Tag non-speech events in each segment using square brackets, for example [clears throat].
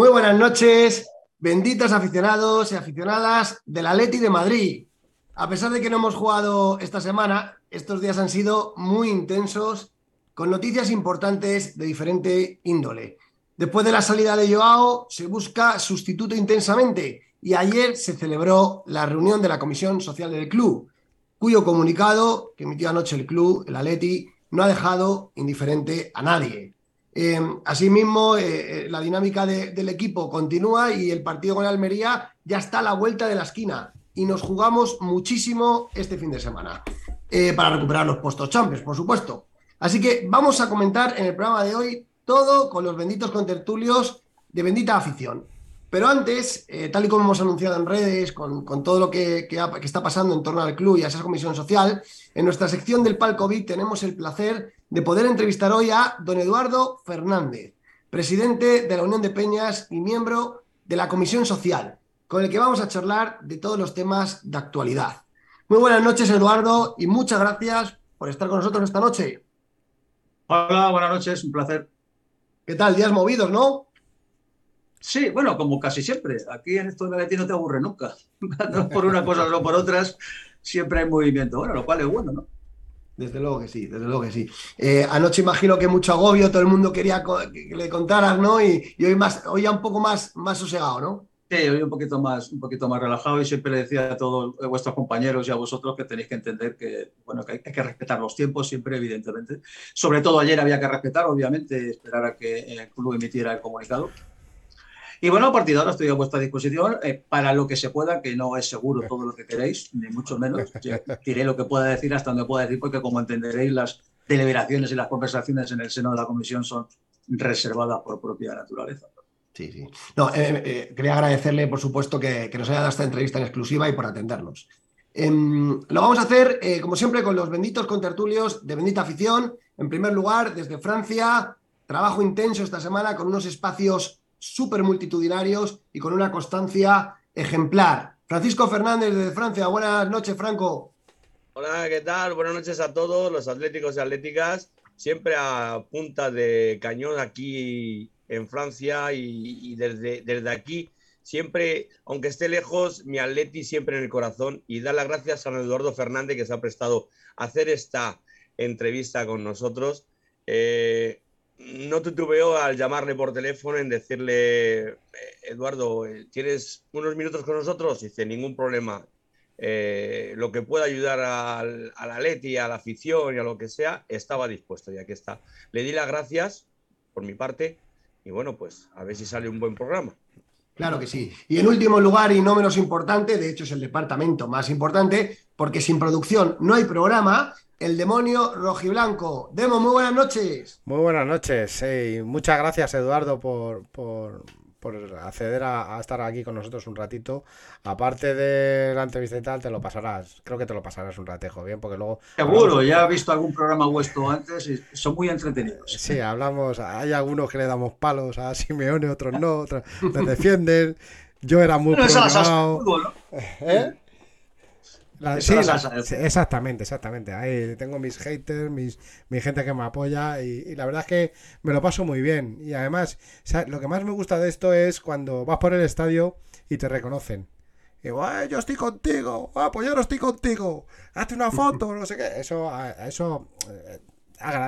Muy buenas noches, benditos aficionados y aficionadas del Atleti de Madrid. A pesar de que no hemos jugado esta semana, estos días han sido muy intensos, con noticias importantes de diferente índole. Después de la salida de Joao, se busca sustituto intensamente y ayer se celebró la reunión de la Comisión Social del Club, cuyo comunicado que emitió anoche el club, el Atleti, no ha dejado indiferente a nadie. Eh, asimismo, eh, eh, la dinámica del equipo continúa y el partido con Almería ya está a la vuelta de la esquina y nos jugamos muchísimo este fin de semana para recuperar los puestos champions, por supuesto. Así que vamos a comentar en el programa de hoy todo con los benditos contertulios de bendita afición. Pero antes, eh, tal y como hemos anunciado en redes, con, todo lo que, está pasando en torno al club y a esa comisión social, en nuestra sección del Palco COVID tenemos el placer de poder entrevistar hoy a don Eduardo Fernández, presidente de la Unión de Peñas y miembro de la Comisión Social, con el que vamos a charlar de todos los temas de actualidad. Muy buenas noches, Eduardo, y muchas gracias por estar con nosotros esta noche. Hola, buenas noches, un placer. ¿Qué tal? Días movidos, ¿no? Sí, bueno, como casi siempre. Aquí en esto de Leti no te aburre nunca. [laughs] no por una cosa, no por otras, siempre hay movimiento. Bueno, lo cual es bueno, ¿no? Desde luego que sí, desde luego que sí. Eh, anoche imagino que mucho agobio, todo el mundo quería que le contaras, ¿no? Y, hoy, más, hoy un poco más, más sosegado, ¿no? Sí, hoy un poquito más, un poquito más relajado y siempre le decía a todos vuestros compañeros y a vosotros que tenéis que entender que, bueno, que hay, que respetar los tiempos siempre, evidentemente. Sobre todo ayer había que respetar, obviamente, esperar a que el club emitiera el comunicado. Y bueno, a partir de ahora estoy a vuestra disposición eh, para lo que se pueda, que no es seguro todo lo que queréis, ni mucho menos. diré lo que pueda decir hasta donde pueda decir, porque como entenderéis, las deliberaciones y las conversaciones en el seno de la comisión son reservadas por propia naturaleza. Sí, sí. No, eh, eh, quería agradecerle, por supuesto, que, nos haya dado esta entrevista en exclusiva y por atendernos. Em, lo vamos a hacer, como siempre, con los benditos contertulios de Bendita Afición. En primer lugar, desde Francia, trabajo intenso esta semana con unos espacios súper multitudinarios y con una constancia ejemplar. Francisco Fernández de Francia, buenas noches, Franco. Hola, ¿qué tal? Buenas noches a todos los atléticos y atléticas, siempre a punta de cañón aquí en Francia y, desde, desde aquí, siempre, aunque esté lejos, mi atleti siempre en el corazón y dar las gracias a Eduardo Fernández que se ha prestado a hacer esta entrevista con nosotros. Eh, no titubeo al llamarle por teléfono en decirle, eh, Eduardo, eh, ¿tienes unos minutos con nosotros? dice, ningún problema. Eh, lo que pueda ayudar al, a la Leti, a la afición y a lo que sea, estaba dispuesto y aquí está. Le di las gracias por mi parte y bueno, pues a ver si sale un buen programa. Claro que sí. Y en último lugar, y no menos importante, de hecho es el departamento más importante, porque sin producción no hay programa, el demonio rojiblanco. Demo, muy buenas noches. Muy buenas noches. muchas gracias, Eduardo, por, acceder a, estar aquí con nosotros un ratito. Aparte de la entrevista y tal, te lo pasarás. Creo que te lo pasarás un ratejo, bien, porque luego. Seguro, ya he visto algún programa vuestro antes y son muy entretenidos. Sí, hablamos. Hay algunos que le damos palos a Simeone, otros no, otros te defienden. Yo era muy programado. ¿Eh? Sí, exactamente, exactamente. Ahí tengo mis haters, mis, mi gente que me apoya y, la verdad es que me lo paso muy bien. Y además, lo que más me gusta de esto es cuando vas por el estadio y te reconocen. Y digo, yo estoy contigo, ah, pues yo no estoy contigo, hazte una foto, no sé qué. Eso, eso eh,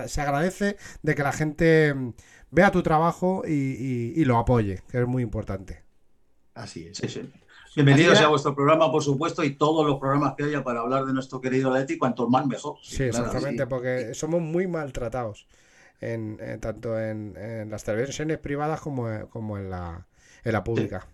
se agradece de que la gente mm, vea tu trabajo y, lo apoye, que es muy importante. Así es. Sí, sí. Bienvenidos a vuestro programa, por supuesto, y todos los programas que haya para hablar de nuestro querido Leti, cuanto más mejor. Sí, exactamente, porque somos muy maltratados, en, tanto en, las televisiones privadas como, como en, la, en la pública.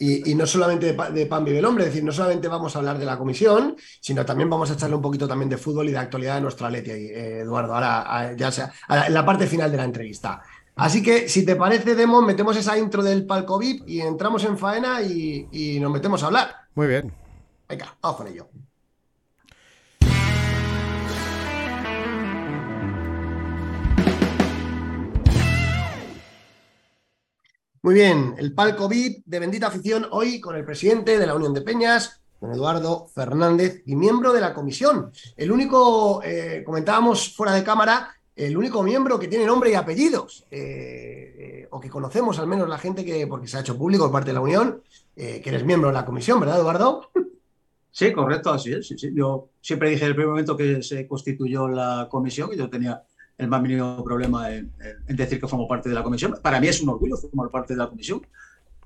Y, no solamente de, pan vive el hombre, es decir, no solamente vamos a hablar de la comisión, sino también vamos a echarle un poquito también de fútbol y de actualidad de nuestra Leti, eh, Eduardo, ahora ya sea en la parte final de la entrevista. Así que, si te parece, Demo, metemos esa intro del palco VIP y entramos en faena y, nos metemos a hablar. Muy bien. Venga, vamos con ello. Muy bien, el palco VIP de Bendita Afición hoy con el presidente de la Unión de Peñas, don Eduardo Fernández, y miembro de la comisión. El único, eh, comentábamos fuera de cámara, el único miembro que tiene nombre y apellidos, o que conocemos al menos la gente que, porque se ha hecho público por parte de la Unión, que eres miembro de la comisión, ¿verdad, Eduardo? Sí, correcto, así es. Yo siempre dije en el primer momento que se constituyó la comisión y yo tenía el más mínimo problema en, decir que formo parte de la comisión. Para mí es un orgullo formar parte de la comisión.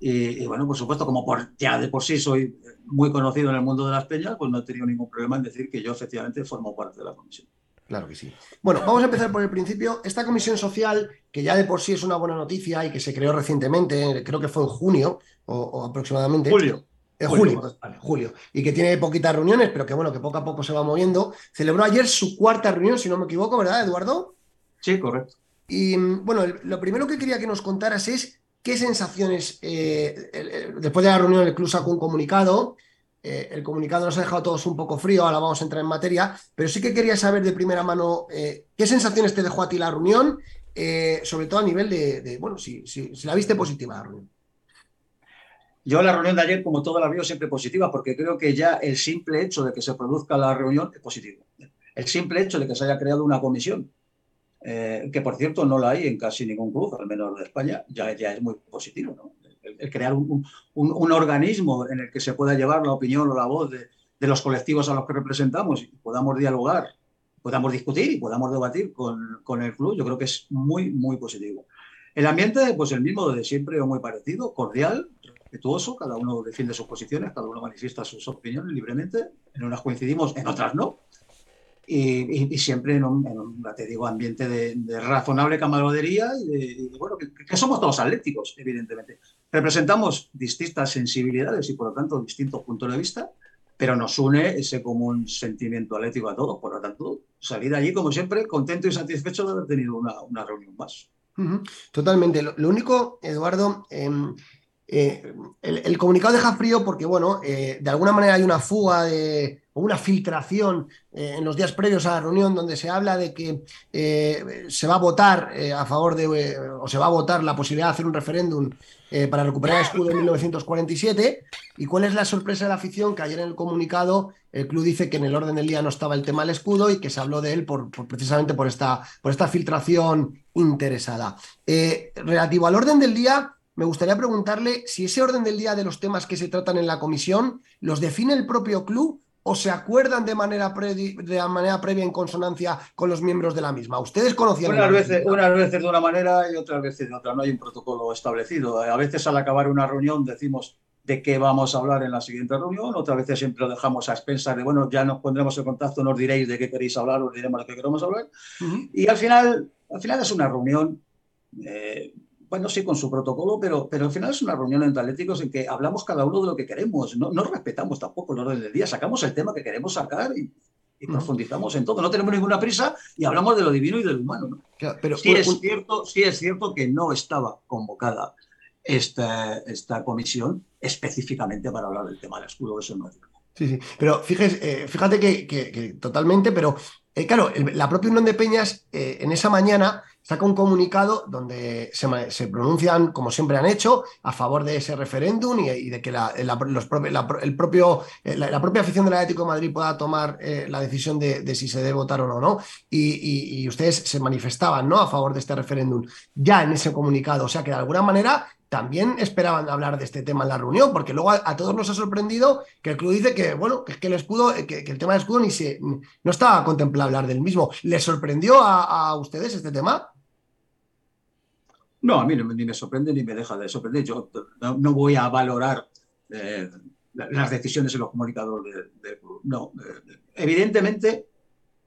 Y, bueno, por supuesto, como por, ya de por sí soy muy conocido en el mundo de las peñas, pues no he tenido ningún problema en decir que yo efectivamente formo parte de la comisión. Claro que sí. Bueno, vamos a empezar por el principio. Esta comisión social, que ya de por sí es una buena noticia y que se creó recientemente, creo que fue en junio o aproximadamente. Julio. En julio, julio, Y que tiene poquitas reuniones, pero que bueno, que poco a poco se va moviendo. Celebró ayer su cuarta reunión, si no me equivoco, ¿verdad, Eduardo? Sí, correcto. Y bueno, lo primero que quería que nos contaras es qué sensaciones, eh, después de la reunión el club sacó un comunicado, eh, el comunicado nos ha dejado todos un poco frío, ahora vamos a entrar en materia, pero sí que quería saber de primera mano eh, qué sensaciones te dejó a ti la reunión, sobre todo a nivel de, bueno, si, la viste positiva la reunión. Yo la reunión de ayer, como toda la veo, siempre positiva, porque creo que ya el simple hecho de que se produzca la reunión es positivo. El simple hecho de que se haya creado una comisión, eh, que por cierto no la hay en casi ningún club, al menos de España, ya, es muy positivo. El, crear un, organismo en el que se pueda llevar la opinión o la voz de, los colectivos a los que representamos y podamos dialogar, podamos discutir y podamos debatir con, con el club, yo creo que es muy, muy positivo. El ambiente, pues el mismo de siempre o muy parecido, cordial, respetuoso, cada uno defiende sus posiciones, cada uno manifiesta sus opiniones libremente, en unas coincidimos, en otras no, y, siempre en un, te digo, ambiente de, razonable camaradería y, bueno, que, somos todos atléticos, evidentemente. Representamos distintas sensibilidades y por lo tanto distintos puntos de vista, pero nos une ese común sentimiento atlético a todos. Por lo tanto, salir allí, como siempre, contento y satisfecho de haber tenido una, reunión más. Totalmente. Lo, único, Eduardo, em, eh, el, comunicado deja frío porque, bueno, eh, de alguna manera hay una fuga de, o una filtración eh, en los días previos a la reunión donde se habla de que se va a votar a favor de, o se va a votar la posibilidad de hacer un referéndum para recuperar el escudo en 1947. ¿Y cuál es la sorpresa de la afición? Que ayer en el comunicado el club dice que en el orden del día no estaba el tema del escudo y que se habló de él por, precisamente por esta, por esta filtración interesada. relativo al orden del día, me gustaría preguntarle si ese orden del día de los temas que se tratan en la comisión los define el propio club o se acuerdan de manera, de manera previa en consonancia con los miembros de la misma. ¿Ustedes conocían? Unas veces, unas veces de una manera y otras veces de otra. No hay un protocolo establecido. A veces al acabar una reunión decimos de qué vamos a hablar en la siguiente reunión. Otras veces siempre lo dejamos a expensas de, bueno, ya nos pondremos en contacto, nos diréis de qué queréis hablar, os diremos de qué queremos hablar. Y al final, al final es una reunión eh, bueno, sí, con su protocolo, pero, pero al final es una reunión entre atléticos en que hablamos cada uno de lo que queremos, no, no respetamos tampoco el orden del día, sacamos el tema que queremos sacar y, profundizamos en todo, no tenemos ninguna prisa y hablamos de lo divino y de lo humano. pero, sí, es cierto, sí es cierto que no estaba convocada esta, esta comisión específicamente para hablar del tema del escudo, eso no es Sí, sí, pero fíjese, eh, fíjate que, totalmente, pero eh, claro, la propia Unión de Peñas eh, en esa mañana saca un comunicado donde se, pronuncian, como siempre han hecho, a favor de ese referéndum y, de que la, los el propio, eh, la, propia afición del Atlético de Madrid pueda tomar eh, la decisión de, si se debe votar o no. Y, ustedes se manifestaban, ¿no? A favor de este referéndum ya en ese comunicado. O sea que de alguna manera también esperaban hablar de este tema en la reunión, porque luego a, todos nos ha sorprendido que el club dice que, bueno, que, que el escudo, que, el tema del escudo ni se, no estaba contemplado hablar del mismo. ¿Les sorprendió a ustedes este tema? No, a mí ni me sorprende ni me deja de sorprender. Yo no, voy a valorar eh, las decisiones en los comunicadores club. No, eh, evidentemente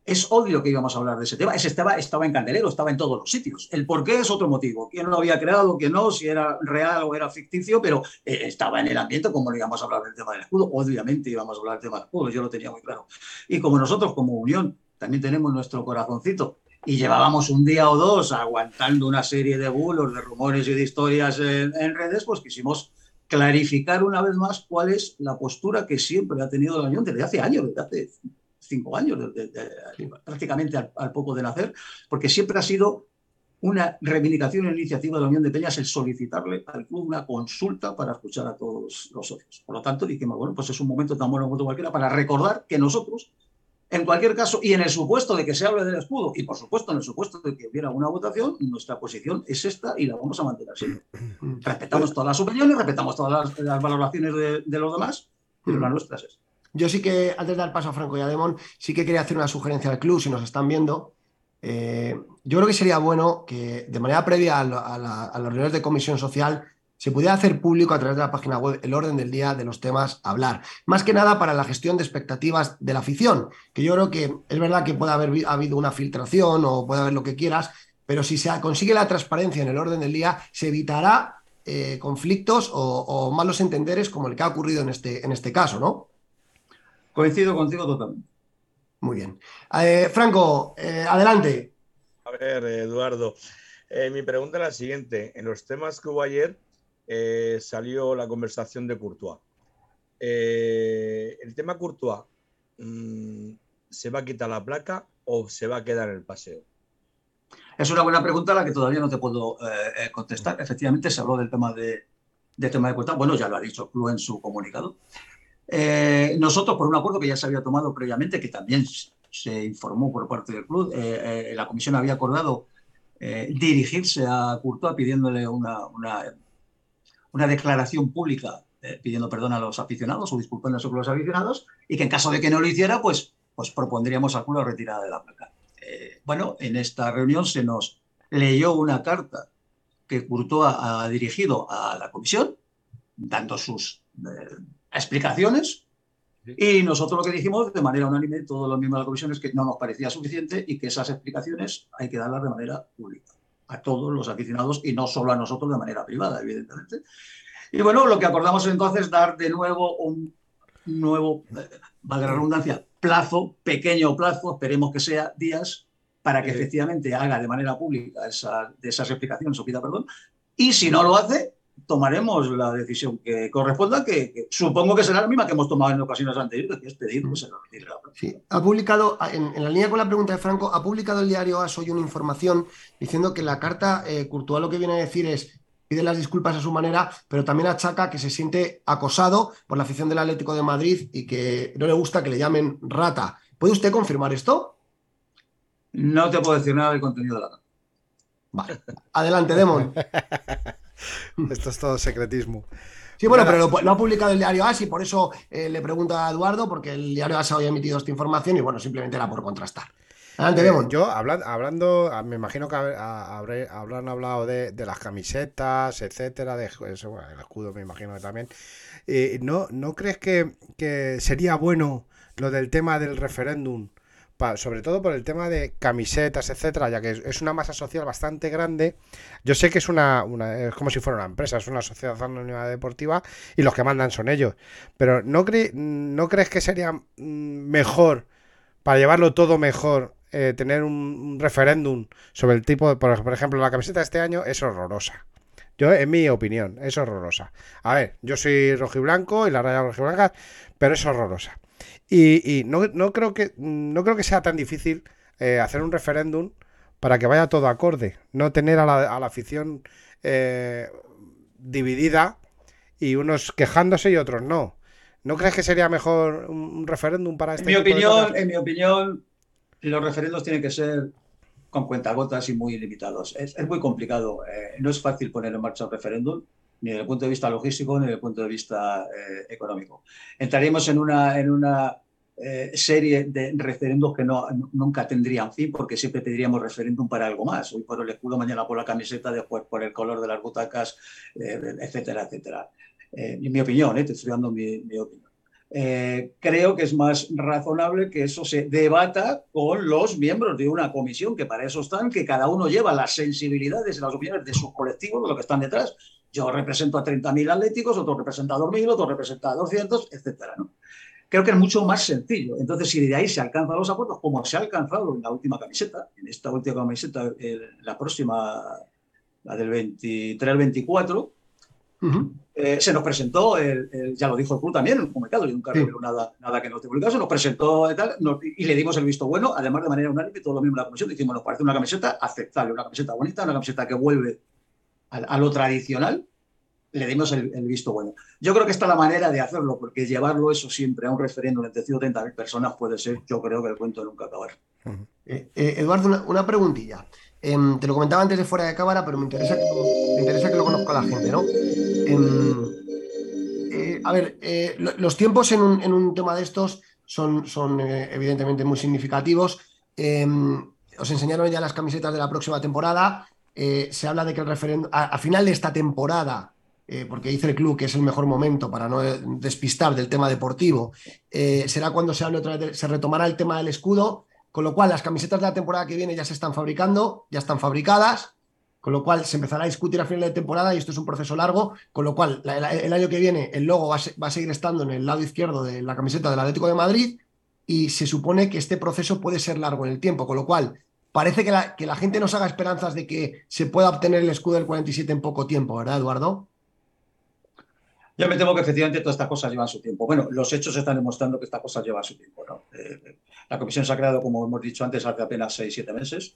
es obvio que íbamos a hablar de ese tema. Ese estaba, estaba en Candelero, estaba en todos los sitios. El por qué es otro motivo. ¿Quién lo había creado? ¿Quién no? Si era real o era ficticio, pero eh, estaba en el ambiente como no íbamos a hablar del tema del escudo. Obviamente íbamos a hablar del tema del escudo, yo lo tenía muy claro. Y como nosotros como Unión también tenemos nuestro corazoncito y llevábamos un día o dos aguantando una serie de bulos, de rumores y de historias en, redes, pues quisimos clarificar una vez más cuál es la postura que siempre ha tenido la Unión desde hace años, desde hace cinco años, prácticamente al, poco de nacer, porque siempre ha sido una reivindicación e iniciativa de la Unión de Peñas el solicitarle al club una consulta para escuchar a todos los socios. Por lo tanto, dijimos, bueno, pues es un momento tan bueno como cualquiera para recordar que nosotros En cualquier caso, y en el supuesto de que se hable del escudo, y por supuesto en el supuesto de que hubiera una votación, nuestra posición es esta y la vamos a mantener siempre. Respetamos todas las opiniones, respetamos todas las, valoraciones de, los demás, pero la nuestra es esta. Yo sí que, antes de dar paso a Franco y a Demon, sí que quería hacer una sugerencia al club, si nos están viendo. Eh, yo creo que sería bueno que de manera previa a, las reuniones de comisión social se pudiera hacer público a través de la página web el orden del día de los temas a hablar. Más que nada para la gestión de expectativas de la afición, que yo creo que es verdad que puede haber habido una filtración o puede haber lo que quieras, pero si se consigue la transparencia en el orden del día, se evitará eh, conflictos o, malos entenderes como el que ha ocurrido en este, en este caso, ¿no? Coincido contigo totalmente. Muy bien. Eh, Franco, eh, adelante. A ver, Eduardo, eh, mi pregunta es la siguiente. En los temas que hubo ayer salió la conversación de Courtois. el tema Courtois, mm, ¿se va a quitar la placa o se va a quedar en el paseo? Es una buena pregunta a la que todavía no te puedo contestar. Efectivamente, se habló del tema de, tema de Courtois. Bueno, ya lo ha dicho Club en su comunicado. Eh, nosotros, por un acuerdo que ya se había tomado previamente, que también se informó por parte del club, eh, eh, la comisión había acordado dirigirse a Courtois pidiéndole una, declaración pública, pidiendo perdón a los aficionados o disculpándose con los aficionados, y que en caso de que no lo hiciera, pues, pues propondríamos al club la retirada de la placa. bueno, en esta reunión se nos leyó una carta que Courtois ha dirigido a la comisión, dando sus explicaciones y nosotros lo que dijimos de manera unánime, todos los miembros de la comisión, es que no nos parecía suficiente y que esas explicaciones hay que darlas de manera pública a todos los aficionados y no solo a nosotros de manera privada, evidentemente. Y bueno, lo que acordamos entonces dar de nuevo un nuevo, eh, valga la redundancia, plazo, pequeño plazo, esperemos que sea días, para que efectivamente haga de manera pública esa, de esas explicaciones o pida perdón. Y si no lo hace, tomaremos la decisión que corresponda, que, supongo que será la misma que hemos tomado en ocasiones anteriores, que es pedir la Sí, ha publicado, en, la línea con la pregunta de Franco, ha publicado el diario AS hoy una información diciendo que la carta eh, Courtois lo que viene a decir es pide las disculpas a su manera, pero también achaca que se siente acosado por la afición del Atlético de Madrid y que no le gusta que le llamen rata. ¿Puede usted confirmar esto? No te puedo decir nada del contenido de la carta. Vale. Adelante, Demon. [laughs] [laughs] Esto es todo secretismo. Sí, bueno, pero lo, ha publicado el diario AS y por eso eh, le pregunta a Eduardo, porque el diario AS había emitido esta información y bueno, simplemente era por contrastar. Adelante, eh, Yo, hablando, ah, me imagino que habrán hablado de, las camisetas, etcétera, de el escudo, me imagino que también. Eh, ¿no, ¿No crees que, que sería bueno lo del tema del referéndum? Sobre todo por el tema de camisetas, etcétera, ya que es una masa social bastante grande. Yo sé que es una, es como si fuera una empresa, es una sociedad anónima deportiva y los que mandan son ellos. Pero ¿no, no crees que sería mm, mejor, para llevarlo todo mejor, eh, tener un, referéndum sobre el tipo de, por, ejemplo, la camiseta de este año es horrorosa. Yo, en mi opinión, es horrorosa. A ver, yo soy rojiblanco y la raya rojiblanca, pero es horrorosa. Y, no, creo que, no creo que sea tan difícil eh, hacer un referéndum para que vaya todo acorde, no tener a la, afición eh, dividida y unos quejándose y otros no. ¿No crees que sería mejor un, referéndum para este en mi opinión, En mi opinión, los referendos tienen que ser con cuentagotas y muy limitados. Es, muy complicado. Eh, no es fácil poner en marcha un referéndum ni desde el punto de vista logístico ni desde el punto de vista eh, económico. Entraríamos en una, en una eh, serie de referendos que no, nunca tendrían fin porque siempre pediríamos referéndum para algo más. Hoy por el escudo, mañana por la camiseta, después por el color de las butacas, eh, etcétera, etcétera. mi opinión, estoy dando mi, mi opinión. creo que es más razonable que eso se debata con los miembros de una comisión, que para eso están, que cada uno lleva las sensibilidades y las opiniones de sus colectivos, de lo que están detrás, yo represento a 30.000 atléticos, otro representa a 2.000, otro representa a 200, etcétera, ¿no? Creo que es mucho más sencillo. Entonces, si de ahí se alcanzan los acuerdos, como se ha alcanzado en la última camiseta, en esta última camiseta, la próxima, la del 23 al 24, eh, se nos presentó, ya lo dijo el club también en el comunicado, yo nunca sí. nada, nada que no esté publicado, se nos presentó y, tal, y le dimos el visto bueno, además de manera unánime, todos los miembros de la comisión dijimos, nos parece una camiseta aceptable, una camiseta bonita, una camiseta que vuelve a, lo tradicional, le dimos el, visto bueno. Yo creo que esta es la manera de hacerlo, porque llevarlo eso siempre a un referéndum entre 130.000 personas puede ser, yo creo que el cuento nunca acabar. Eh, eh, Eduardo, una, preguntilla. Em, te lo comentaba antes de fuera de cámara, pero me interesa que me interesa que lo conozca la gente, ¿no? Em, eh, a ver, los tiempos en un, tema de estos son, son evidentemente muy significativos. Em, os enseñaron ya las camisetas de la próxima temporada. Se habla de que el final de esta temporada, eh, porque dice el club que es el mejor momento para no despistar del tema deportivo, eh, será cuando se, se retomará el tema del escudo, con lo cual las camisetas de la temporada que viene ya se están fabricando, ya están fabricadas, con lo cual se empezará a discutir a final de temporada y esto es un proceso largo, con lo cual el año que viene el logo va a, seguir estando en el lado izquierdo de la camiseta del Atlético de Madrid y se supone que este proceso puede ser largo en el tiempo, con lo cual parece que la, que la gente nos haga esperanzas de que se pueda obtener el escudo del 47 en poco tiempo, ¿verdad, Eduardo? Yo me temo que efectivamente todas estas cosas llevan su tiempo. Bueno, los hechos están demostrando que estas cosas llevan su tiempo. Eh, la comisión se ha creado, como hemos dicho antes, hace apenas seis, siete meses.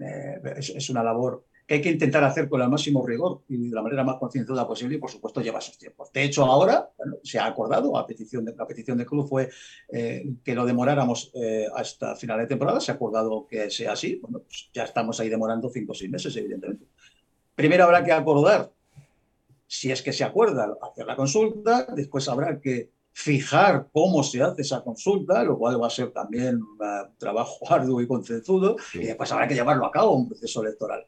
Eh, es, una labor que hay que intentar hacer con el máximo rigor y de la manera más concienzuda posible y, por supuesto, lleva sus tiempos. De hecho, ahora se ha acordado, a petición de, la petición del club fue eh, que lo demoráramos hasta final de temporada. Se ha acordado que sea así. Bueno, pues ya estamos ahí demorando cinco o seis meses, evidentemente. Primero habrá que acordar si es que se acuerda hacer la consulta, después habrá que fijar cómo se hace esa consulta, lo cual va a ser también un trabajo [laughs] arduo y concienzudo, y después habrá que llevarlo a cabo un proceso electoral.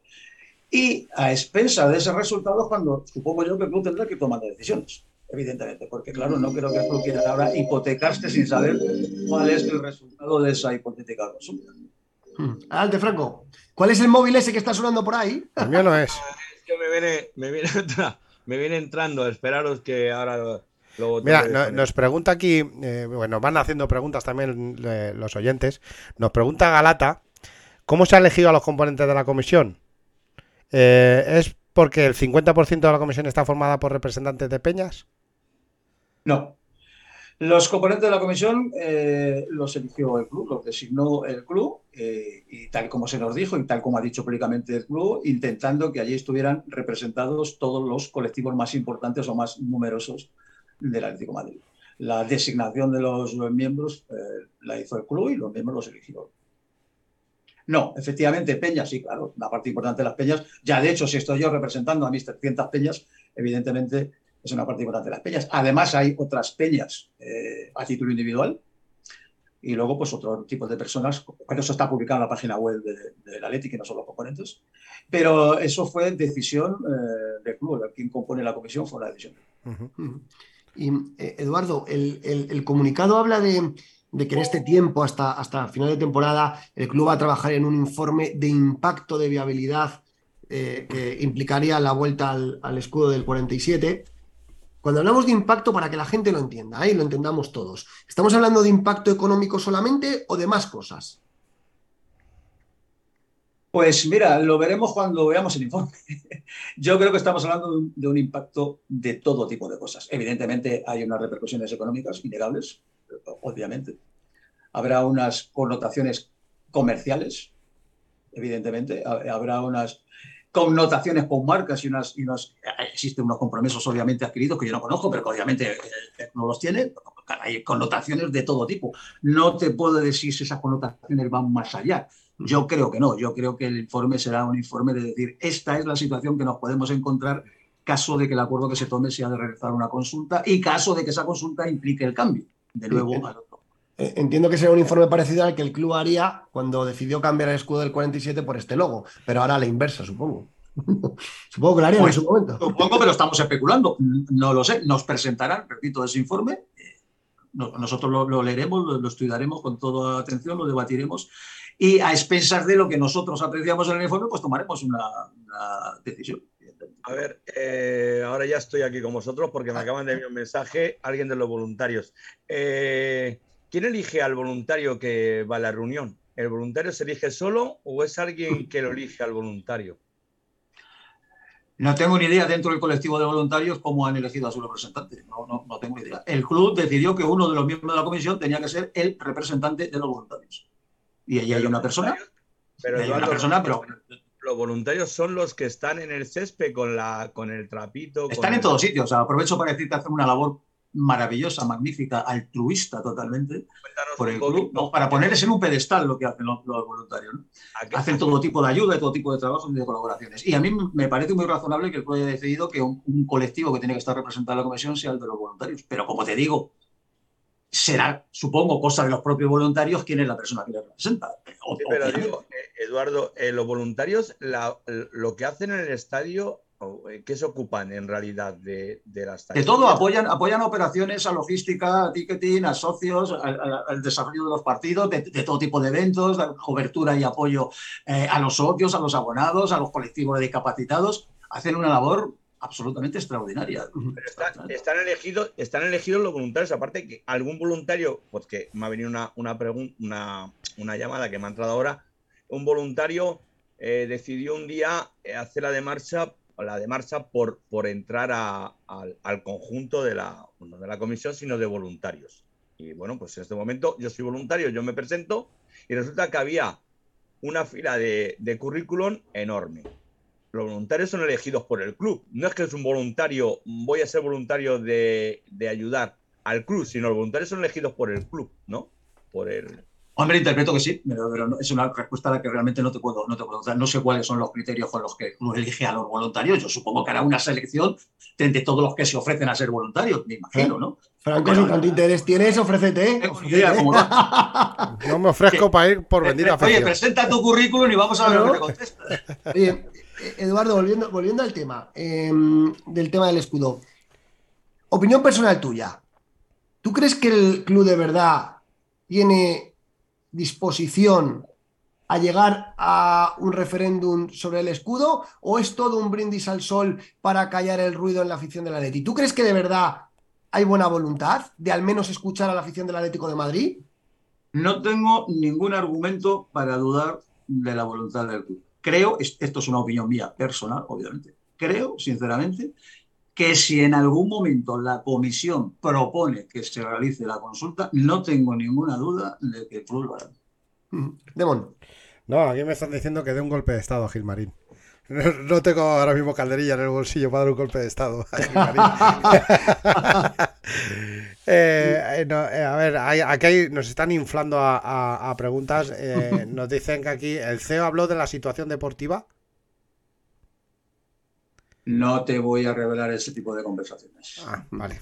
Y a expensa de ese resultado cuando supongo yo que el club tendrá que tomar decisiones, evidentemente, porque claro, no creo que el club quiera ahora hipotecarse sin saber cuál es el resultado de esa hipotética consulta. Hmm. Adelante, Franco. ¿Cuál es el móvil ese que está sonando por ahí? El mío no es. [laughs] que me viene, me viene [laughs] me viene entrando, esperaros que ahora lo Mira, nos pregunta aquí, eh, bueno, van haciendo preguntas también eh, los oyentes. Nos pregunta Galata, ¿cómo se ha elegido a los componentes de la comisión? Eh, ¿Es porque el 50% de la comisión está formada por representantes de peñas? No, los componentes de la comisión eh, los eligió el club, los designó el club, eh, y tal como se nos dijo y tal como ha dicho públicamente el club, intentando que allí estuvieran representados todos los colectivos más importantes o más numerosos del Atlético Madrid. La designación de los miembros eh, la hizo el club y los miembros los eligió. No, efectivamente, peñas, sí, claro, una parte importante de las peñas. Ya de hecho, si estoy yo representando a mis 300 peñas, evidentemente es una parte importante de las peñas. Además, hay otras peñas eh, a título individual y luego, pues, otro tipo de personas. Pero eso está publicado en la página web de, la Leti, que no son los componentes. Pero eso fue decisión eh, del club. Quien compone la comisión fue la decisión. Y, eh, Eduardo, el, comunicado habla de, que en este tiempo, hasta, hasta final de temporada, el club va a trabajar en un informe de impacto de viabilidad que implicaría la vuelta al, al escudo del 47. Cuando hablamos de impacto, para que la gente lo entienda y lo entendamos todos, ¿estamos hablando de impacto económico solamente o de más cosas? Pues mira, lo veremos cuando veamos el informe. [laughs] Yo creo que estamos hablando de un, impacto de todo tipo de cosas. Evidentemente hay unas repercusiones económicas innegables, obviamente. Habrá unas connotaciones comerciales, evidentemente. Habrá unas connotaciones con marcas y unas, y unos, existen unos compromisos obviamente adquiridos que yo no conozco, pero que obviamente no los tiene. Hay connotaciones de todo tipo. No te puedo decir si esas connotaciones van más allá. Yo creo que no. Yo creo que el informe será un informe de decir, esta es la situación que nos podemos encontrar caso de que el acuerdo que se tome sea de realizar una consulta y caso de que esa consulta implique el cambio. De nuevo, al otro. Eh, entiendo que será un informe parecido al que el club haría cuando decidió cambiar el escudo del 47 por este logo, pero ahora a la inversa, supongo. [laughs] supongo que lo haría en pues, su momento. Supongo, pero estamos especulando. No lo sé. Nos presentarán, repito, ese informe. Nosotros lo, leeremos, lo, estudiaremos con toda atención, lo debatiremos y a expensas de lo que nosotros apreciamos en el informe, pues tomaremos una, decisión. A ver, eh, ahora ya estoy aquí con vosotros porque me acaban de enviar un mensaje alguien de los voluntarios. Eh, ¿Quién elige al voluntario que va a la reunión? ¿El voluntario se elige solo o es alguien que lo elige al voluntario? No tengo ni idea dentro del colectivo de voluntarios cómo han elegido a su representante. No, no, no tengo ni idea. El club decidió que uno de los miembros de la comisión tenía que ser el representante de los voluntarios. Y ahí hay una persona. Pero hay una persona, pero los voluntarios son los que están en el césped con, la, con el trapito. Están en todos sitios. aprovecho para decir que hacen una labor maravillosa, magnífica, altruista totalmente por el club, para ponerles en un pedestal lo que hacen los, voluntarios. Hacen todo tipo de ayuda, todo tipo de trabajo y de colaboraciones. Y a mí me parece muy razonable que el club haya decidido que un, colectivo que tiene que estar representado en la comisión sea el de los voluntarios. Pero como te digo, será, supongo, cosa de los propios voluntarios quién es la persona que les representa. pero digo, eh, Eduardo, eh, los voluntarios lo que hacen en el estadio eh, ¿Qué se ocupan en realidad de, de las De todo, apoyan, apoyan operaciones a logística, a ticketing, a socios, al, desarrollo de los partidos, de, todo tipo de eventos, cobertura y apoyo eh, a los socios, a los abonados, a los colectivos de discapacitados. Hacen una labor absolutamente extraordinaria. están, elegidos, están elegidos los voluntarios, aparte que algún voluntario, pues que me ha venido una, una, una, una llamada que me ha entrado ahora, un voluntario eh, decidió un día hacer la de marcha la de marcha por, por entrar al, conjunto de la, de la comisión, sino de voluntarios. Y bueno, pues en este momento yo soy voluntario, yo me presento y resulta que había una fila de, de currículum enorme. Los voluntarios son elegidos por el club. No es que es un voluntario, voy a ser voluntario de, de ayudar al club, sino los voluntarios son elegidos por el club, ¿no? Por el, Hombre, interpreto que sí, pero, es una respuesta a la que realmente no te puedo, no te puedo dar. No sé cuáles son los criterios con los que uno elige a los voluntarios. Yo supongo que hará una selección de, todos los que se ofrecen a ser voluntarios, me imagino, ¿no? Franco, si tanto interés tienes, ofrécete. ¿eh? no me ofrezco para ir por venir a Oye, presenta tu currículum y vamos a ver lo que contesta. Eduardo, volviendo, volviendo al tema, em, del tema del escudo. Opinión personal tuya. ¿Tú crees que el club de verdad tiene disposición a llegar a un referéndum sobre el escudo o es todo un brindis al sol para callar el ruido en la afición de la Leti? ¿Tú crees que de verdad hay buena voluntad de al menos escuchar a la afición del Atlético de Madrid? No tengo ningún argumento para dudar de la voluntad del club. Creo, esto es una opinión mía personal, obviamente, creo, sinceramente, que si en algún momento la comisión propone que se realice la consulta, no tengo ninguna duda de que el club lo hará. Demon. No, aquí me están diciendo que dé un golpe de Estado a Gilmarín. [laughs] No, tengo ahora mismo calderilla en el bolsillo para dar un golpe de Estado. [laughs] [laughs] Eh, eh, a ver, aquí nos están inflando a, preguntas. Eh, nos dicen que aquí el CEO habló de la situación deportiva. No te voy a revelar ese tipo de conversaciones. Ah, vale.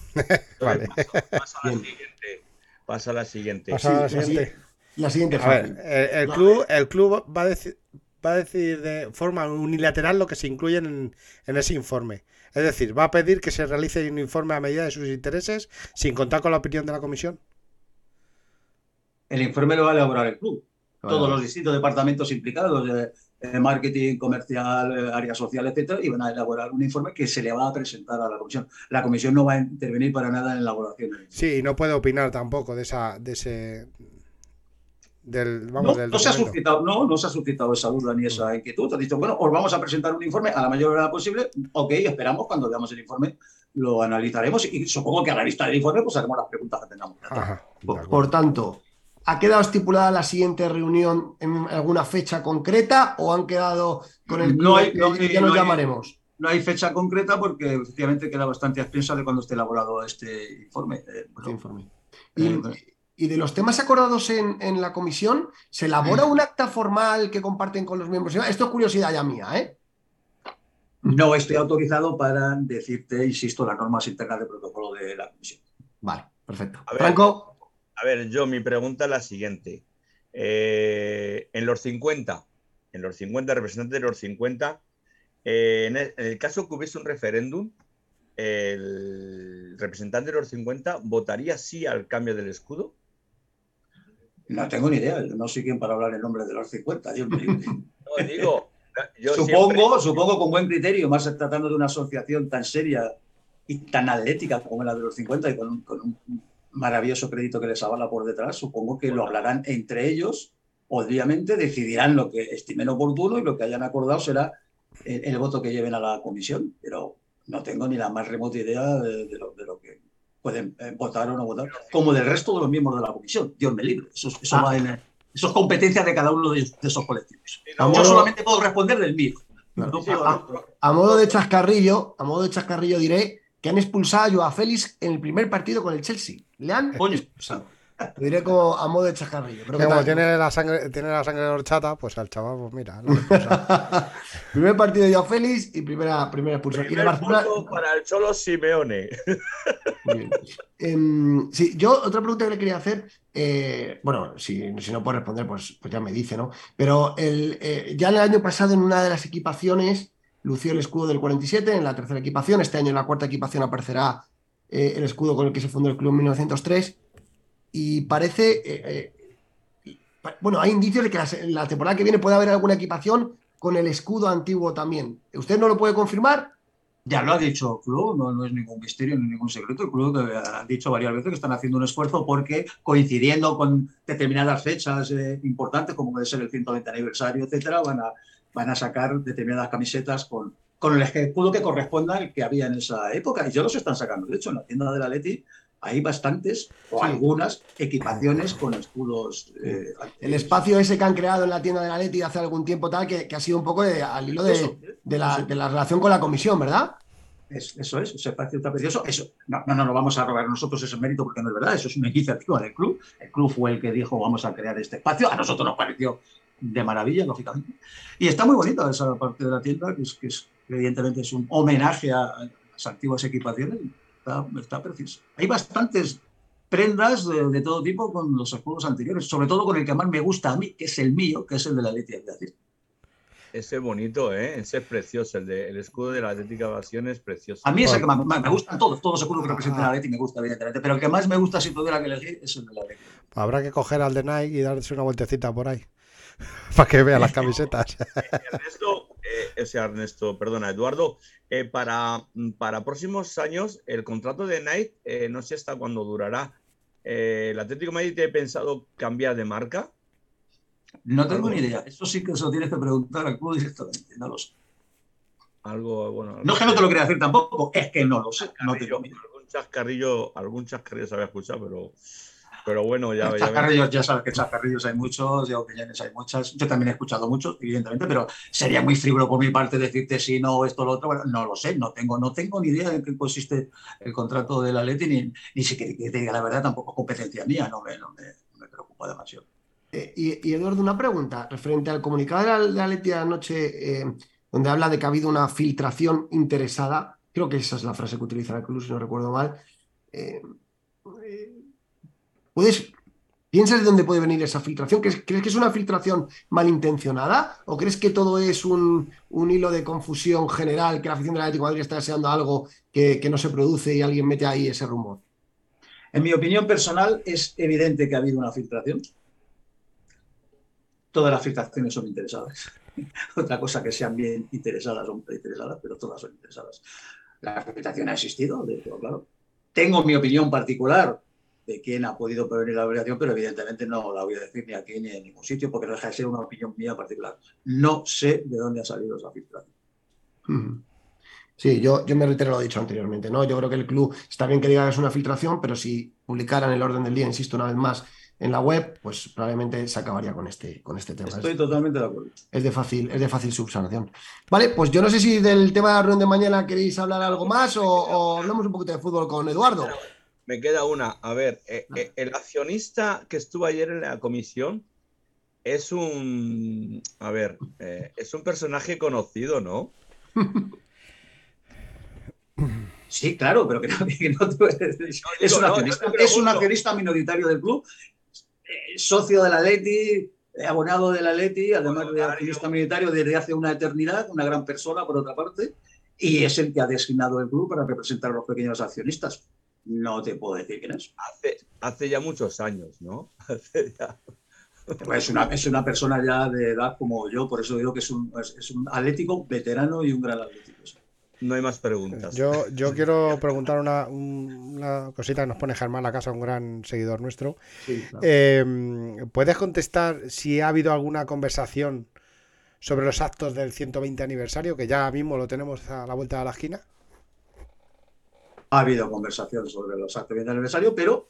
vale. Pasa, a la siguiente. Pasa a la siguiente. Pasa a la siguiente. La siguiente a ver, el, club, el club va a, decir, va a decidir de forma unilateral lo que se incluye en, en, ese informe. Es decir, va a pedir que se realice un informe a medida de sus intereses sin contar con la opinión de la comisión. El informe lo va a elaborar el club. Todos los distintos departamentos implicados, eh, marketing, comercial, eh, área social, etcétera, y van a elaborar un informe que se le va a presentar a la comisión. La comisión no va a intervenir para nada en la elaboración. Sí, no puede opinar tampoco de esa, de ese del, vamos, no, se ha suscitado, no, no se ha suscitado esa duda ni esa inquietud. Ha dicho, bueno, os vamos a presentar un informe a la mayor hora posible. Ok, esperamos cuando veamos el informe, lo analizaremos y supongo que a la vista del informe pues haremos las preguntas que tengamos. por, tanto, ¿Ha quedado estipulada la siguiente reunión en alguna fecha concreta o han quedado con el no hay, no, ya nos llamaremos? no hay fecha concreta porque efectivamente queda bastante a expensa de cuando esté elaborado este informe. Eh, eh, y, de los temas acordados en, la comisión, ¿se elabora un acta formal que comparten con los miembros? Esto es curiosidad ya mía, ¿eh? No estoy autorizado para decirte, insisto, las normas internas de protocolo de la comisión. Vale, perfecto. Franco. A ver, yo mi pregunta es la siguiente. Eh, en los 50, en los 50, representantes de los 50, eh, en, el, caso que hubiese un referéndum, el representante de los 50 votaría sí al cambio del escudo. No tengo ni idea, no sé quién para hablar en nombre de los 50, Dios [laughs] No, digo, supongo, supongo con buen criterio, más tratando de una asociación tan seria y tan atlética como la de los 50 y con un maravilloso crédito que les avala por detrás, supongo que lo hablarán entre ellos, obviamente decidirán lo que estimen oportuno y lo que hayan acordado será el, voto que lleven a la comisión, pero no tengo ni la más remota idea de, lo, que pueden eh, votar o no votar, como del resto de los miembros de la comisión. Dios me libre, eso, va, en, Eso es competencia de cada uno de, esos colectivos. Yo solamente puedo responder del mío. a, modo de chascarrillo, a modo de chascarrillo diré que han expulsado a Joao Félix en el primer partido con el Chelsea. Le han expulsado. Lo diré como a modo de chascarrillo. Pero como tiene la sangre, tiene la sangre de horchata, pues al chaval, pues mira. [laughs] Primer partido de Joao Félix y primera, primera expulsión. Primer para el Cholo Simeone. Em, sí, yo otra pregunta que le quería hacer, eh, bueno, si, no puedo responder, pues, pues ya me dice, ¿no? Pero el, eh, ya el año pasado en una de las equipaciones lució el escudo del 47, en la tercera equipación, este año en la cuarta equipación aparecerá eh, el escudo con el que se fundó el club en 1903 y parece, eh, eh, bueno, hay indicios de que la, temporada que viene puede haber alguna equipación con el escudo antiguo también. ¿Usted no lo puede confirmar? Ya lo ha dicho club, no, es ningún misterio ni ningún secreto. El club ha dicho varias veces que están haciendo un esfuerzo porque coincidiendo con determinadas fechas eh, importantes, como puede ser el 120 aniversario, etcétera, van a, van a sacar determinadas camisetas con, con el escudo que corresponda al que había en esa época. Y ya los están sacando. De hecho, en la tienda de la Leti hay bastantes o algunas equipaciones con escudos. Eh, el espacio ese que han creado en la tienda de la Leti hace algún tiempo tal, que, ha sido un poco al hilo de, la, relación con la comisión, ¿verdad? eso es, ese espacio está precioso. Eso, no, no, no, vamos a robar nosotros ese mérito porque no es verdad, eso es una iniciativa del club. El club fue el que dijo vamos a crear este espacio. A nosotros nos pareció de maravilla, lógicamente. Y está muy bonita esa parte de la tienda, que, es, que evidentemente es un homenaje a las antiguas equipaciones está, preciso. Hay bastantes prendas de, todo tipo con los escudos anteriores, sobre todo con el que más me gusta a mí, que es el mío, que es el de la Atlética Ese es bonito, ¿eh? Ese es precioso. El, de, el escudo de la Atlética Evasión es precioso. A mí es el que más, me gustan todos, todos los escudos que representan la Atlética me gusta, evidentemente. Pero el que más me gusta, si tuviera que elegir, es el de la Atlética. Habrá que coger al de Nike y darse una vueltecita por ahí. [laughs] para que vea las [laughs] camisetas. Eh, ese Ernesto, perdona, Eduardo, eh, para, para próximos años, el contrato de Nike eh, no sé hasta cuándo durará. ¿El Atlético Madrid tiene pensado cambiar de marca? No tengo ni idea. Eso sí que se lo tienes que preguntar al club directamente, no lo sé. Algo, bueno. no es que no te lo quería decir tampoco, es que no lo sé. No algún chascarrillo, algún chascarrillo se había escuchado, pero pero bueno, ya, ya, ya sabes que chascarrillos hay muchos, ya opiniones hay muchas. Yo también he escuchado muchos, evidentemente, pero sería muy frívolo por mi parte decirte si no, esto, lo otro. Bueno, no lo sé, no tengo, no tengo ni idea de qué consiste el contrato de la Leti, ni, ni siquiera que te diga la verdad, tampoco es competencia mía, no me, no me, preocupa demasiado. Eh, y, Eduardo, una pregunta referente al comunicado de la, Leti de anoche, eh, donde habla de que ha habido una filtración interesada. Creo que esa es la frase que utiliza la Cruz, si no recuerdo mal. Eh, ¿Puedes, ¿Piensas de dónde puede venir esa filtración? ¿Crees, que es una filtración malintencionada? ¿O crees que todo es un, hilo de confusión general, que la afición de la Atlético de Madrid está deseando algo que, no se produce y alguien mete ahí ese rumor? En mi opinión personal, es evidente que ha habido una filtración. Todas las filtraciones son interesadas. [laughs] Otra cosa que sean bien interesadas o interesadas, pero todas son interesadas. La filtración ha existido, de claro. Tengo mi opinión particular de quién ha podido prevenir la obligación, pero evidentemente no la voy a decir ni aquí ni en ningún sitio porque no deja de ser una opinión mía particular. No sé de dónde ha salido esa filtración. Sí, yo, yo me reitero lo dicho anteriormente, ¿no? Yo creo que el club está bien que diga que es una filtración, pero si publicaran el orden del día, insisto una vez más, en la web, pues probablemente se acabaría con este, con este tema. Estoy totalmente de acuerdo. Es de fácil, es de fácil subsanación. Vale, pues yo no sé si del tema de la reunión de mañana queréis hablar algo más o, o hablamos un poquito de fútbol con Eduardo. Me queda una. A ver, eh, eh, el accionista que estuvo ayer en la comisión es un. A ver, eh, es un personaje conocido, ¿no? [laughs] Sí, claro, pero que no, es, un accionista, es un accionista minoritario del club, socio de la Leti, abonado de la Leti, además de accionista minoritario desde hace una eternidad, una gran persona por otra parte, y es el que ha designado el club para representar a los pequeños accionistas. No te puedo decir quién es. Hace, ya muchos años, ¿no? [laughs] Pues es, una, es una persona ya de edad como yo, por eso digo que es un, es, un atlético veterano y un gran atlético. No hay más preguntas. Yo, yo quiero preguntar una, una, cosita que nos pone Germán La Casa, un gran seguidor nuestro. Em, ¿Puedes contestar si ha habido alguna conversación sobre los actos del 120 aniversario, que ya mismo lo tenemos a la vuelta de la esquina? Ha habido conversación sobre los actos de aniversario, pero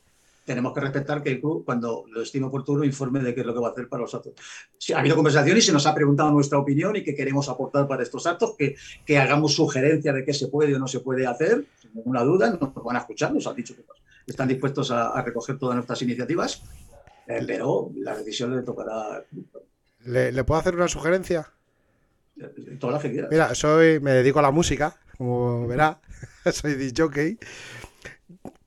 tenemos que respetar que el club, cuando lo estime oportuno, informe de qué es lo que va a hacer para los actos. Si ha habido conversación y se nos ha preguntado nuestra opinión y qué queremos aportar para estos actos, que, que hagamos sugerencias de qué se puede o no se puede hacer, sin ninguna duda, nos van a escuchar, nos han dicho que están dispuestos a, recoger todas nuestras iniciativas, eh, pero la decisión le tocará. ¿Le, ¿Le puedo hacer una sugerencia? Toda la que quieras. Mira, soy, me dedico a la música, como verá, [laughs] soy DJ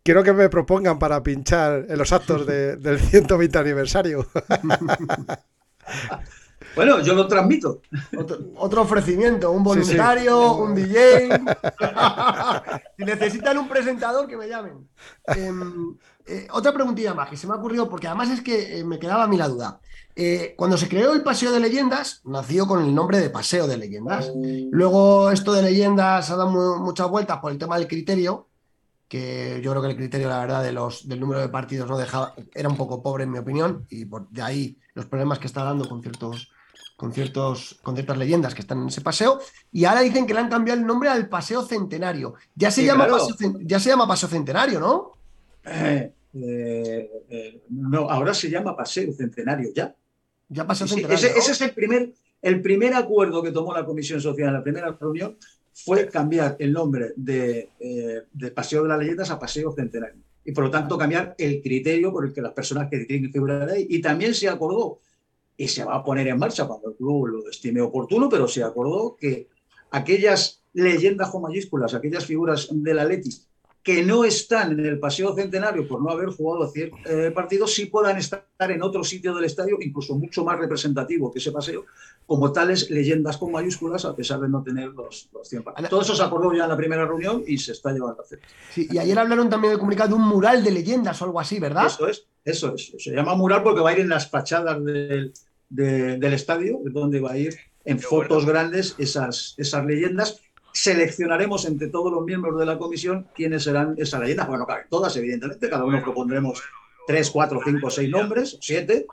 quiero que me propongan para pinchar en los actos del 120 aniversario. [laughs] Bueno, yo lo transmito. Otro, ofrecimiento, un voluntario, un DJ. [laughs] si necesitan un presentador, que me llamen. Em, eh, otra preguntilla más que se me ha ocurrido, porque además es que eh, me quedaba a mí la duda. Eh, cuando se creó el Paseo de Leyendas, nació con el nombre de Paseo de Leyendas. Luego esto de leyendas ha dado muchas vueltas por el tema del criterio, que yo creo que el criterio, la verdad, de los, del número de partidos no dejaba, era un poco pobre en mi opinión, y por, de ahí los problemas que está dando con ciertos, con ciertos, con ciertas leyendas que están en ese paseo. Y ahora dicen que le han cambiado el nombre al Paseo Centenario. Ya se, llama, paseo, ya se llama Paseo Centenario, ¿no? Eh, eh, no, ahora se llama Paseo Centenario, ya. Ya Paseo Centenario. ese, ese, es el primer, el primer acuerdo que tomó la Comisión Social en la primera reunión fue cambiar el nombre eh, de, Paseo de las Leyendas a Paseo Centenario. Y por lo tanto cambiar el criterio por el que las personas que tienen que figurar ahí. Y también se acordó, y se va a poner en marcha cuando el club lo estime oportuno, pero se acordó que aquellas leyendas con mayúsculas, aquellas figuras de la Letis que no están en el Paseo Centenario por no haber jugado eh, partidos, sí puedan estar en otro sitio del estadio, incluso mucho más representativo que ese paseo, como tales leyendas con mayúsculas, a pesar de no tener los, los 100 partidos. Todo eso se acordó ya en la primera reunión y se está llevando a hacer. Sí, y ayer hablaron también del comunicado de un mural de leyendas o algo así, ¿verdad? Eso es, eso es. Se llama mural porque va a ir en las fachadas del, del estadio, donde va a ir en fotos grandes esas, esas leyendas seleccionaremos entre todos los miembros de la comisión quiénes serán esas leyendas. Bueno, todas, evidentemente, cada uno propondremos tres, cuatro, cinco, seis nombres, siete.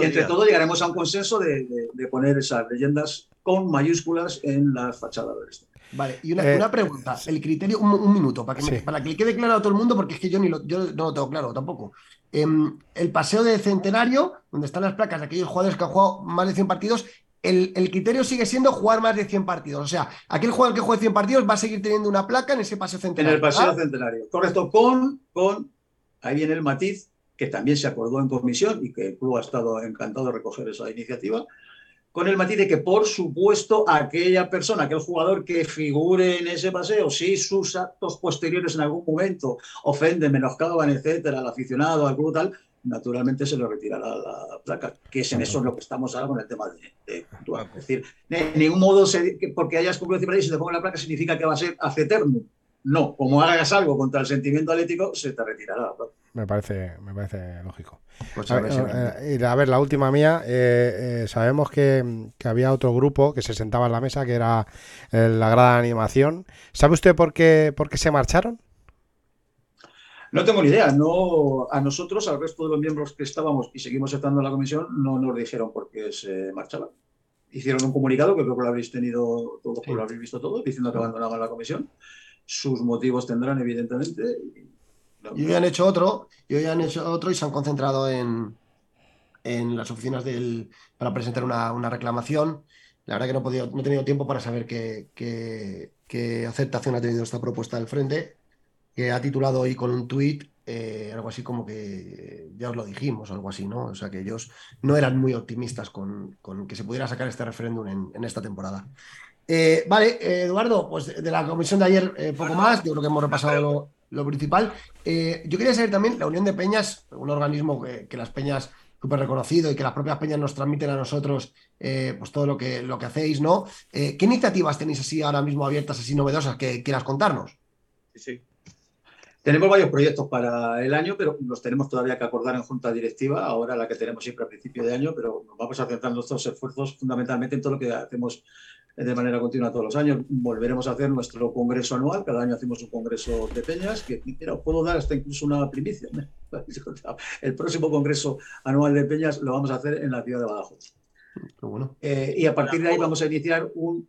y entre todos llegaremos a un consenso de, poner esas leyendas con mayúsculas en la fachada del este. Vale, y una, eh, pregunta, el criterio, un, minuto, para que, para que le quede claro a todo el mundo, porque es que yo, ni lo, yo no lo tengo claro tampoco. Em, el paseo de centenario, donde están las placas de aquellos jugadores que han jugado más de 100 partidos, el, criterio sigue siendo jugar más de 100 partidos. O sea, aquel jugador que juegue 100 partidos va a seguir teniendo una placa en ese paseo centenario. En el paseo centenario, correcto. Con, con, ahí viene el matiz, que también se acordó en comisión y que el club ha estado encantado de recoger esa iniciativa, con el matiz de que, por supuesto, aquella persona, aquel jugador que figure en ese paseo, si sus actos posteriores en algún momento ofenden, menoscaban, etcétera, al aficionado, al club, tal, naturalmente se le retirará la placa, que es en eso en lo que estamos ahora con el tema de, Es decir, en ningún modo, se, porque hayas cumplido y se te ponga la placa significa que va a ser hace eterno. No, como hagas algo contra el sentimiento atlético, se te retirará la placa. Me parece, me parece lógico. Pues a, ver, eh, a, ver, la última mía, eh, eh, sabemos que, que, había otro grupo que se sentaba en la mesa, que era la grada de animación. ¿Sabe usted por qué, por qué se marcharon? No tengo ni idea. No, a nosotros, al resto de los miembros que estábamos y seguimos estando en la comisión, no nos dijeron por qué se marchaban. Hicieron un comunicado que creo que lo habréis tenido todos, lo habréis visto todos, diciendo que abandonaban la comisión. Sus motivos tendrán, evidentemente. Y hoy han hecho otro, y hoy han hecho otro y se han concentrado en, en las oficinas del, para presentar una, reclamación. La verdad que no he, podido, no he tenido tiempo para saber qué, qué aceptación ha tenido esta propuesta del frente que ha titulado hoy con un tuit eh, algo así como que ya os lo dijimos, algo así, ¿no? O sea, que ellos no eran muy optimistas con, que se pudiera sacar este referéndum en, esta temporada. Eh, vale, Eduardo, pues de la comisión de ayer eh, poco más, yo creo que hemos repasado lo, principal. yo quería saber también, la Unión de Peñas, un organismo que, las peñas súper reconocido y que las propias peñas nos transmiten a nosotros pues todo lo que, lo que hacéis, ¿no? ¿Qué iniciativas tenéis así ahora mismo abiertas, así novedosas que quieras contarnos? Sí, sí. Tenemos varios proyectos para el año, pero los tenemos todavía que acordar en junta directiva, ahora la que tenemos siempre a principio de año, pero nos vamos a centrar nuestros esfuerzos fundamentalmente en todo lo que hacemos de manera continua todos los años. Volveremos a hacer nuestro congreso anual, cada año hacemos un congreso de peñas, que puedo dar hasta incluso una primicia. [laughs] El próximo congreso anual de peñas lo vamos a hacer en la ciudad de Badajoz. Bueno. Eh, y a partir de ahí vamos a iniciar un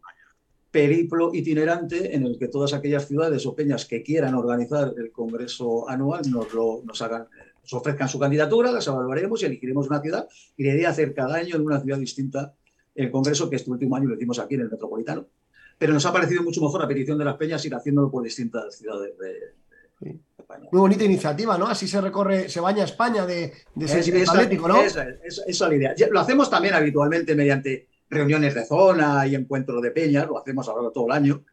periplo itinerante en el que todas aquellas ciudades o peñas que quieran organizar el congreso anual nos, lo, nos hagan nos ofrezcan su candidatura, las evaluaremos y elegiremos una ciudad y la idea hacer cada año en una ciudad distinta el congreso, que este último año lo hicimos aquí en el Metropolitano. Pero nos ha parecido mucho mejor la petición de las peñas ir haciéndolo por distintas ciudades de, España. Muy bonita iniciativa, ¿no? Así se recorre, se baña España de, de ese atlético, ¿no? Esa, es la idea. Lo hacemos también habitualmente mediante reuniones de zona y encuentros de peñas, lo hacemos ahora todo el año,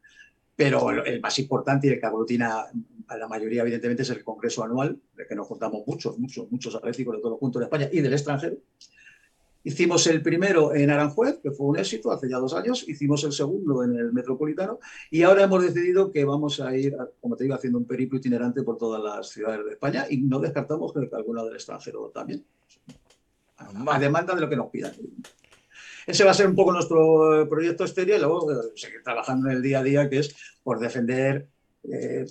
pero el más importante y el que aglutina a la mayoría, evidentemente, es el congreso anual, de que nos juntamos muchos, muchos, muchos atléticos de todo el puntos de España y del extranjero. Hicimos el primero en Aranjuez, que fue un éxito hace ya dos años, hicimos el segundo en el Metropolitano. Y ahora hemos decidido que vamos a ir, como te digo, haciendo un periplo itinerante por todas las ciudades de España y no descartamos que alguna del extranjero también, a demanda de lo que nos pidan. Ese va a ser un poco nuestro proyecto exterior y luego eh, seguir trabajando en el día a día, que es por defender eh,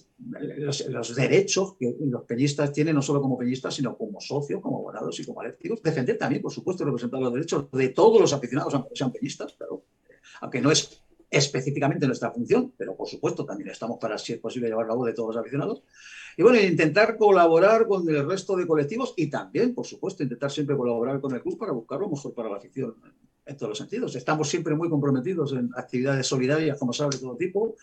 los, derechos que los peñistas tienen, no solo como peñistas, sino como socios, como abonados y como alectivos. Defender también, por supuesto, representar los derechos de todos los aficionados, aunque sean peñistas, claro. aunque no es específicamente nuestra función, pero por supuesto también estamos para, si es posible, llevar la voz de todos los aficionados. Y bueno, intentar colaborar con el resto de colectivos y también, por supuesto, intentar siempre colaborar con el club para buscar lo mejor para la afición en todos los sentidos. Estamos siempre muy comprometidos en actividades solidarias, como sabe, de todo tipo.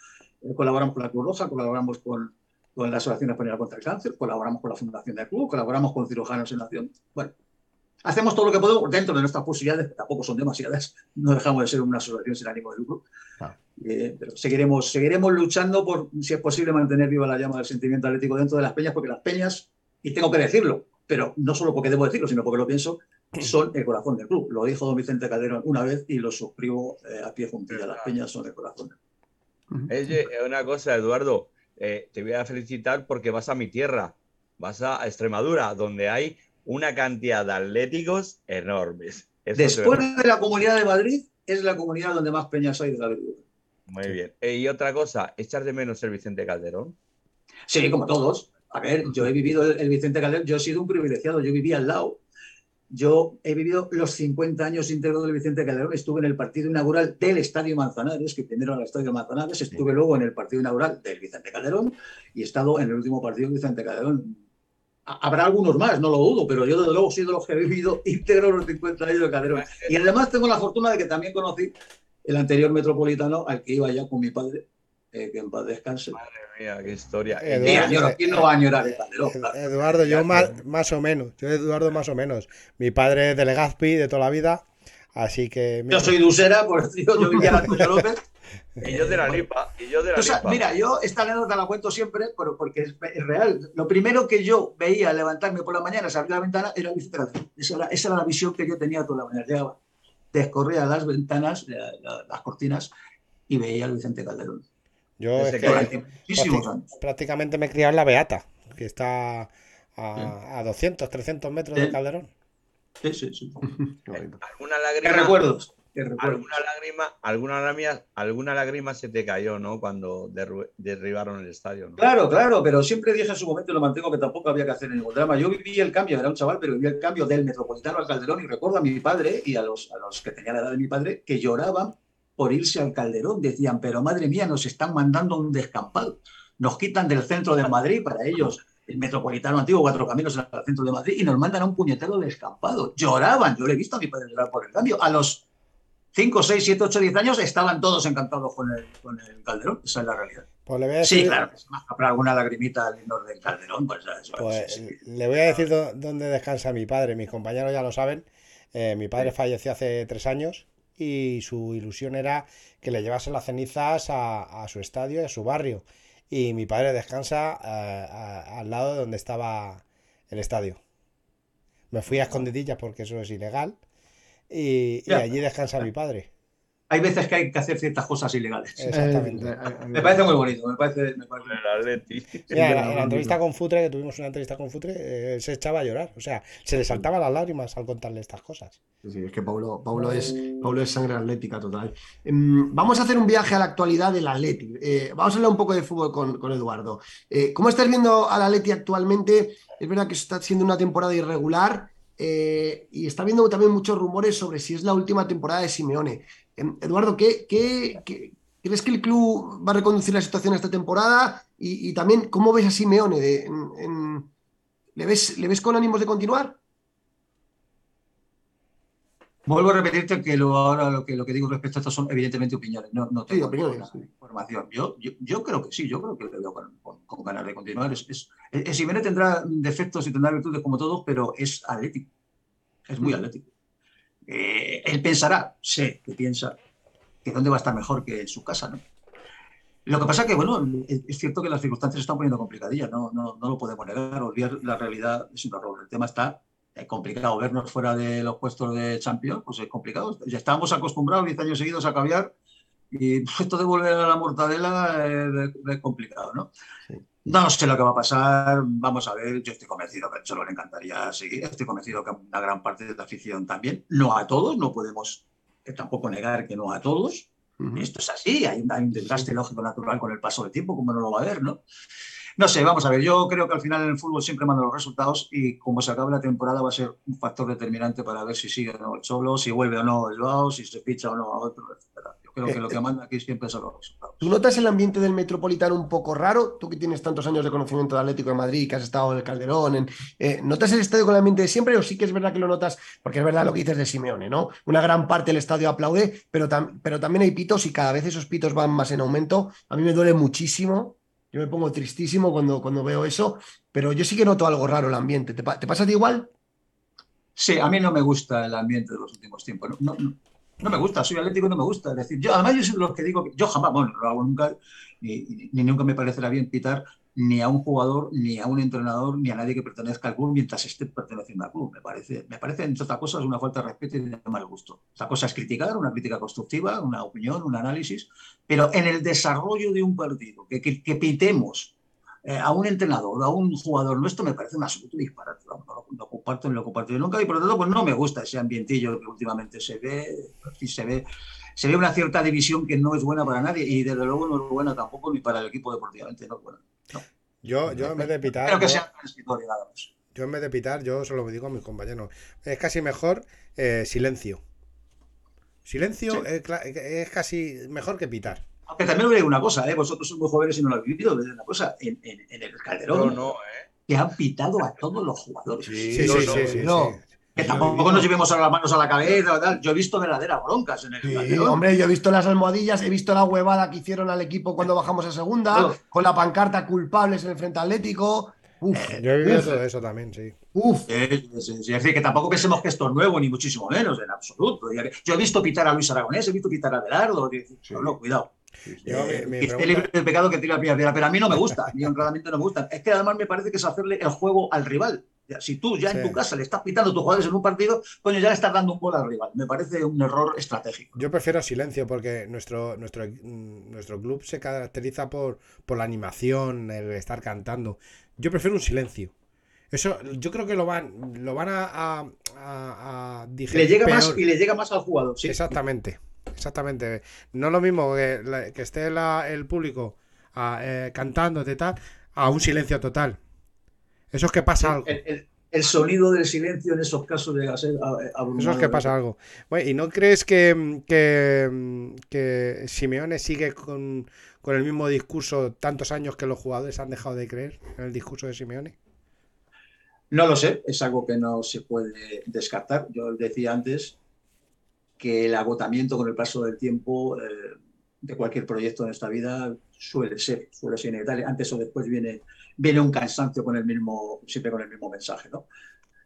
Colaboramos con la Cruz Roja, colaboramos con, con la Asociación Española contra el Cáncer, colaboramos con la Fundación del Club, colaboramos con Cirujanos en Nación. Bueno, hacemos todo lo que podemos dentro de nuestras posibilidades, que tampoco son demasiadas, no dejamos de ser una asociación sin ánimo de lucro. Ah. Eh, pero seguiremos, seguiremos luchando por, si es posible, mantener viva la llama del sentimiento atlético dentro de las peñas, porque las peñas, y tengo que decirlo, pero no solo porque debo decirlo, sino porque lo pienso, son el corazón del club. Lo dijo don Vicente Calderón una vez y lo suscribo eh, a pie juntilla. Las peñas son el corazón del club. Oye, una cosa, Eduardo, eh, te voy a felicitar porque vas a mi tierra, vas a Extremadura, donde hay una cantidad de atléticos enormes. Después de la Comunidad de Madrid, es la comunidad donde más peñas hay de la vida. Muy bien. Eh, y otra cosa, ¿echar de menos el Vicente Calderón? Sí, como todos. A ver, yo he vivido el Vicente Calderón, yo he sido un privilegiado, yo vivía al lado yo he vivido los 50 años íntegros del Vicente Calderón. Estuve en el partido inaugural del Estadio Manzanares, que primero era el Estadio Manzanares. Estuve luego en el partido inaugural del Vicente Calderón y he estado en el último partido del Vicente Calderón. Habrá algunos más, no lo dudo, pero yo desde luego he sido los que he vivido [laughs] íntegros los 50 años de Calderón. Y además tengo la fortuna de que también conocí el anterior metropolitano al que iba ya con mi padre, eh, que en paz descanse. Madre mía, qué historia. Eduardo, ¿quién no va a añorar Eduardo, yo más, o menos. Yo Eduardo más o menos. Mi padre es de Legazpi de toda la vida. Así que. Yo soy de Usera, por eso yo vivía en Antonio [laughs] López. y yo de la Lipa. Y yo de la lipa. Mira, yo esta anécdota la cuento siempre porque es, real. Lo primero que yo veía al levantarme por la mañana, abrir la ventana, era Vicente Calderón. Esa era, esa era la visión que yo tenía toda la mañana. Llegaba, descorría las ventanas, las cortinas y veía al Vicente Calderón. Yo prácticamente me he criado en la Beata, que está a, 200, 300 metros del Calderón. Sí, sí, sí. [laughs] ¿Alguna lágrima? ¿Qué recuerdos? ¿Alguna lágrima, alguna lágrima, alguna lágrima se te cayó, ¿no? Cuando derribaron el estadio. Claro, claro, pero siempre dije en su momento y lo mantengo que tampoco había que hacer ningún drama. Yo viví el cambio, era un chaval, pero viví el cambio del Metropolitano al Calderón y recuerdo a mi padre y a los, a los que tenían la edad de mi padre que lloraban por irse al Calderón. Decían, pero madre mía, nos están mandando un descampado. Nos quitan del centro de Madrid para ellos, el metropolitano antiguo, cuatro caminos al centro de Madrid, y nos mandan a un puñetero descampado. Lloraban, yo le he visto a mi padre llorar por el cambio. A los 5, 6, 7, 8, 10 años estaban todos encantados con el, con el Calderón. Esa es la realidad. Pues Sí, claro, para alguna lagrimita al del Calderón. Pues, pues le voy a decir dónde descansa mi padre. Mis compañeros ya lo saben. Eh, mi padre falleció hace tres años y su ilusión era que le llevase las cenizas a, su estadio y a su barrio. Y mi padre descansa eh, al lado de donde estaba el estadio. Me fui a escondidillas porque eso es ilegal y allí descansa mi padre hay veces que hay que hacer ciertas cosas ilegales. Exactamente. Eh, eh, me parece muy bonito, me parece... Me parece... Mira, en la entrevista con Futre, que tuvimos una entrevista con Futre, eh, se echaba a llorar. O sea, se le saltaban las lágrimas al contarle estas cosas. Sí, es que Paulo, Paulo, es, sangre atlética total. Em, vamos a hacer un viaje a la actualidad del Atleti. vamos a hablar un poco de fútbol con, con Eduardo. ¿Cómo estás viendo al Atleti actualmente? Es verdad que está siendo una temporada irregular. y está habiendo también muchos rumores sobre si es la última temporada de Simeone. Em, Eduardo, ¿qué, crees que el club va a reconducir la situación esta temporada? Y, también, ¿cómo ves a Simeone en, ¿Le ves, ¿Le ves con ánimos de continuar? Vuelvo a repetirte que lo, ahora lo que, lo que digo respecto a esto son evidentemente opiniones, no, no tengo opiniones, información. Yo, yo, creo que sí, yo creo que le veo con, ganas de continuar. Es, es, es, tendrá defectos y tendrá virtudes como todos, pero es atlético, es muy atlético. Eh, él pensará, sé que piensa, que dónde va a estar mejor que en su casa, ¿no? Lo que pasa es que, bueno, es cierto que las circunstancias están poniendo complicadillas, no, no, no lo podemos negar, olvidar la realidad es un error. El tema está es complicado vernos fuera de los puestos de Champions, pues es complicado. Ya estábamos acostumbrados 10 años seguidos a caviar y [laughs] esto de volver a la mortadela es, complicado, ¿no? No sé lo que va a pasar, vamos a ver, yo estoy convencido que solo le encantaría seguir, estoy convencido que una gran parte de la afición también, no a todos, no podemos tampoco negar que no a todos, esto es así, hay, hay un desgaste lógico natural con el paso del tiempo, como no lo va a ver, ¿no? No sé, vamos a ver, yo creo que al final en el fútbol siempre mandan los resultados y como se acabe la temporada va a ser un factor determinante para ver si sigue o no el solo, si vuelve o no el Joao, si se ficha o no a otro, etc. Creo que lo que manda aquí siempre son los resultados. ¿Tú notas el ambiente del Metropolitano un poco raro? Tú que tienes tantos años de conocimiento de Atlético de Madrid, que has estado en el Calderón, eh, ¿notas el estadio con el ambiente de siempre o sí que es verdad que lo notas? Porque es verdad lo que dices de Simeone, ¿no? Una gran parte del estadio aplaude, pero, pero también hay pitos y cada vez esos pitos van más en aumento. A mí me duele muchísimo yo me pongo tristísimo cuando, cuando veo eso, pero yo sí que noto algo raro el ambiente. ¿Te, pasa a ti igual? Sí, a mí no me gusta el ambiente de los últimos tiempos. No, no, me gusta, soy atlético y no me gusta. Decir, yo además yo soy lo que digo, yo jamás, bueno, no lo hago nunca, ni, ni nunca me parecerá bien pitar ni a un jugador, ni a un entrenador, ni a nadie que pertenezca al club mientras esté perteneciendo al club. Me parece, me parece entre otras cosas, una falta de respeto y de mal gusto. Otra cosa es criticar, una crítica constructiva, una opinión, un análisis, pero en el desarrollo de un partido, que, que, pitemos eh, a un entrenador, a un jugador nuestro, me parece un absoluto disparate. No, lo comparto ni lo comparto nunca y por lo tanto pues no me gusta ese ambientillo que últimamente se ve, se ve se ve una cierta división que no es buena para nadie y desde luego no es buena tampoco ni para el equipo deportivamente, no. Yo, yo en vez de pitar. Creo que yo, en vez de pitar, yo solo digo a mis compañeros. Es casi mejor eh, silencio. Silencio es, casi mejor que pitar. Aunque también os digo una cosa, ¿eh? vosotros sois muy jóvenes y no lo habéis vivido. Una cosa, en, el Calderón, no, ¿eh? que han pitado a todos los jugadores. Sí, sí, sí. sí, que tampoco nos llevemos a las manos a la cabeza. Tal. Yo he visto verdaderas broncas en el sí, Hombre, yo he visto las almohadillas, he visto la huevada que hicieron al equipo cuando bajamos a segunda, con la pancarta culpables en el frente atlético. Uf, yo he visto todo eso también, sí. Uf. es decir, que tampoco pensemos que esto es nuevo, ni muchísimo menos, en absoluto. Yo he visto pitar a Luis Aragonés, he visto pitar a Belardo. No, cuidado. Eh, el pecado que tira la primera piedra, pero a mí no me gusta, a mí honradamente no me gusta. Es que además me parece que es hacerle el juego al rival. Si tú ya en tu casa le estás pitando a tus jugadores en un partido, coño, ya le estás dando un gol al rival. Me parece un error estratégico. Yo prefiero silencio porque nuestro, nuestro, mm, nuestro club se caracteriza por, por la animación, el estar cantando. Yo prefiero un silencio. Eso yo creo que lo van, lo van a, a, digerir. Le llega más y le llega más al jugador. Exactamente. Exactamente. No es lo mismo que, que esté el público ah, eh, cantando de tal a un silencio total. Eso es que pasa algo. El, sonido del silencio en esos casos de ser Eso es que pasa algo. ¿Y no crees que, que, Simeone sigue con, el mismo discurso tantos años que los jugadores han dejado de creer en el discurso de Simeone? No lo sé, es algo que no se puede descartar. Yo decía antes que el agotamiento con el paso del tiempo eh, de cualquier proyecto en esta vida suele ser, suele ser inevitable. Antes o después viene, viene un cansancio con el mismo, siempre con el mismo mensaje, ¿no?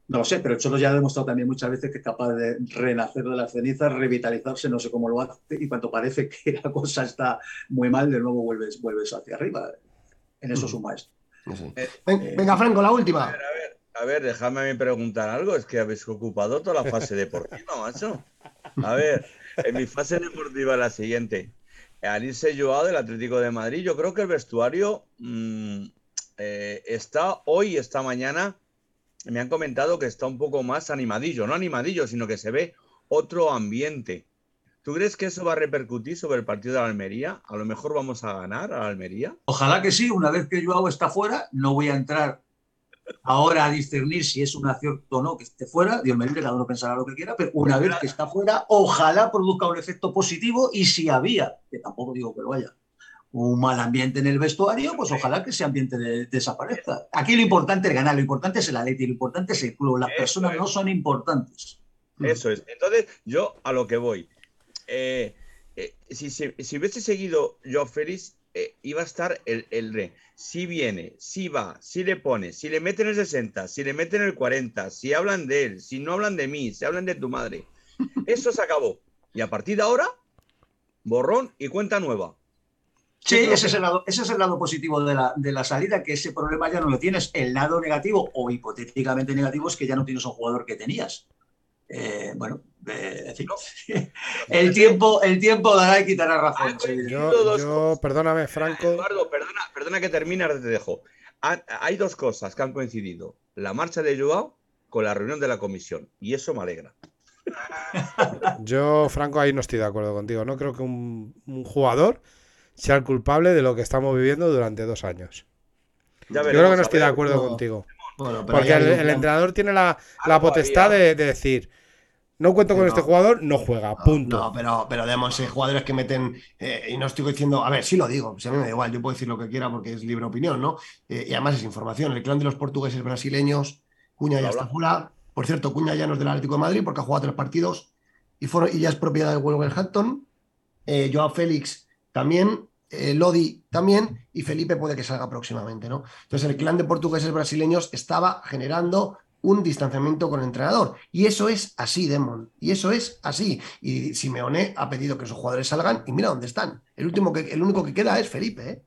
No lo sé, pero el Cholo ya ha demostrado también muchas veces que es capaz de renacer de las cenizas, revitalizarse, no sé cómo lo hace, y cuando parece que la cosa está muy mal, de nuevo vuelves, vuelves hacia arriba. En eso es un maestro. Eh, venga, Franco, la última. A ver, ver, a déjame preguntar algo. Es que habéis ocupado toda la fase deportiva, macho. A ver, en mi fase deportiva la siguiente. Al irse Joao del Atlético de Madrid, yo creo que el vestuario mm, eh, está hoy, esta mañana, me han comentado que está un poco más animadillo, no animadillo, sino que se ve otro ambiente. ¿Tú crees que eso va a repercutir sobre el partido de la Almería? A lo mejor vamos a ganar a la Almería. Ojalá que sí, una vez que Joao está fuera, no voy a entrar ahora a discernir si es un acierto o no que esté fuera, Dios me libre, cada uno pensará lo que quiera, pero una vez que está fuera, ojalá produzca un efecto positivo y si había, que tampoco digo que lo haya, un mal ambiente en el vestuario, pues ojalá que ese ambiente desaparezca. Aquí lo importante es ganar, lo importante es el Atleti, lo importante es el club, las personas no son importantes. Eso es. Entonces, yo a lo que voy. Eh, eh, si, si, hubiese seguido yo Félix, eh, iba a estar el, el re. Si viene, si va, si le pone, si le meten el 60, si le meten el 40, si hablan de él, si no hablan de mí, si hablan de tu madre. [laughs] Eso se acabó. Y a partir de ahora, borrón y cuenta nueva. Sí, ese es, el lado, ese es el lado positivo de la, de la, salida, que ese problema ya no lo tienes. El lado negativo o hipotéticamente negativo es que ya no tienes un jugador que tenías. Eh, bueno, eh, [laughs] el, tiempo, el tiempo dará y quitará razón. Yo, perdóname, Franco. Eduardo, perdona, perdona que termine, ahora te dejo. Hay dos cosas que han coincidido: la marcha de Joao con la reunión de la comisión, y eso me alegra. [laughs] Yo, Franco, ahí no estoy de acuerdo contigo. No creo que un, jugador sea el culpable de lo que estamos viviendo durante dos años. Yo creo que no estoy de acuerdo contigo. Porque el, entrenador tiene la, potestad de, decir, no cuento con este jugador, no juega, punto. No, pero, pero demos eh, jugadores que meten, eh, y no estoy diciendo, a ver, sí lo digo, si a mí me da igual, yo puedo decir lo que quiera porque es libre opinión, ¿no? Eh, y además es información. El clan de los portugueses brasileños, Cuña ya está fuera. Por cierto, Cuña ya no es del Atlético de Madrid porque ha jugado tres partidos y, y ya es propiedad de Wolverhampton. Eh, Joao Félix también, Lodi también, y Felipe puede que salga próximamente, ¿no? Entonces el clan de portugueses brasileños estaba generando un distanciamiento con el entrenador. Y eso es así, Demon. Y eso es así. Y Simeone ha pedido que esos jugadores salgan y mira dónde están. El, último que, el único que queda es Felipe. ¿eh?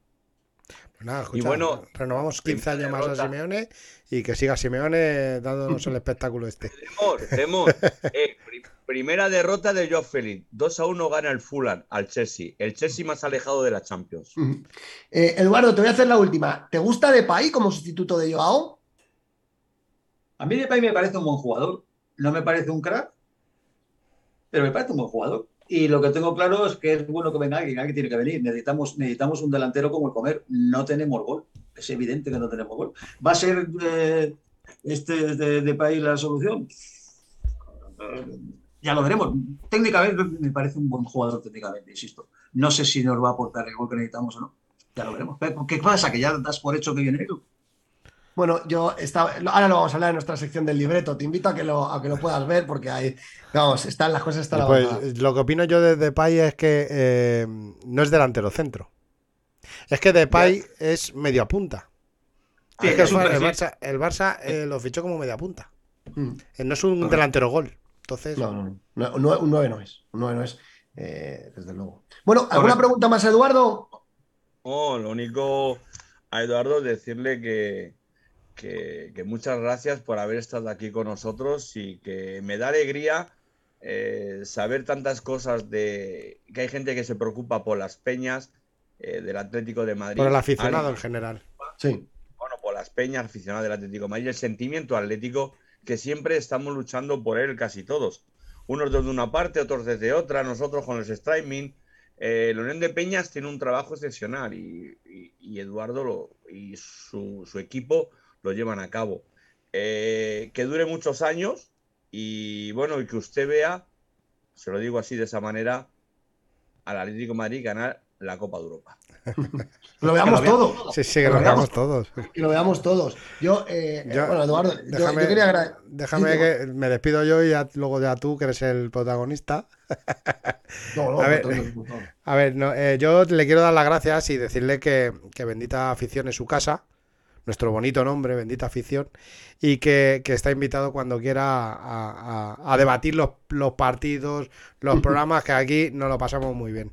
Pues nada, y bueno, renovamos 15 años más a Simeone y que siga Simeone dándonos el [laughs] espectáculo este. [laughs] Eh, primera derrota de Joao Félix. 2 a 1 gana el Fulham al Chelsea. El Chelsea más alejado de la Champions. Eh, Eduardo, te voy a hacer la última. ¿Te gusta Depay como sustituto de Joao? A mí Depay me parece un buen jugador. No me parece un crack, pero me parece un buen jugador. Y lo que tengo claro es que es bueno que venga alguien, alguien tiene que venir. Necesitamos, necesitamos un delantero como el comer. No tenemos gol. Es evidente que no tenemos gol. ¿Va a ser eh, este de, de país la solución? Ya lo veremos. Técnicamente me parece un buen jugador, técnicamente, insisto. No sé si nos va a aportar el gol que necesitamos o no. Ya lo veremos. ¿Qué pasa? ¿Que ya das por hecho que viene él? Bueno, yo estaba, ahora lo vamos a hablar en nuestra sección del libreto. Te invito a que lo, a que lo puedas ver porque ahí, vamos, están las cosas están pues, Lo que opino yo de Depay es que eh, no es delantero centro. Es que Depay es media punta. el, Barça, eh, lo fichó como media punta. Mm. Eh, no es un delantero gol. Entonces. No, no, no. no un 9 no es. Un 9 no es. desde luego. Bueno, ¿alguna pregunta más, Eduardo? Oh, lo único a Eduardo decirle que, que, muchas gracias por haber estado aquí con nosotros y que me da alegría eh, saber tantas cosas de que hay gente que se preocupa por las peñas eh, del Atlético de Madrid. Por el aficionado en general. Sí. Bueno, por las peñas aficionadas del Atlético de Madrid, el sentimiento atlético que siempre estamos luchando por él casi todos. Unos desde una parte, otros desde otra, nosotros con los streaming. Eh, la Unión de Peñas tiene un trabajo excepcional y, Eduardo lo, y su, su equipo lo llevan a cabo. Eh, que dure muchos años y bueno, y que usted vea, se lo digo así de esa manera, al Atlético Madrid ganar la Copa de Europa. [laughs] lo veamos todos. Sí, sí, que lo, veamos todos. Que lo veamos todos. Yo, eh, bueno, Eduardo, déjame, yo, quería Déjame que me despido yo y luego ya tú, que eres el protagonista. [laughs] No, no, a ver, a ver no, eh, yo le quiero dar las gracias y decirle que, que bendita afición es su casa nuestro bonito nombre, bendita afición, y que, está invitado cuando quiera a, debatir los, partidos, los [laughs] programas, que aquí nos lo pasamos muy bien.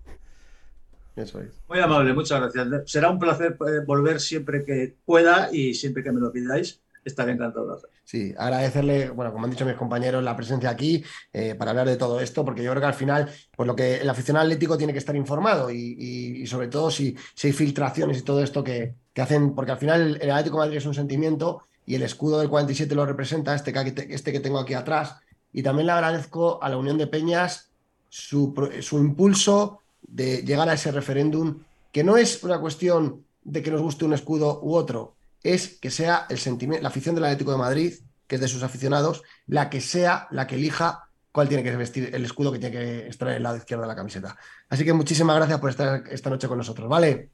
Eso es. Muy amable, muchas gracias. Será un placer eh, volver siempre que pueda y siempre que me lo pidáis estaré encantado de hacer. Sí, agradecerle, bueno, como han dicho mis compañeros, la presencia aquí eh, para hablar de todo esto, porque yo creo que al final, pues lo que el aficionado atlético tiene que estar informado y, sobre todo si, si, hay filtraciones y todo esto que, hacen, porque al final el, Atlético Madrid es un sentimiento y el escudo del 47 lo representa, este que, este que tengo aquí atrás. Y también le agradezco a la Unión de Peñas su, su impulso de llegar a ese referéndum, que no es una cuestión de que nos guste un escudo u otro, es que sea el sentimiento, la afición del Atlético de Madrid, que es de sus aficionados, la que sea la que elija cuál tiene que vestir el escudo que tiene que estar en el lado izquierdo de la camiseta. Así que muchísimas gracias por estar esta noche con nosotros, ¿vale?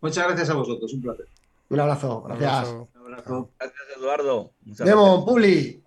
Muchas gracias a vosotros, un placer. Un abrazo, gracias. Un abrazo. Gracias, Eduardo. Demon, Publi.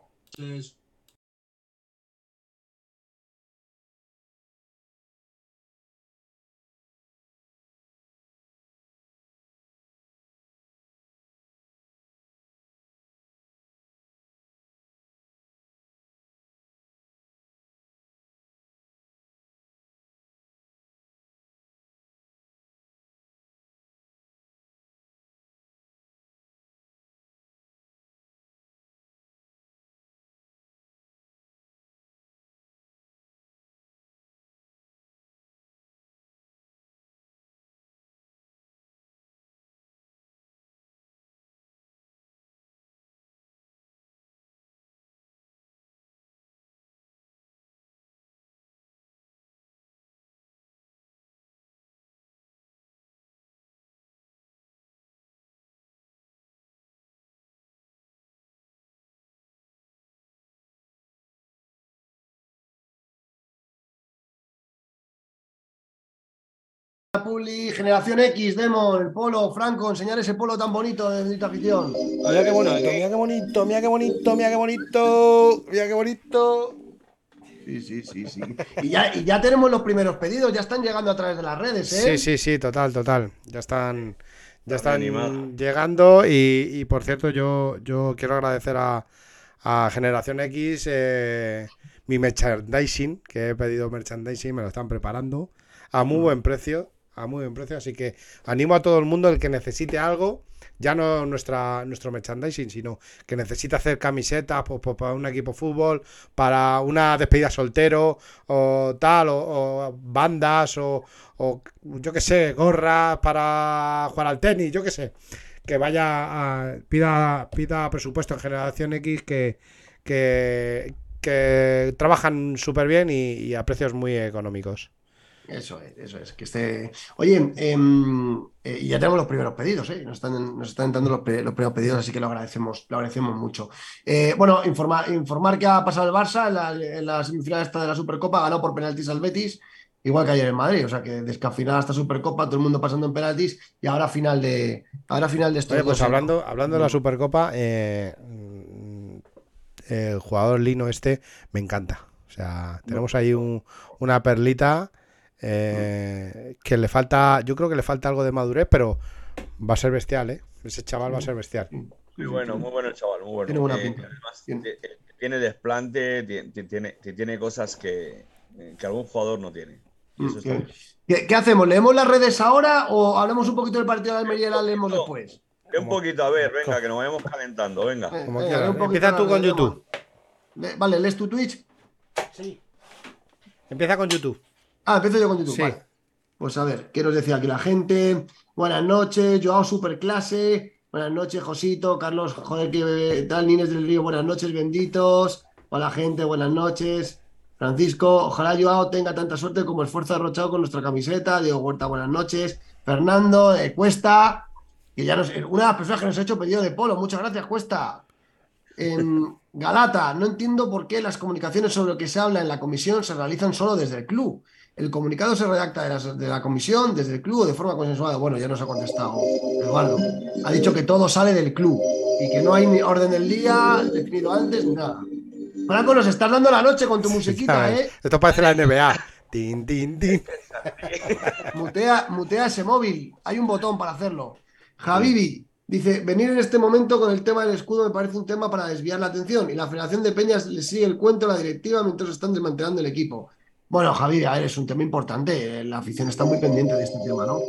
Puli, Generación X, Demon, el polo, Franco, enseñar ese polo tan bonito de bendita afición. Mira qué bonito, mira qué bonito, mira qué bonito, mira qué bonito, mira qué bonito. Sí, sí, sí, sí. Y ya, y ya tenemos los primeros pedidos, ya están llegando a través de las redes, ¿eh? Sí, sí, sí, total, total. Ya están, ya están llegando y, por cierto, yo, yo quiero agradecer a, Generación X eh, mi merchandising, que he pedido merchandising, me lo están preparando a muy buen precio a muy buen precio. Así que animo a todo el mundo el que necesite algo, ya no nuestra, nuestro merchandising, sino que necesite hacer camisetas para un equipo de fútbol, para una despedida soltero, o tal, o, bandas, o, yo que sé, gorras para jugar al tenis, yo que sé. Que vaya a, pida, pida presupuesto en Generación X que, que, que trabajan súper bien y a precios muy económicos. Eso es, eso es. Que esté. Oye, em, eh, ya tenemos los primeros pedidos, ¿eh? Nos están, nos están entrando los, primeros pedidos, así que lo agradecemos, lo agradecemos mucho. Eh, bueno, informar, informar que ha pasado el Barça en la, semifinal esta de la Supercopa, ganó por penaltis al Betis, igual que ayer en Madrid. O sea que descafinada esta Supercopa, todo el mundo pasando en penaltis, y ahora final de. Ahora final de esto. pues hablando, hablando de la Supercopa, mm, el jugador Lino este me encanta. O sea, tenemos ahí una perlita eh, que le falta, yo creo que le falta algo de madurez, pero va a ser bestial, ¿eh? Ese chaval va a ser bestial. Muy bueno, muy bueno el chaval, muy bueno. Tiene buena eh, Además, eh, tiene desplante, tiene, tiene, cosas que, algún jugador no tiene. Mm, ¿Qué, hacemos? ¿Leemos las redes ahora o hablemos un poquito del partido de Almería y la leemos después? Un poquito, a ver, venga, que nos vayamos calentando, venga. Empieza tú con YouTube. Vale, ¿lees tu Twitch? Sí. Empieza con YouTube. Ah, empiezo yo con YouTube. Pues a ver, ¿qué nos decía aquí la gente? Buenas noches, Joao Superclase. Buenas noches, Josito, Carlos, joder, que tal, Nines del Río, buenas noches, benditos. Hola, gente, buenas noches. Francisco, ojalá Joao tenga tanta suerte como esfuerzo derrochado con nuestra camiseta. Diego Huerta, buenas noches. Fernando, de Cuesta, que ya nos. Una de las personas que nos ha hecho pedido de polo. Muchas gracias, Cuesta. En Galata, no entiendo por qué las comunicaciones sobre lo que se habla en la comisión se realizan solo desde el club. El comunicado se redacta de la, comisión, desde el club, de forma consensuada. Bueno, ya nos ha contestado Eduardo. Ha dicho que todo sale del club y que no hay ni orden del día definido antes ni nada. Franco, nos estás dando la noche con tu musiquita, ¿eh? Esto parece la NBA. Tin, tin, tin. mutea, mutea ese móvil. Hay un botón para hacerlo. Javibi dice: Venir en este momento con el tema del escudo me parece un tema para desviar la atención. Y la Federación de Peñas le sigue el cuento a la directiva mientras están desmantelando el equipo. Bueno, Javi, a ver, es un tema importante. La afición está muy pendiente de este tema, ¿no?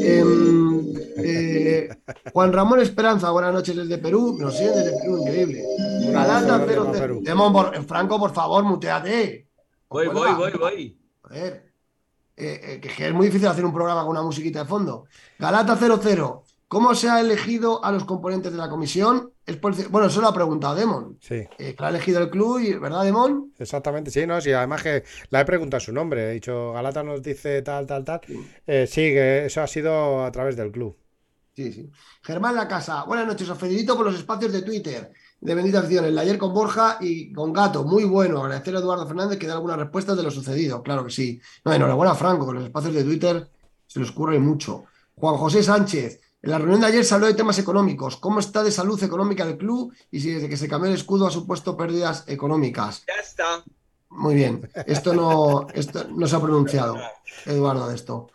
Em, eh, Juan Ramón Esperanza, buenas noches desde Perú. Nos siguen desde Perú, increíble. Galata, pero Franco, por favor, muteate. Voy, voy, voy, voy. A ver. Eh, eh, que es muy difícil hacer un programa con una musiquita de fondo. Galata 00. ¿Cómo se ha elegido a los componentes de la comisión? Es Bueno, eso lo ha preguntado Demon. Sí. Eh, que lo ha elegido el club, y... ¿verdad, Demon? Exactamente, sí, no, sí, además que la he preguntado su nombre. He dicho, Galata nos dice tal, tal, tal. Sí. Eh, sí, que eso ha sido a través del club. Sí, sí. Germán La Casa, buenas noches, os felicito por los espacios de Twitter de Bendita Afición, el ayer con Borja y con Gato, muy bueno. Agradecer a Eduardo Fernández que da algunas respuestas de lo sucedido, claro que sí. No, enhorabuena, Franco, con los espacios de Twitter se los ocurre mucho. Juan José Sánchez, en la reunión de ayer se habló de temas económicos. ¿Cómo está de salud económica el club y si desde que se cambió el escudo ha supuesto pérdidas económicas? Ya está. Muy bien. Esto no, esto no se ha pronunciado, Eduardo, de esto.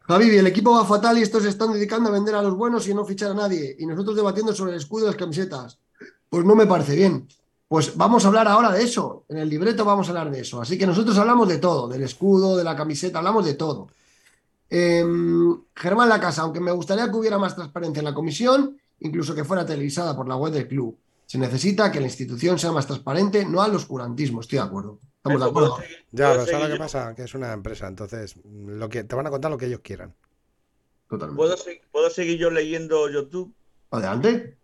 Javi, el equipo va fatal y estos se están dedicando a vender a los buenos y no fichar a nadie. Y nosotros debatiendo sobre el escudo y las camisetas. Pues no me parece bien. Pues vamos a hablar ahora de eso. En el libreto vamos a hablar de eso. Así que nosotros hablamos de todo, del escudo, de la camiseta, hablamos de todo. Em, Germán La Casa, aunque me gustaría que hubiera más transparencia en la comisión, incluso que fuera televisada por la web del club. Se necesita que la institución sea más transparente, no al oscurantismo, estoy de acuerdo. Estamos de acuerdo. Ya, pero ¿sabes lo que pasa? Que es una empresa, entonces lo que, te van a contar lo que ellos quieran. Totalmente. ¿Puedo, ¿Puedo seguir yo leyendo YouTube? Adelante.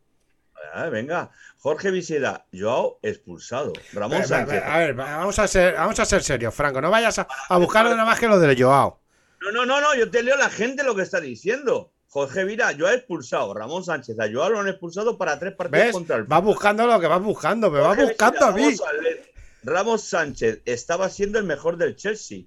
Ah, venga, Jorge Viseda, Joao expulsado. Ramón Sánchez. A ver, vamos a ser, vamos a ser serios, Franco. No vayas a, a buscar nada más que lo de Joao. No, no, no, no, yo te leo la gente lo que está diciendo. Jorge Vira, yo he expulsado. Ramón Sánchez, a Joao lo han expulsado para tres partidos contra el. Vas buscando lo que vas buscando, me vas buscando a mí. Ramos Sánchez estaba siendo el mejor del Chelsea.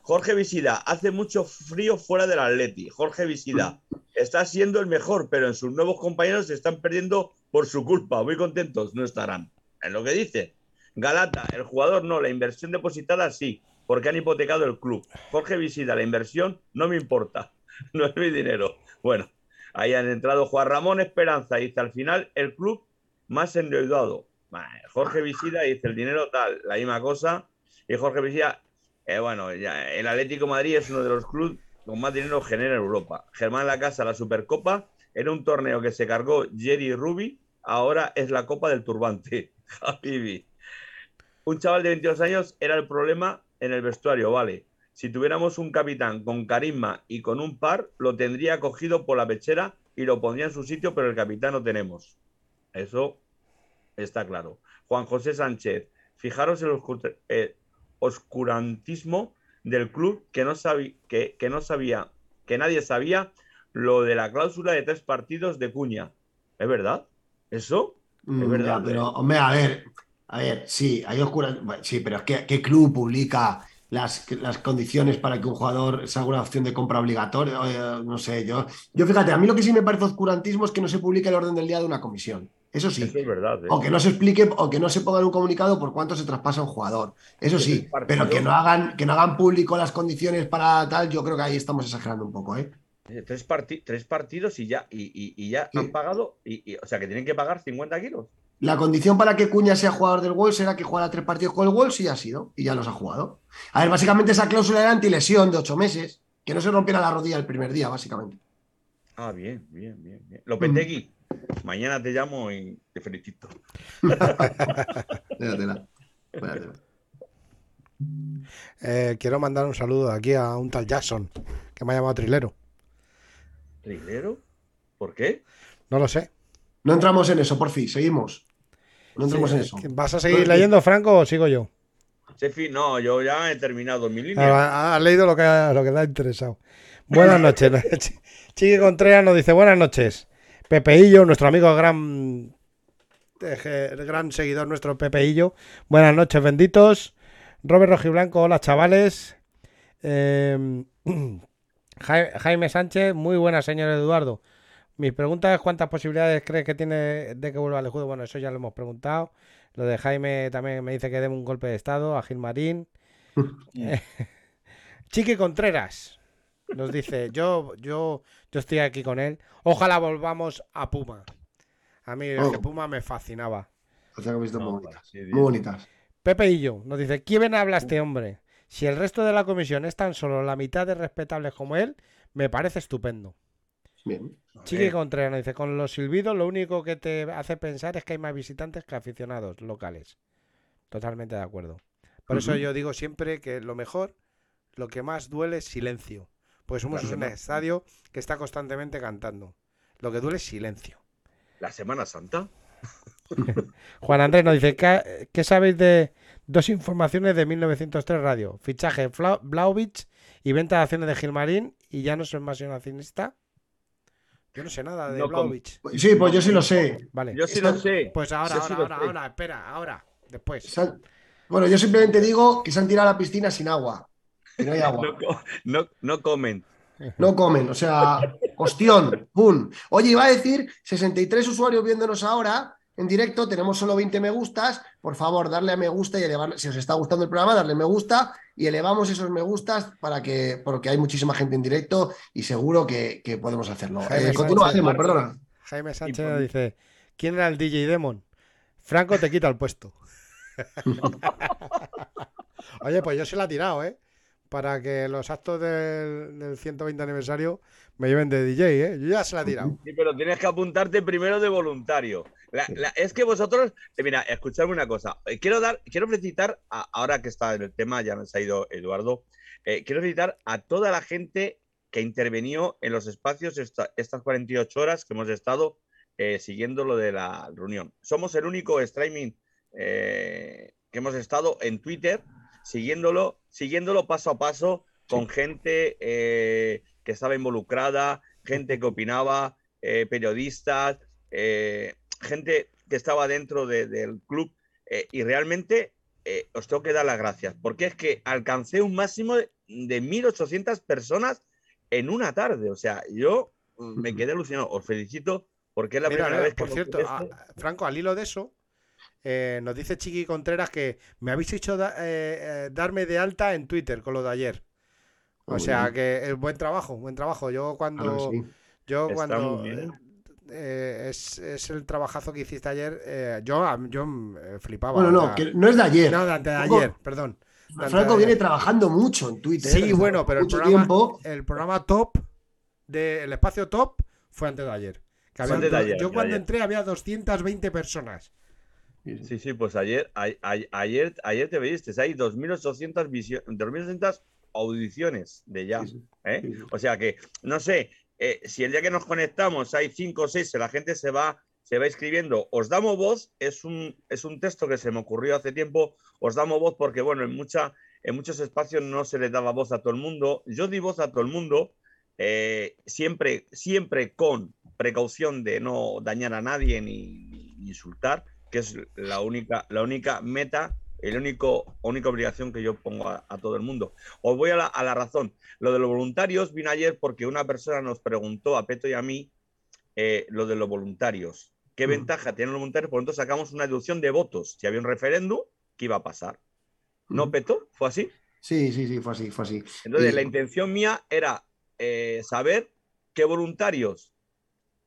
Jorge Visida, hace mucho frío fuera del Atleti. Jorge Visida está siendo el mejor, pero en sus nuevos compañeros se están perdiendo por su culpa. Muy contentos, no estarán. Es lo que dice. Galata, el jugador no, la inversión depositada sí porque han hipotecado el club. Jorge Visida, la inversión no me importa, [laughs] no es mi dinero. Bueno, ahí han entrado Juan Ramón Esperanza, dice al final el club más endeudado. Jorge Visida dice el dinero tal, la misma cosa. Y Jorge Visida, eh, bueno, el Atlético Madrid es uno de los clubes con más dinero genera en Europa. Germán La Casa, la Supercopa, era un torneo que se cargó Jerry Ruby, ahora es la Copa del Turbante. [laughs] Un chaval de 22 años era el problema en el vestuario, vale. Si tuviéramos un capitán con carisma y con un par, lo tendría cogido por la pechera y lo pondría en su sitio, pero el capitán no tenemos. Eso está claro. Juan José Sánchez, fijaros el oscurantismo del club que no, que, que no sabía, que nadie sabía lo de la cláusula de tres partidos de Cuña. ¿Es verdad? ¿Eso? Es mm, verdad. pero, hombre, a ver, a ver, sí, hay oscuras. sí, pero es que ¿qué club publica las, las, condiciones para que un jugador se haga una opción de compra obligatoria? Eh, no sé, yo. Yo fíjate, a mí lo que sí me parece oscurantismo es que no se publique el orden del día de una comisión. Eso sí. es verdad. ¿eh? O que no se explique, o que no se ponga en un comunicado por cuánto se traspasa un jugador. Eso sí, pero que no hagan, que no hagan público las condiciones para tal, yo creo que ahí estamos exagerando un poco, ¿eh? eh tres, tres partidos y ya, y, ya han pagado, y, o sea que tienen que pagar 50 kilos. La condición para que Cuña sea jugador del Wolves era que jugara tres partidos con el Wolves y ha sido, y ya los ha jugado. A ver, básicamente esa cláusula era antilesión de ocho meses, que no se rompiera la rodilla el primer día, básicamente. Ah, bien, bien, bien. bien. Lopetegui, mañana te llamo y te felicito. [laughs] eh, quiero mandar un saludo aquí a un tal Jackson, que me ha llamado Trilero. ¿Trilero? ¿Por qué? No lo sé. No entramos en eso, por fin, seguimos. No entramos en eso. ¿Vas a seguir leyendo, Franco, o sigo yo? Sefi, no, yo ya he terminado mi línea. Has leído lo que, lo que te ha interesado. Buenas [laughs] noches. [laughs] Chiqui Contreras nos dice buenas noches. Pepeillo, nuestro amigo gran, el gran seguidor, nuestro Pepeillo. Buenas noches, benditos. Robert Rojiblanco, hola chavales. Em, [clears throat] Jaime Sánchez, muy buenas, señor Eduardo. Mi pregunta es cuántas posibilidades crees que tiene de que vuelva al juego. Bueno, eso ya lo hemos preguntado. Lo de Jaime también me dice que debe un golpe de estado a Gilmarín. [laughs] Chiqui Contreras nos dice, yo, yo, yo estoy aquí con él. Ojalá volvamos a Puma. A mí oh. Puma me fascinaba. muy bonitas. muy bonitas. Pepe y yo nos dice, ¿quién habla este hombre? Si el resto de la comisión es tan solo la mitad de respetables como él, me parece estupendo. Bien. Chiqui Contreras dice, con los silbidos lo único que te hace pensar es que hay más visitantes que aficionados locales. Totalmente de acuerdo. Por eso yo digo siempre que lo mejor, lo que más duele es silencio. Pues somos un estadio que está constantemente cantando. Lo que duele es silencio. ¿La Semana Santa? [laughs] Juan Andrés nos dice, ¿qué, ¿qué, sabéis de dos informaciones de 1903 Radio? Fichaje Blauvich y venta de acciones de Gilmarín y ya no soy más accionista. Yo no sé nada de no, Sí, pues yo sí lo sé. Vale. Yo sí lo sé. Pues ahora, ahora, ahora, ahora, espera, ahora, después. Bueno, yo simplemente digo que se han tirado a la piscina sin agua. no hay agua. [laughs] no, no, comen. no comen. O sea, [laughs] cuestión, pum. Oye, iba a decir 63 usuarios viéndonos ahora en directo, tenemos solo 20 me gustas. Por favor, darle a me gusta y elevar, si os está gustando el programa, darle me gusta y elevamos esos me gustas para que, porque hay muchísima gente en directo y seguro que, podemos hacerlo. Jaime, eh, Sánchez, perdona. Jaime Sánchez dice: ¿Quién era el DJ Demon? Franco te quita el puesto. [laughs] Oye, pues yo se la he tirado, ¿eh? Para que los actos del, 120 aniversario me lleven de DJ, ¿eh? Yo ya se la he tirado. Sí, pero tienes que apuntarte primero de voluntario. Es que vosotros, eh, mira, escuchadme una cosa. Eh, quiero dar, quiero felicitar, ahora que está en el tema, ya nos ha ido Eduardo, eh, quiero felicitar a toda la gente que intervenió en los espacios estas 48 horas que hemos estado siguiendo lo de la reunión. Somos el único streaming que hemos estado en Twitter siguiéndolo, siguiéndolo paso a paso con gente que estaba involucrada, gente que opinaba, periodistas, gente que estaba dentro del club eh, y realmente eh, os tengo que dar las gracias, porque es que alcancé un máximo de, 1.800 personas en una tarde. O sea, yo me quedé alucinado. Os felicito porque es la primera vez que... Por cierto, Franco, al hilo de eso, eh, nos dice Chiqui Contreras que me habéis hecho darme de alta en Twitter con lo de ayer. O sea que es buen trabajo, buen trabajo. Yo cuando... Yo cuando... Eh, es, el trabajazo que hiciste ayer. Eh, yo yo eh, flipaba. Bueno, no, no es de ayer. No, de, ayer, perdón. Franco viene trabajando mucho en Twitter. Sí, bueno, pero el programa, el programa top, del espacio top, fue antes de ayer. yo cuando entré había 220 personas. Sí, sí, pues ayer, ayer, ayer te viste, hay 2.800 2.800 audiciones de ya. O sea que, no sé, eh, si el día que nos conectamos hay cinco o seis, la gente se va, se va escribiendo, os damos voz, es un, es un texto que se me ocurrió hace tiempo, os damos voz porque, bueno, en, mucha, en muchos espacios no se le daba voz a todo el mundo. Yo di voz a todo el mundo, eh, siempre, siempre con precaución de no dañar a nadie ni, ni insultar, que es la única, la única meta la único, única obligación que yo pongo a, todo el mundo. Os voy a la, razón. Lo de los voluntarios vino ayer porque una persona nos preguntó a Peto y a mí eh, lo de los voluntarios. ¿Qué mm. ventaja tienen los voluntarios? Por lo tanto, sacamos una deducción de votos. Si había un referéndum, ¿qué iba a pasar? ¿No, mm. Peto? ¿Fue así? Sí, sí, sí, fue así, fue así. Entonces, la intención mía era eh, saber qué voluntarios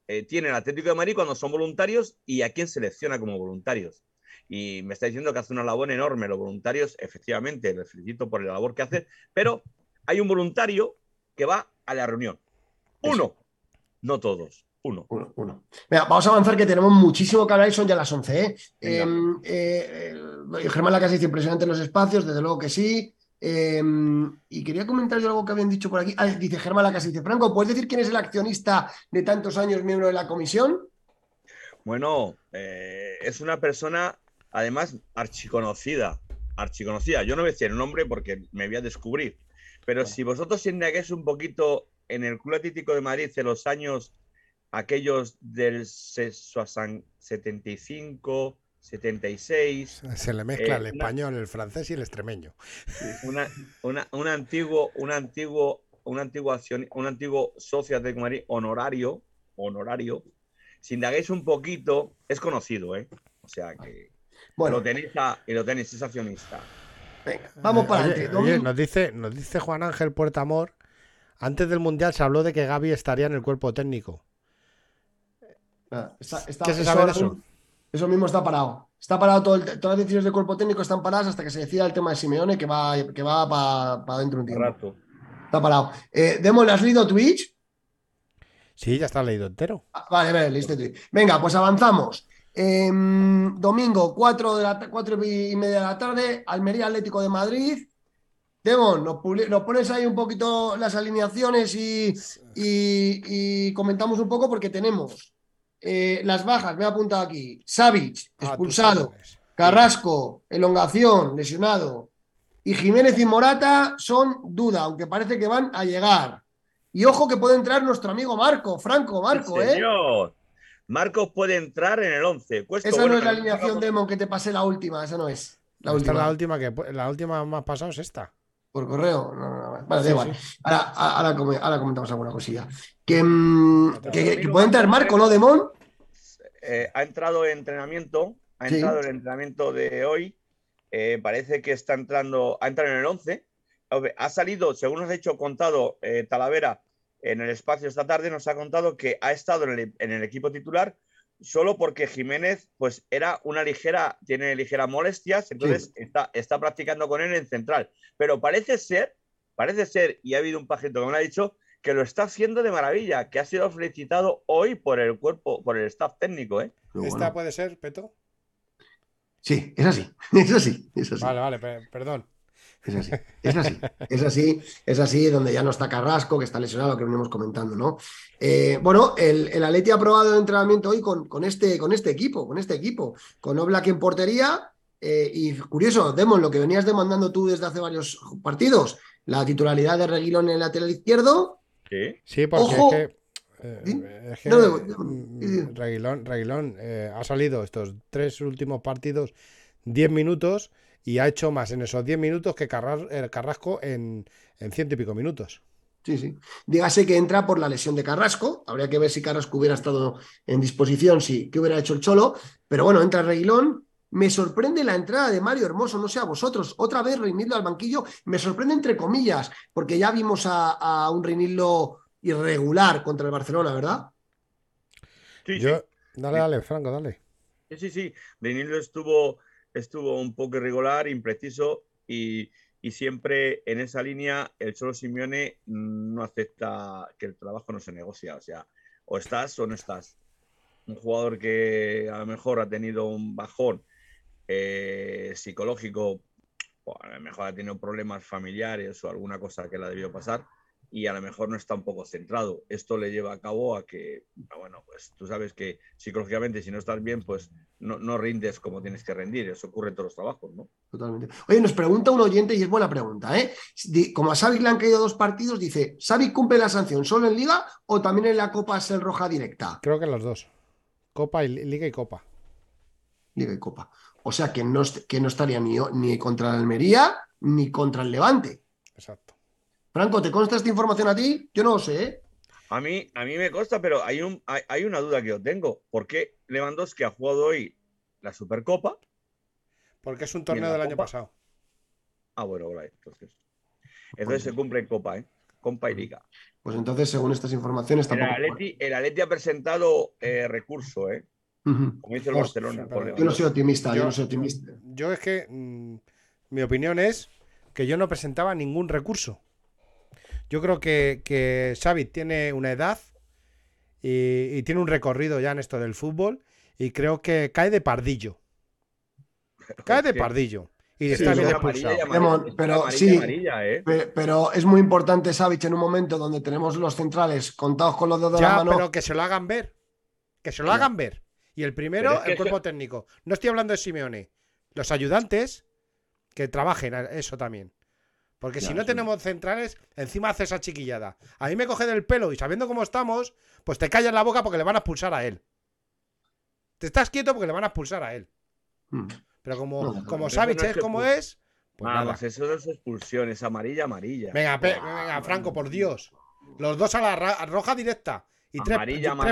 eh, tiene el Atlético de Madrid cuando son voluntarios y a quién selecciona como voluntarios y me está diciendo que hace una labor enorme. Los voluntarios, efectivamente, les felicito por la labor que hace, pero hay un voluntario que va a la reunión. Uno, no todos. Uno. Uno, uno. vamos a avanzar que tenemos muchísimo que hablar y son ya las 11. ¿eh? Em, eh, eh, Germán Lacasa dice impresionante los espacios, desde luego que sí. Em, y quería comentar yo algo que habían dicho por aquí. Ah, dice Germán Lacasa, dice Franco, ¿puedes decir quién es el accionista de tantos años miembro de la comisión? Bueno, es una persona además archiconocida, archiconocida. Yo no voy a decir el nombre porque me voy a descubrir, pero si vosotros indagáis un poquito en el Club Atlético de Madrid de los años aquellos del 75, 76. Se le mezcla eh, el español, el francés y el extremeño. un antiguo, un antiguo, un antiguo, un antiguo socio de Madrid honorario, honorario. Si indagáis un poquito, es conocido, ¿eh? O sea que bueno. Lo tenéis y lo tenéis, es accionista. Venga, vamos para adelante. nos dice, nos dice Juan Ángel Puerta Amor, antes del Mundial se habló de que Gaby estaría en el cuerpo técnico. Ah, ¿Qué se sabe de eso? Eso mismo está parado. Está parado todo todas las decisiones del cuerpo técnico están paradas hasta que se decida el tema de Simeone que va, que va para dentro de un tiempo. Está parado. Eh, Demo, ¿le has leído Twitch? Sí, ya está leído entero. Ah, vale, vale, listo Twitch. Venga, pues avanzamos. Em, domingo, 4, de la, y media de la tarde, Almería Atlético de Madrid. Demon, nos, pones ahí un poquito las alineaciones y, comentamos un poco porque tenemos eh, las bajas, me he apuntado aquí. Savic, ah, expulsado. Carrasco, elongación, lesionado. Y Jiménez y Morata son duda, aunque parece que van a llegar. Y ojo que puede entrar nuestro amigo Marco, Franco, Marco, ¿eh? Marcos puede entrar en el 11. esa no es la alineación demo que te pasé la última, esa no es. La última. la última que la última más pasada es esta. Por correo. vale, da igual. Ahora, comentamos alguna cosilla. Que, mm, puede entrar Marco, ¿no, Demón? Eh, ha entrado en entrenamiento, ha entrado en el entrenamiento de hoy. Eh, parece que está entrando, ha entrado en el 11. Ha salido, según nos ha dicho contado eh, Talavera en el espacio esta tarde, nos ha contado que ha estado en el, equipo titular solo porque Jiménez pues era una ligera, tiene ligeras molestias, entonces está, está practicando con él en central. Pero parece ser, parece ser, y ha habido un pajito que me lo ha dicho, que lo está haciendo de maravilla, que ha sido felicitado hoy por el cuerpo, por el staff técnico. ¿eh? ¿Esta puede ser, Peto? Sí, es así, [laughs] es así, es así. Vale, vale, perdón. Es así, es así, es así, es así, donde ya no está Carrasco, que está lesionado, que venimos comentando, ¿no? Eh, bueno, el, el Atleti ha probado el entrenamiento hoy con, con, este, con este equipo, con este equipo, con Oblak en portería, eh, y curioso, Demon, lo que venías demandando tú desde hace varios partidos, la titularidad de Reguilón en el lateral izquierdo, Sí, porque es que, Reguilón, ha salido estos tres últimos partidos 10 minutos y ha hecho más en esos 10 minutos que el Carrasco en, en ciento y pico minutos. Sí, sí. Dígase que entra por la lesión de Carrasco. Habría que ver si Carrasco hubiera estado en disposición, si qué hubiera hecho el Cholo. Pero bueno, entra Reguilón. Me sorprende la entrada de Mario Hermoso, no sé a vosotros, otra vez Reinildo al banquillo, me sorprende entre comillas, porque ya vimos a, un Reinildo irregular contra el Barcelona, ¿verdad? Sí, Yo, Dale, dale, Franco, dale. Sí, sí, sí. Reinildo estuvo, estuvo un poco irregular, impreciso y, y siempre en esa línea el Cholo Simeone no acepta que el trabajo no se negocia. O sea, o estás o no estás. Un jugador que a lo mejor ha tenido un bajón eh, psicológico, o a lo mejor ha tenido problemas familiares o alguna cosa que le ha debido pasar y a lo mejor no está un poco centrado. Esto le lleva a cabo a que, ah, bueno, pues tú sabes que psicológicamente si no estás bien, pues no, rindes como tienes que rendir. Eso ocurre en todos los trabajos, ¿no? Totalmente. Oye, nos pregunta un oyente y es buena pregunta, ¿eh? Como a Xavi le han caído dos partidos, dice, ¿Xavi cumple la sanción solo en Liga o también en la Copa el Roja directa? Creo que en los dos. Copa y Liga y Copa. Liga y Copa. O sea que no, que no estaría ni, ni contra la Almería ni contra el Levante. Exacto. Franco, ¿te consta esta información a ti? Yo no lo sé. ¿eh? A mí, a mí me consta, pero hay, un, hay, una duda que yo tengo. ¿Por qué Lewandowski ha jugado hoy la Supercopa? Porque es un torneo del año pasado. Ah, bueno, entonces. Entonces se cumple en Copa, ¿eh? Copa y Liga. Pues entonces, según estas informaciones, tampoco. El Atleti, el ha presentado eh, recurso, ¿eh? Como dice el Barcelona. Yo no soy optimista, yo, no soy optimista. Yo es que mm, mi opinión es que yo no presentaba ningún recurso. Yo creo que, que Xavi tiene una edad y, tiene un recorrido ya en esto del fútbol y creo que cae de pardillo. Cae de pardillo. Y está bien expulsado. pero sí, ¿eh? pero es muy importante Xavi en un momento donde tenemos los centrales contados con los dedos de la mano. pero que se lo hagan ver. Que se lo hagan ver. Y el primero, el cuerpo técnico. No estoy hablando de Simeone. Los ayudantes que trabajen eso también. Porque si no tenemos centrales, encima hace esa chiquillada. A mí me coge del pelo y sabiendo cómo estamos, pues te callas la boca porque le van a expulsar a él. Te estás quieto porque le van a expulsar a él. Hmm. Pero como, como Savic es como es. Pues nada. más eso no es expulsión, es amarilla, amarilla. Venga, venga, Franco, por Dios. Los dos a la roja directa. Y tres,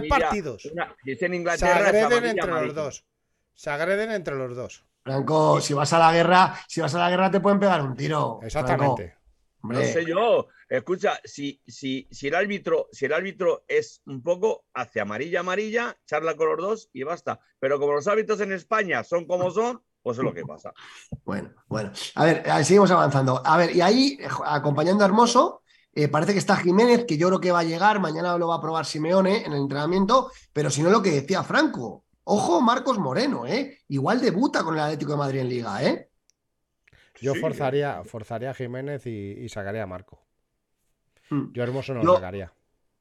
partidos. se agreden entre los dos. Se agreden entre los dos. Franco, si vas a la guerra, si vas a la guerra te pueden pegar un tiro. Exactamente. No sé yo. Escucha, si, si, si, el árbitro, si el árbitro es un poco hacia amarilla, amarilla, charla con los dos y basta. Pero como los árbitros en España son como son, pues es lo que pasa. Bueno, bueno. A ver, seguimos avanzando. A ver, y ahí, acompañando a Hermoso, eh, parece que está Jiménez, que yo creo que va a llegar, mañana lo va a probar Simeone en el entrenamiento, pero si no lo que decía Franco, ojo Marcos Moreno, ¿eh? Igual debuta con el Atlético de Madrid en Liga, ¿eh? Yo forzaría, forzaría a Jiménez y, sacaría a Marco. Hmm. Yo hermoso no lo sacaría.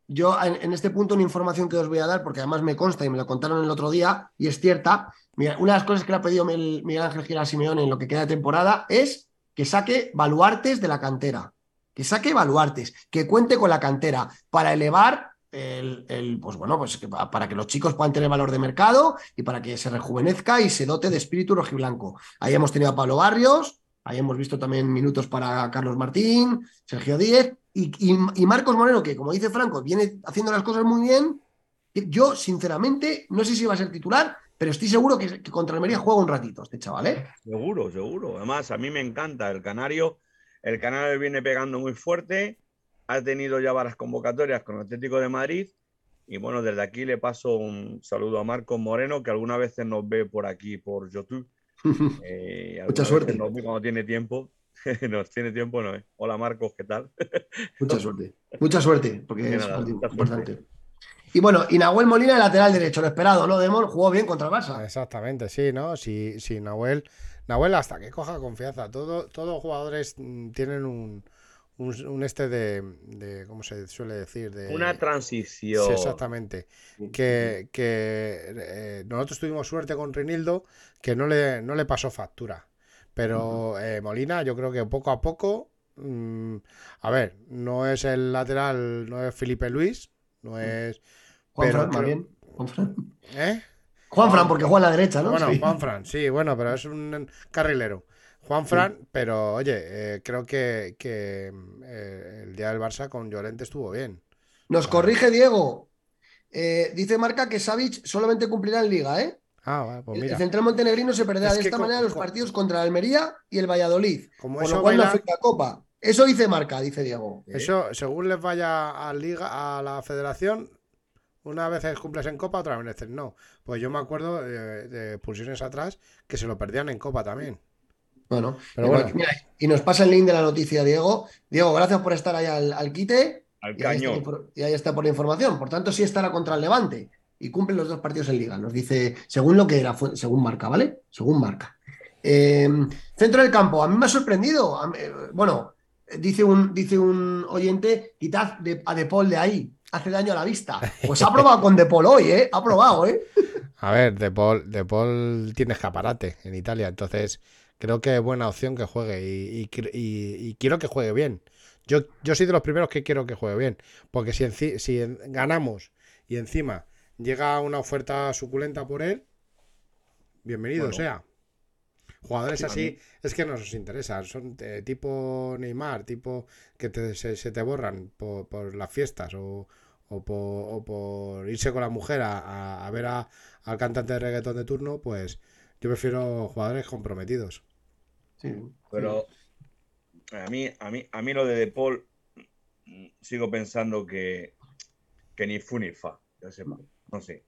Yo en, este punto una información que os voy a dar, porque además me consta y me lo contaron el otro día, y es cierta. Mira, una de las cosas que le ha pedido Miguel Ángel Gil Simeone en lo que queda de temporada es que saque baluartes de la cantera que saque evaluartes, que cuente con la cantera para elevar el, pues bueno, pues para que los chicos puedan tener valor de mercado y para que se rejuvenezca y se dote de espíritu rojiblanco. Ahí hemos tenido a Pablo Barrios, Ahí hemos visto también minutos para Carlos Martín, Sergio Díez y, Marcos Moreno, que como dice Franco, viene haciendo las cosas muy bien. Yo, sinceramente, no sé si va a ser titular, pero estoy seguro que, contra Almería juega un ratito este chaval, ¿eh? Seguro, seguro. Además, a mí me encanta el Canario. El Canario viene pegando muy fuerte. Ha tenido ya varias convocatorias con el Atlético de Madrid. Y bueno, desde aquí le paso un saludo a Marcos Moreno, que algunas veces nos ve por aquí, por YouTube. [laughs] Eh, Mucha suerte. cuando tiene tiempo. [laughs] nos tiene tiempo, no. Hola Marcos, ¿qué tal? [laughs] Mucha suerte. Mucha suerte, porque es importante. Y bueno, y Nahuel Molina, el lateral derecho, lo esperado, ¿no? Demon jugó bien contra el Barça. Exactamente, sí, ¿no? Si, si Nahuel, Nahuel hasta que coja confianza. Todo, todos los jugadores mm, tienen un, un, este de, ¿cómo se suele decir? De, Una transición. Sí, exactamente. Que, eh, nosotros tuvimos suerte con Rinildo, que no le, no le pasó factura. Pero eh, Molina, yo creo que poco a poco, mm, a ver, no es el lateral, no es Felipe Luis, no es... Juan Fran, más bien. Juan Fran. ¿Eh? Juan Fran, porque juega a la derecha, ¿no? Bueno, Juan Fran, sí, bueno, pero es un carrilero. Juan Fran, pero oye, eh, creo que, eh, el día del Barça con Llorente estuvo bien. Nos corrige Diego. Eh, dice Marca que Savic solamente cumplirá en Liga, ¿eh? Ah, pues mira. El central montenegrino se perderá de esta manera los partidos contra Almería y el Valladolid. Como con lo cual no afecta a Copa. Eso dice Marca, dice Diego. Eso, según les vaya a Liga, a la Federación, una vez cumples en Copa, otra vez no. Pues yo me acuerdo de, de pulsiones atrás que se lo perdían en Copa también. Bueno, y nos pasa el link de la noticia, Diego. Diego, gracias por estar ahí al, quite. Al y caño. Ahí y ahí está por la información. Por tanto, sí estará contra el Levante y cumplen los dos partidos en Liga. Nos dice, según lo que era, según marca, ¿vale? Según marca. Em, centro del campo, a mí me ha sorprendido. Eh, bueno, dice un, dice un oyente, quitad a De Paul de ahí, hace daño a la vista. Pues ha probado con De Paul hoy, ¿eh? Ha probado, ¿eh? A ver, De Paul, de Paul tiene escaparate en Italia, entonces creo que es buena opción que juegue y, quiero que juegue bien. Yo, yo soy de los primeros que quiero que juegue bien, porque si, si ganamos y encima llega una oferta suculenta por él, bienvenido sea. Jugadores así es que nos interesa. Son eh, tipo Neymar, tipo que se, te borran por, las fiestas o, por, irse con la mujer a, ver al cantante de reggaetón de turno, pues yo prefiero jugadores comprometidos. Pero a mí, a mí, a mí lo de De Paul sigo pensando que, que ni fu ni fa, no sé.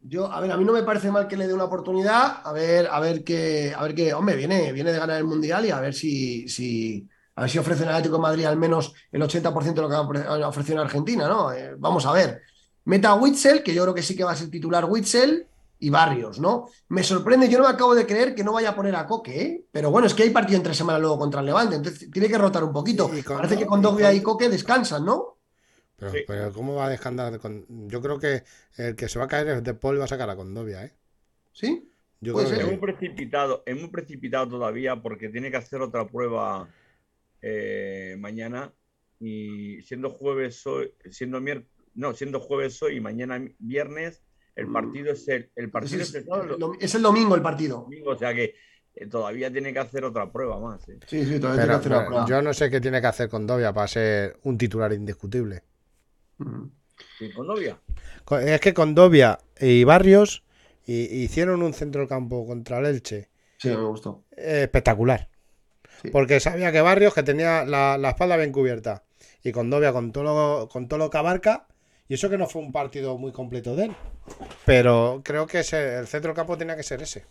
Yo, a ver, a mí no me parece mal que le dé una oportunidad, a ver, a ver qué, a ver qué, hombre, viene, viene de ganar el Mundial y a ver si, si, a ver si ofrece el Atlético de Madrid al menos el 80% de lo que ha ofrecido en Argentina, ¿no? Eh, vamos a ver. Meta Witzel, que yo creo que sí que va a ser titular Witzel, y Barrios, ¿no? Me sorprende, yo no me acabo de creer que no vaya a poner a Coque, ¿eh? Pero bueno, es que hay partido entre semana luego contra el Levante, entonces tiene que rotar un poquito. Parece que con Dogbia y Coque descansan, ¿no? Pero, ¿cómo va a descansar? Con... Yo creo que el que se va a caer es De Paul va a sacar a Condovia, ¿eh? ¿Sí? Yo es muy precipitado, es muy precipitado todavía porque tiene que hacer otra prueba eh, mañana y siendo jueves hoy, siendo miércoles, no, siendo jueves hoy y mañana viernes el partido es el, el partido es, el, domingo el partido. o sea que eh, todavía tiene que hacer otra prueba más. ¿eh? Sí, sí, todavía tiene que hacer una prueba. Yo no sé qué tiene que hacer con Dovia para ser un titular indiscutible. con Dovia? Es que con Dovia y Barrios hicieron un centro del campo contra el Elche. Sí, me gustó. espectacular. Porque sabía que Barrios, que tenía la, espalda bien cubierta, y con Dovia, con todo, lo, con todo lo que abarca, y eso que no fue un partido muy completo de él. Pero creo que ese, el centro del campo tenía que ser ese.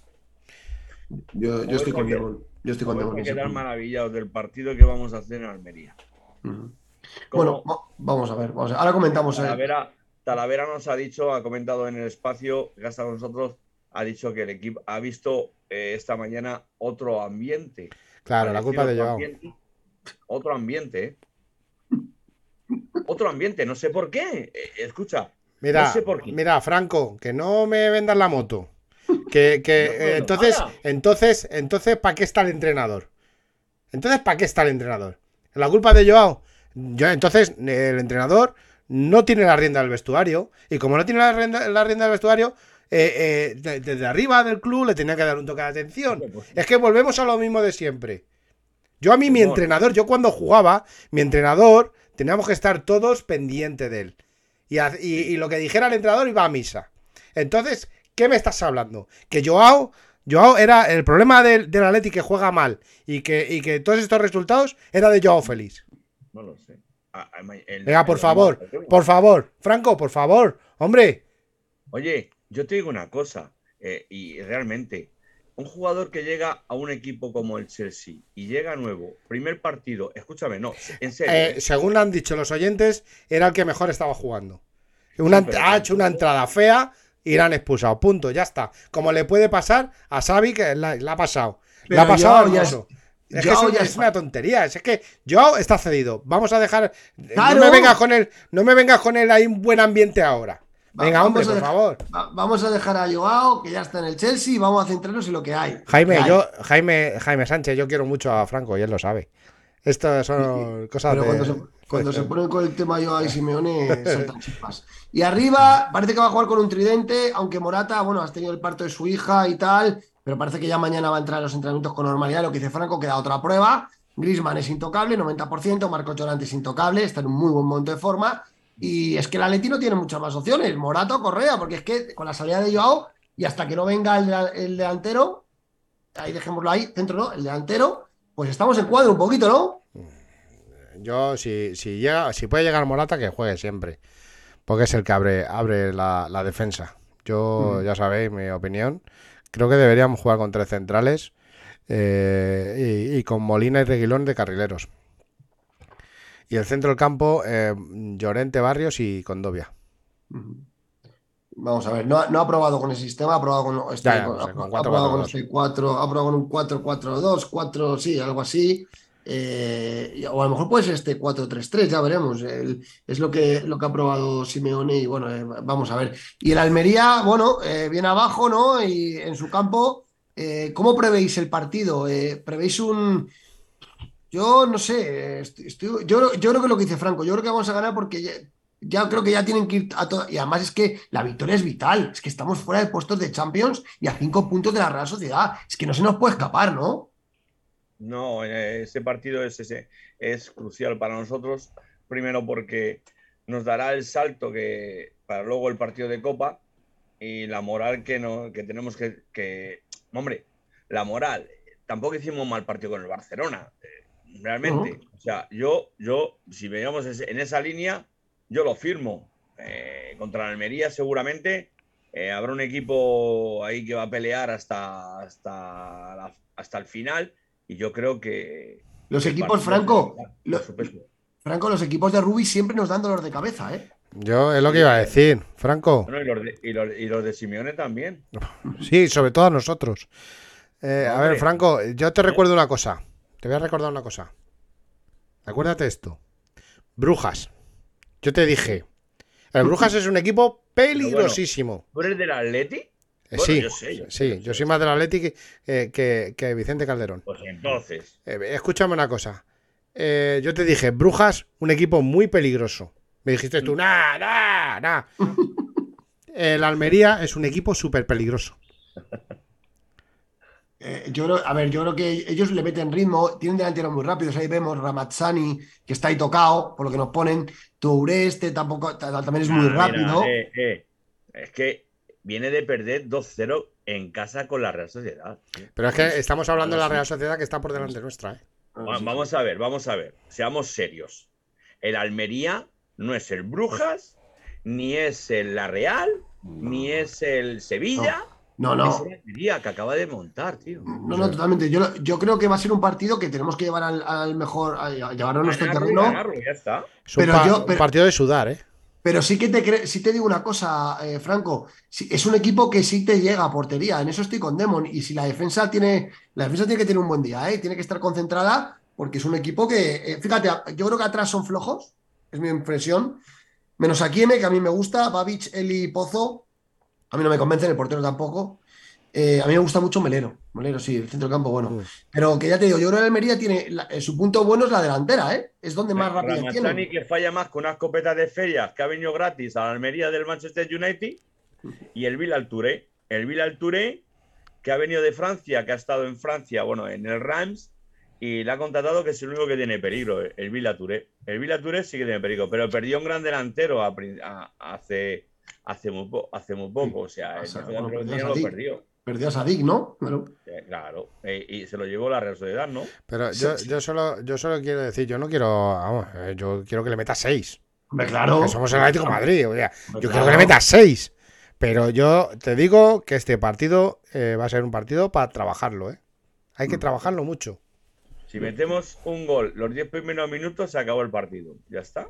Yo, estoy con Diego. Yo estoy con Diego. quedar maravillados del partido que vamos a hacer en Almería. Bueno, vamos a ver, Ahora comentamos. Eh. Talavera, nos ha dicho, ha comentado en el espacio que está con nosotros, ha dicho que el equipo ha visto eh, esta mañana otro ambiente. Claro, la culpa de Joao. otro ambiente, ¿eh? Otro ambiente, no sé por qué. Eh, escucha. Mira, mira, Franco, que no me vendas la moto. Que, que [laughs] entonces, entonces, entonces, ¿para qué está el entrenador? Entonces, ¿para qué está el entrenador? La culpa de Joao. Yo, entonces, el entrenador no tiene la rienda del vestuario. Y como no tiene la rienda, la rienda del vestuario, eh, eh, desde arriba del club le tenía que dar un toque de atención. Pues es que volvemos a lo mismo de siempre. Yo a mí, mi entrenador, yo cuando jugaba, mi entrenador, teníamos que estar todos pendientes de él. Y, lo que dijera el entrenador iba a misa. Entonces, ¿qué me estás hablando? Que Joao, Joao era el problema del, del Atleti que juega mal y que, y que todos estos resultados era de Joao Félix. No lo sé. Ah, ah, Venga, por favor, por favor, Franco, por favor, hombre. Oye, yo te digo una cosa, eh, y realmente, un jugador que llega a un equipo como el Chelsea y llega nuevo, primer partido, escúchame, no, en serio. Eh, ¿eh? según han dicho los oyentes, era el que mejor estaba jugando. ha hecho una entrada fea y la han expulsado. Punto, ya está. Como le puede pasar a Xavi, que la, ha pasado. la ha pasado a Es, que es, una tontería. Es que Joao está cedido. Vamos a dejar. No me vengas con él. No me vengas con él ahí un buen ambiente ahora. Venga, hombre, por favor. vamos a dejar a Joao, que ya está en el Chelsea, y vamos a centrarnos en lo que hay. Jaime, yo, Jaime, Jaime Sánchez, yo quiero mucho a Franco y él lo sabe. Estas son cosas Pero cuando, se, cuando se [laughs] ponen con el tema Joao y Simeone, saltan chispas. Y arriba, parece que va a jugar con un tridente, aunque Morata, bueno, has tenido el parto de su hija y tal, pero parece que ya mañana va a entrar a los entrenamientos con normalidad. Lo que dice Franco, queda otra prueba. Grisman es intocable, 90%, Marco Llorante es intocable, está en un muy buen momento de forma. Y es que el Atleti no tiene muchas más opciones, Morato, Correa, porque es que con la salida de Joao y hasta que no venga el, delantero, ahí dejémoslo ahí, centro, ¿no? El delantero, pues estamos en cuadro un poquito, ¿no? Yo, si, si llega, si puede llegar Morata, que juegue siempre. Porque es el que abre, abre la, defensa. Yo, ya sabéis mi opinión. Creo que deberíamos jugar con tres centrales eh, y, y, con Molina y Reguilón de carrileros. Y el centro del campo, eh, Llorente, Barrios y Condovia. Vamos a ver, no, ha probado con el sistema, ha probado con este, ha, probado con este 4, ha probado con un 4-4-2, 4, sí, algo así. Eh, o a lo mejor puede ser este 4-3-3, ya veremos. es lo que, lo que ha probado Simeone y bueno, eh, vamos a ver. Y el Almería, bueno, viene abajo, ¿no? Y en su campo, ¿cómo prevéis el partido? ¿Prevéis un, yo no sé, yo, yo creo que lo que dice Franco, yo creo que vamos a ganar porque ya, creo que ya tienen que ir a todo. Y además es que la victoria es vital, es que estamos fuera de puestos de Champions y a cinco puntos de la Real Sociedad. Es que no se nos puede escapar, ¿no? No, ese partido es, ese, es crucial para nosotros, primero porque nos dará el salto que para luego el partido de Copa y la moral que, no, que tenemos que, que, Hombre, la moral, tampoco hicimos mal partido con el Barcelona realmente. O sea, yo, yo, si veíamos en esa línea, yo lo firmo. Eh, contra la Almería seguramente eh, habrá un equipo ahí que va a pelear hasta, hasta, hasta el final y yo creo que... Los equipos, Franco, Franco, los equipos de Rubi siempre nos dan dolor de cabeza, ¿eh? Yo es lo que iba a decir, Franco. y, los de, Simeone también. Sí, sobre todo a nosotros. Eh, a ver, Franco, yo te recuerdo una cosa. Te voy a recordar una cosa. Acuérdate esto. Brujas. Yo te dije. El [laughs] Brujas es un equipo peligrosísimo. ¿Tú eres del Atleti? Eh, sí, yo sí, yo soy más del Atleti que, que, Vicente Calderón. Pues entonces. Eh, escúchame una cosa. Eh, yo te dije, Brujas, un equipo muy peligroso. Me dijiste tú, nada, nada, nada. [laughs] El Almería es un equipo súper peligroso. Eh, yo a ver, yo creo que ellos le meten ritmo, tienen delanteros muy rápidos. Ahí vemos Ramazzani, que está ahí tocado, por lo que nos ponen. Touré, este tampoco, también es muy ah, rápido. Eh, eh, es que viene de perder 2-0 en casa con la Real Sociedad. Pero es que estamos hablando de la Real Sociedad que está por delante nuestra. Vamos a ver, vamos a ver. Seamos serios. El Almería no es el Brujas, ni es el La Real, ni es el Sevilla. No, no. Es que acaba de montar, tío. No, no, totalmente. Yo, yo creo que va a ser un partido que tenemos que llevar al, mejor, a, llevarlo a nuestro terreno. ya está. Es un, pero partido de sudar, ¿eh? Pero sí que te, sí te digo una cosa, eh, Franco. es un equipo que sí te llega a portería. En eso estoy con Demon. Y si la defensa tiene. La defensa tiene que tener un buen día, ¿eh? Tiene que estar concentrada. Porque es un equipo que. Eh, fíjate, yo creo que atrás son flojos. Es mi impresión. Menos aquí M, que a mí me gusta. Babich, Eli, Pozo. A mí no me convence, el portero tampoco. Eh, a mí me gusta mucho Melero. Melero, sí, el centro del campo, bueno. Pero que ya te digo, yo creo que el Almería tiene. Eh, su punto bueno es la delantera, ¿eh? Es donde más rápido tiene. que falla más con una escopeta de ferias que ha venido gratis a la Almería del Manchester United. Y el Villal Touré, el Villal Touré, que ha venido de Francia, que ha estado en Francia, bueno, en el Rams, y le ha contratado que es el único que tiene peligro, el Villa Touré. El Villa Touré sí que tiene peligro, pero perdió un gran delantero hace, hace, muy, hace muy poco. O sea, el perdió lo perdió. Perdió a Sadik, ¿no? Claro, eh, y se lo llevó la Real Sociedad, ¿no? Pero yo, yo, solo, yo solo quiero decir, yo no quiero, vamos, eh, yo quiero que le meta seis. claro. Que somos el Atlético de Madrid, o sea, yo quiero que le meta seis. Pero yo te digo que este partido eh, va a ser un partido para trabajarlo, ¿eh? Hay que mm. trabajarlo mucho. Si metemos un gol los 10 primeros minutos, se acabó el partido. ¿Ya está?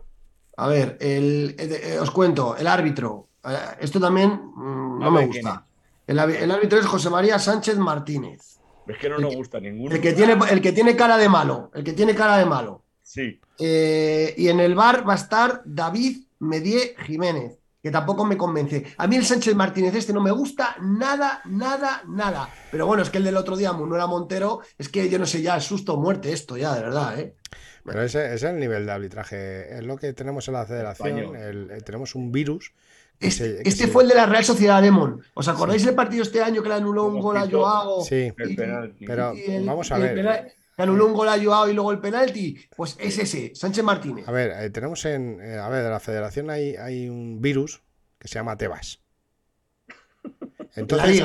A ver, eh, os cuento, el árbitro. Eh, esto también mm, no me gusta. El, árbitro es José María Sánchez Martínez. Es que no nos gusta ninguno. El que, tiene, el que tiene cara de malo. El que tiene cara de malo. Sí. Eh, y en el bar va a estar David Medie Jiménez que tampoco me convence. A mí el Sánchez Martínez este no me gusta nada, nada, nada. Pero bueno, es que el del otro día, Munuera Montero, es que yo no sé ya, susto o muerte esto ya, de verdad, ¿eh? Pero ese, es el nivel de arbitraje. Es lo que tenemos en la federación. Eh, tenemos un virus. Este, este fue el de la Real Sociedad Demon. ¿Os acordáis del partido este año que le anuló un gol a Joao? Sí, pero vamos a ver. Le anuló un gol a Joao y luego el penalti. Pues es ese, Sánchez Martínez. A ver, eh, tenemos en. Eh, a ver, de la federación hay, hay un virus que se llama Tebas. [laughs] Entonces,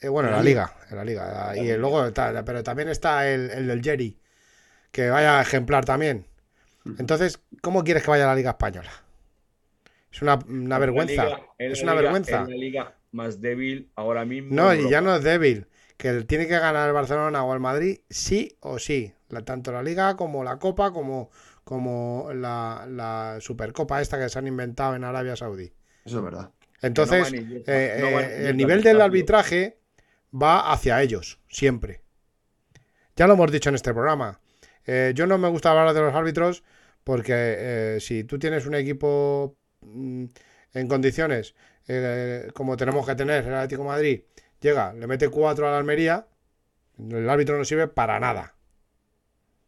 eh, bueno, la, liga, en la liga. Y luego, pero también está el, el, del Jerry, que vaya a ejemplar también. Entonces, ¿cómo quieres que vaya a la liga española? Es una, vergüenza. es una vergüenza. Es la liga más débil ahora mismo. No, y ya no es débil que tiene que ganar el Barcelona o el Madrid sí o sí, tanto la Liga como la Copa como, como la, Supercopa esta que se han inventado en Arabia Saudí. Eso es verdad. Entonces, eh, eh, el nivel del arbitraje va hacia ellos, siempre. Ya lo hemos dicho en este programa. Eh, yo no me gusta hablar de los árbitros porque si tú tienes un equipo en condiciones como tenemos que tener el Atlético Madrid llega, le mete cuatro a la Almería, el árbitro no sirve para nada.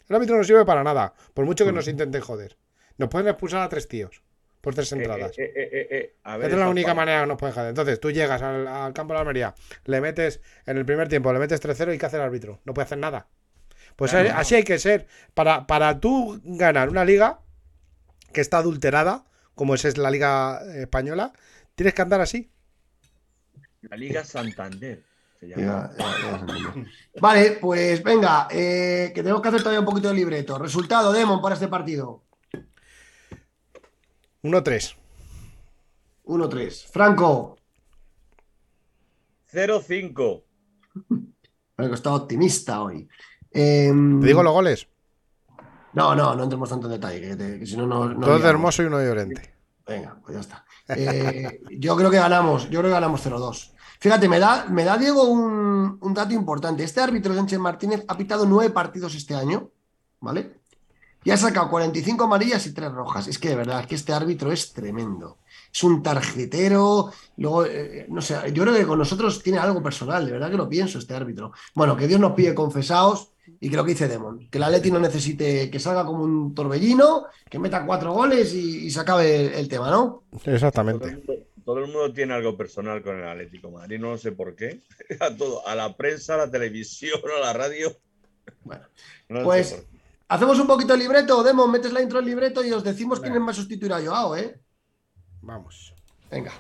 El árbitro no sirve para nada, por mucho que nos intenten joder. Nos pueden expulsar a tres tíos por tres eh, eh, entradas. Eh, Esa es la única manera que nos pueden joder. Entonces, tú llegas al, campo de la Almería, le metes en el primer tiempo, le metes 3-0 y ¿qué hace el árbitro? No puede hacer nada. Pues así hay que ser. Para, para tú ganar una liga que está adulterada, como es la liga española, tienes que andar así. La Liga Santander. vale, pues venga, eh, que tenemos que hacer todavía un poquito de libreto. Resultado, Demon, para este partido. 1-3. 1-3. Franco. 0-5. [laughs] Franco está optimista hoy. Em, ¿Te digo los goles? No, no, no entremos tanto en detalle. Que, si no, no, Dos de hermoso y uno de Llorente. Venga, pues ya está. Eh, yo creo que ganamos, yo creo que ganamos 0-2. Fíjate, me da, me da Diego un, dato importante. Este árbitro Sánchez Martínez ha pitado nueve partidos este año, ¿vale? Y ha sacado 45 amarillas y tres rojas. Es que de verdad, es que este árbitro es tremendo. Es un tarjetero. Luego, eh, no sé, yo creo que con nosotros tiene algo personal, de verdad que lo pienso, este árbitro. Bueno, que Dios nos pide confesados y que lo que dice Demon, que la Leti no necesite que salga como un torbellino, que meta cuatro goles y, se acabe el, tema, ¿no? Exactamente. Todo el, mundo, tiene algo personal con el Atlético Madrid, no sé por qué. [laughs] A todo, a la prensa, a la televisión, a la radio. Bueno, pues hacemos un poquito el libreto, Demon, metes la intro al libreto y os decimos quién es más sustituir a Joao, ¿eh? Vamos. Venga.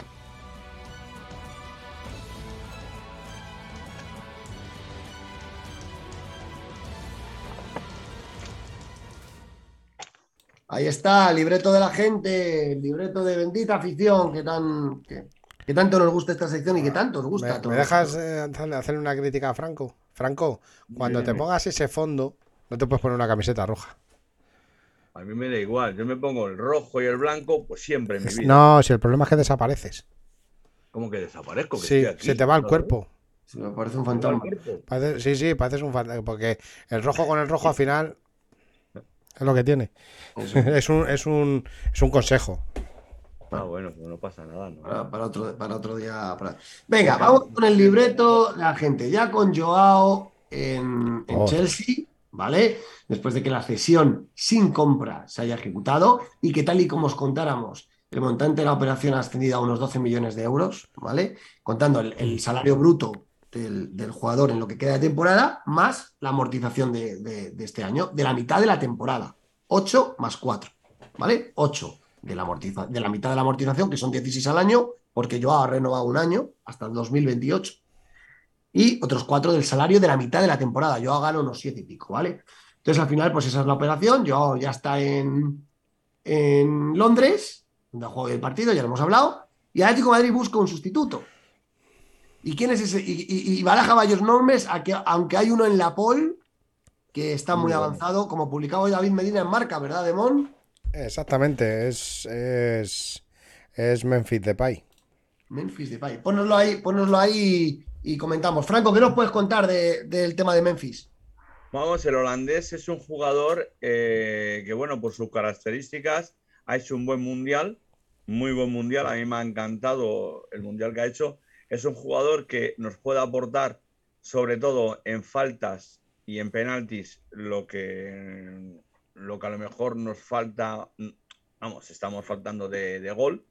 Ahí está, el libreto de la gente, el libreto de bendita afición, que, tan, que, tanto nos gusta esta sección y que tanto nos gusta. ¿Me, dejas eh, hacerle una crítica a Franco? Franco, cuando te pongas ese fondo, no te puedes poner una camiseta roja. A mí me da igual, yo me pongo el rojo y el blanco, pues siempre en mi vida. No, si el problema es que desapareces. ¿Cómo que desaparezco? sí, se te va el cuerpo. Se me parece un fantasma. sí, sí, pareces un fantasma. Porque el rojo con el rojo al final es lo que tiene. es, un, es, un, es un consejo. Ah, bueno, pues no pasa nada. Para, otro, para otro día. Venga, vamos con el libreto la gente. Ya con Joao en, oh. Chelsea, ¿vale? Después de que la cesión sin compra se haya ejecutado y que tal y como os contáramos El montante de la operación ha ascendido a unos 12 millones de euros, ¿vale? Contando el, salario bruto del, jugador en lo que queda de temporada, más la amortización de, este año, de la mitad de la temporada. 8 más 4, ¿vale? 8 de la, de la mitad de la amortización, que son 16 al año, porque yo ha renovado un año hasta el 2028. Y otros 4 del salario de la mitad de la temporada. Yo gano unos 7 y pico, ¿vale? Entonces, al final, pues esa es la operación. Yo ya está en, en Londres, donde jugado el partido, ya lo hemos hablado. Y Atlético Madrid busca un sustituto. ¿Y quién es ese? Y, baraja varios nombres, aunque hay uno en la Pol que está muy, avanzado, como publicado hoy David Medina en marca, ¿verdad, Demón? Exactamente, es, es, es Memphis Depay. Memphis Depay. Pónoslo ahí, pónoslo ahí y, comentamos. Franco, ¿qué nos puedes contar del tema de Memphis? Vamos, el holandés es un jugador eh, que, bueno, por sus características ha hecho un buen mundial, muy buen mundial. A mí me ha encantado el mundial que ha hecho. Es un jugador que nos puede aportar, sobre todo en faltas y en penaltis, lo que, lo que a lo mejor nos falta, vamos, estamos faltando de, de gol,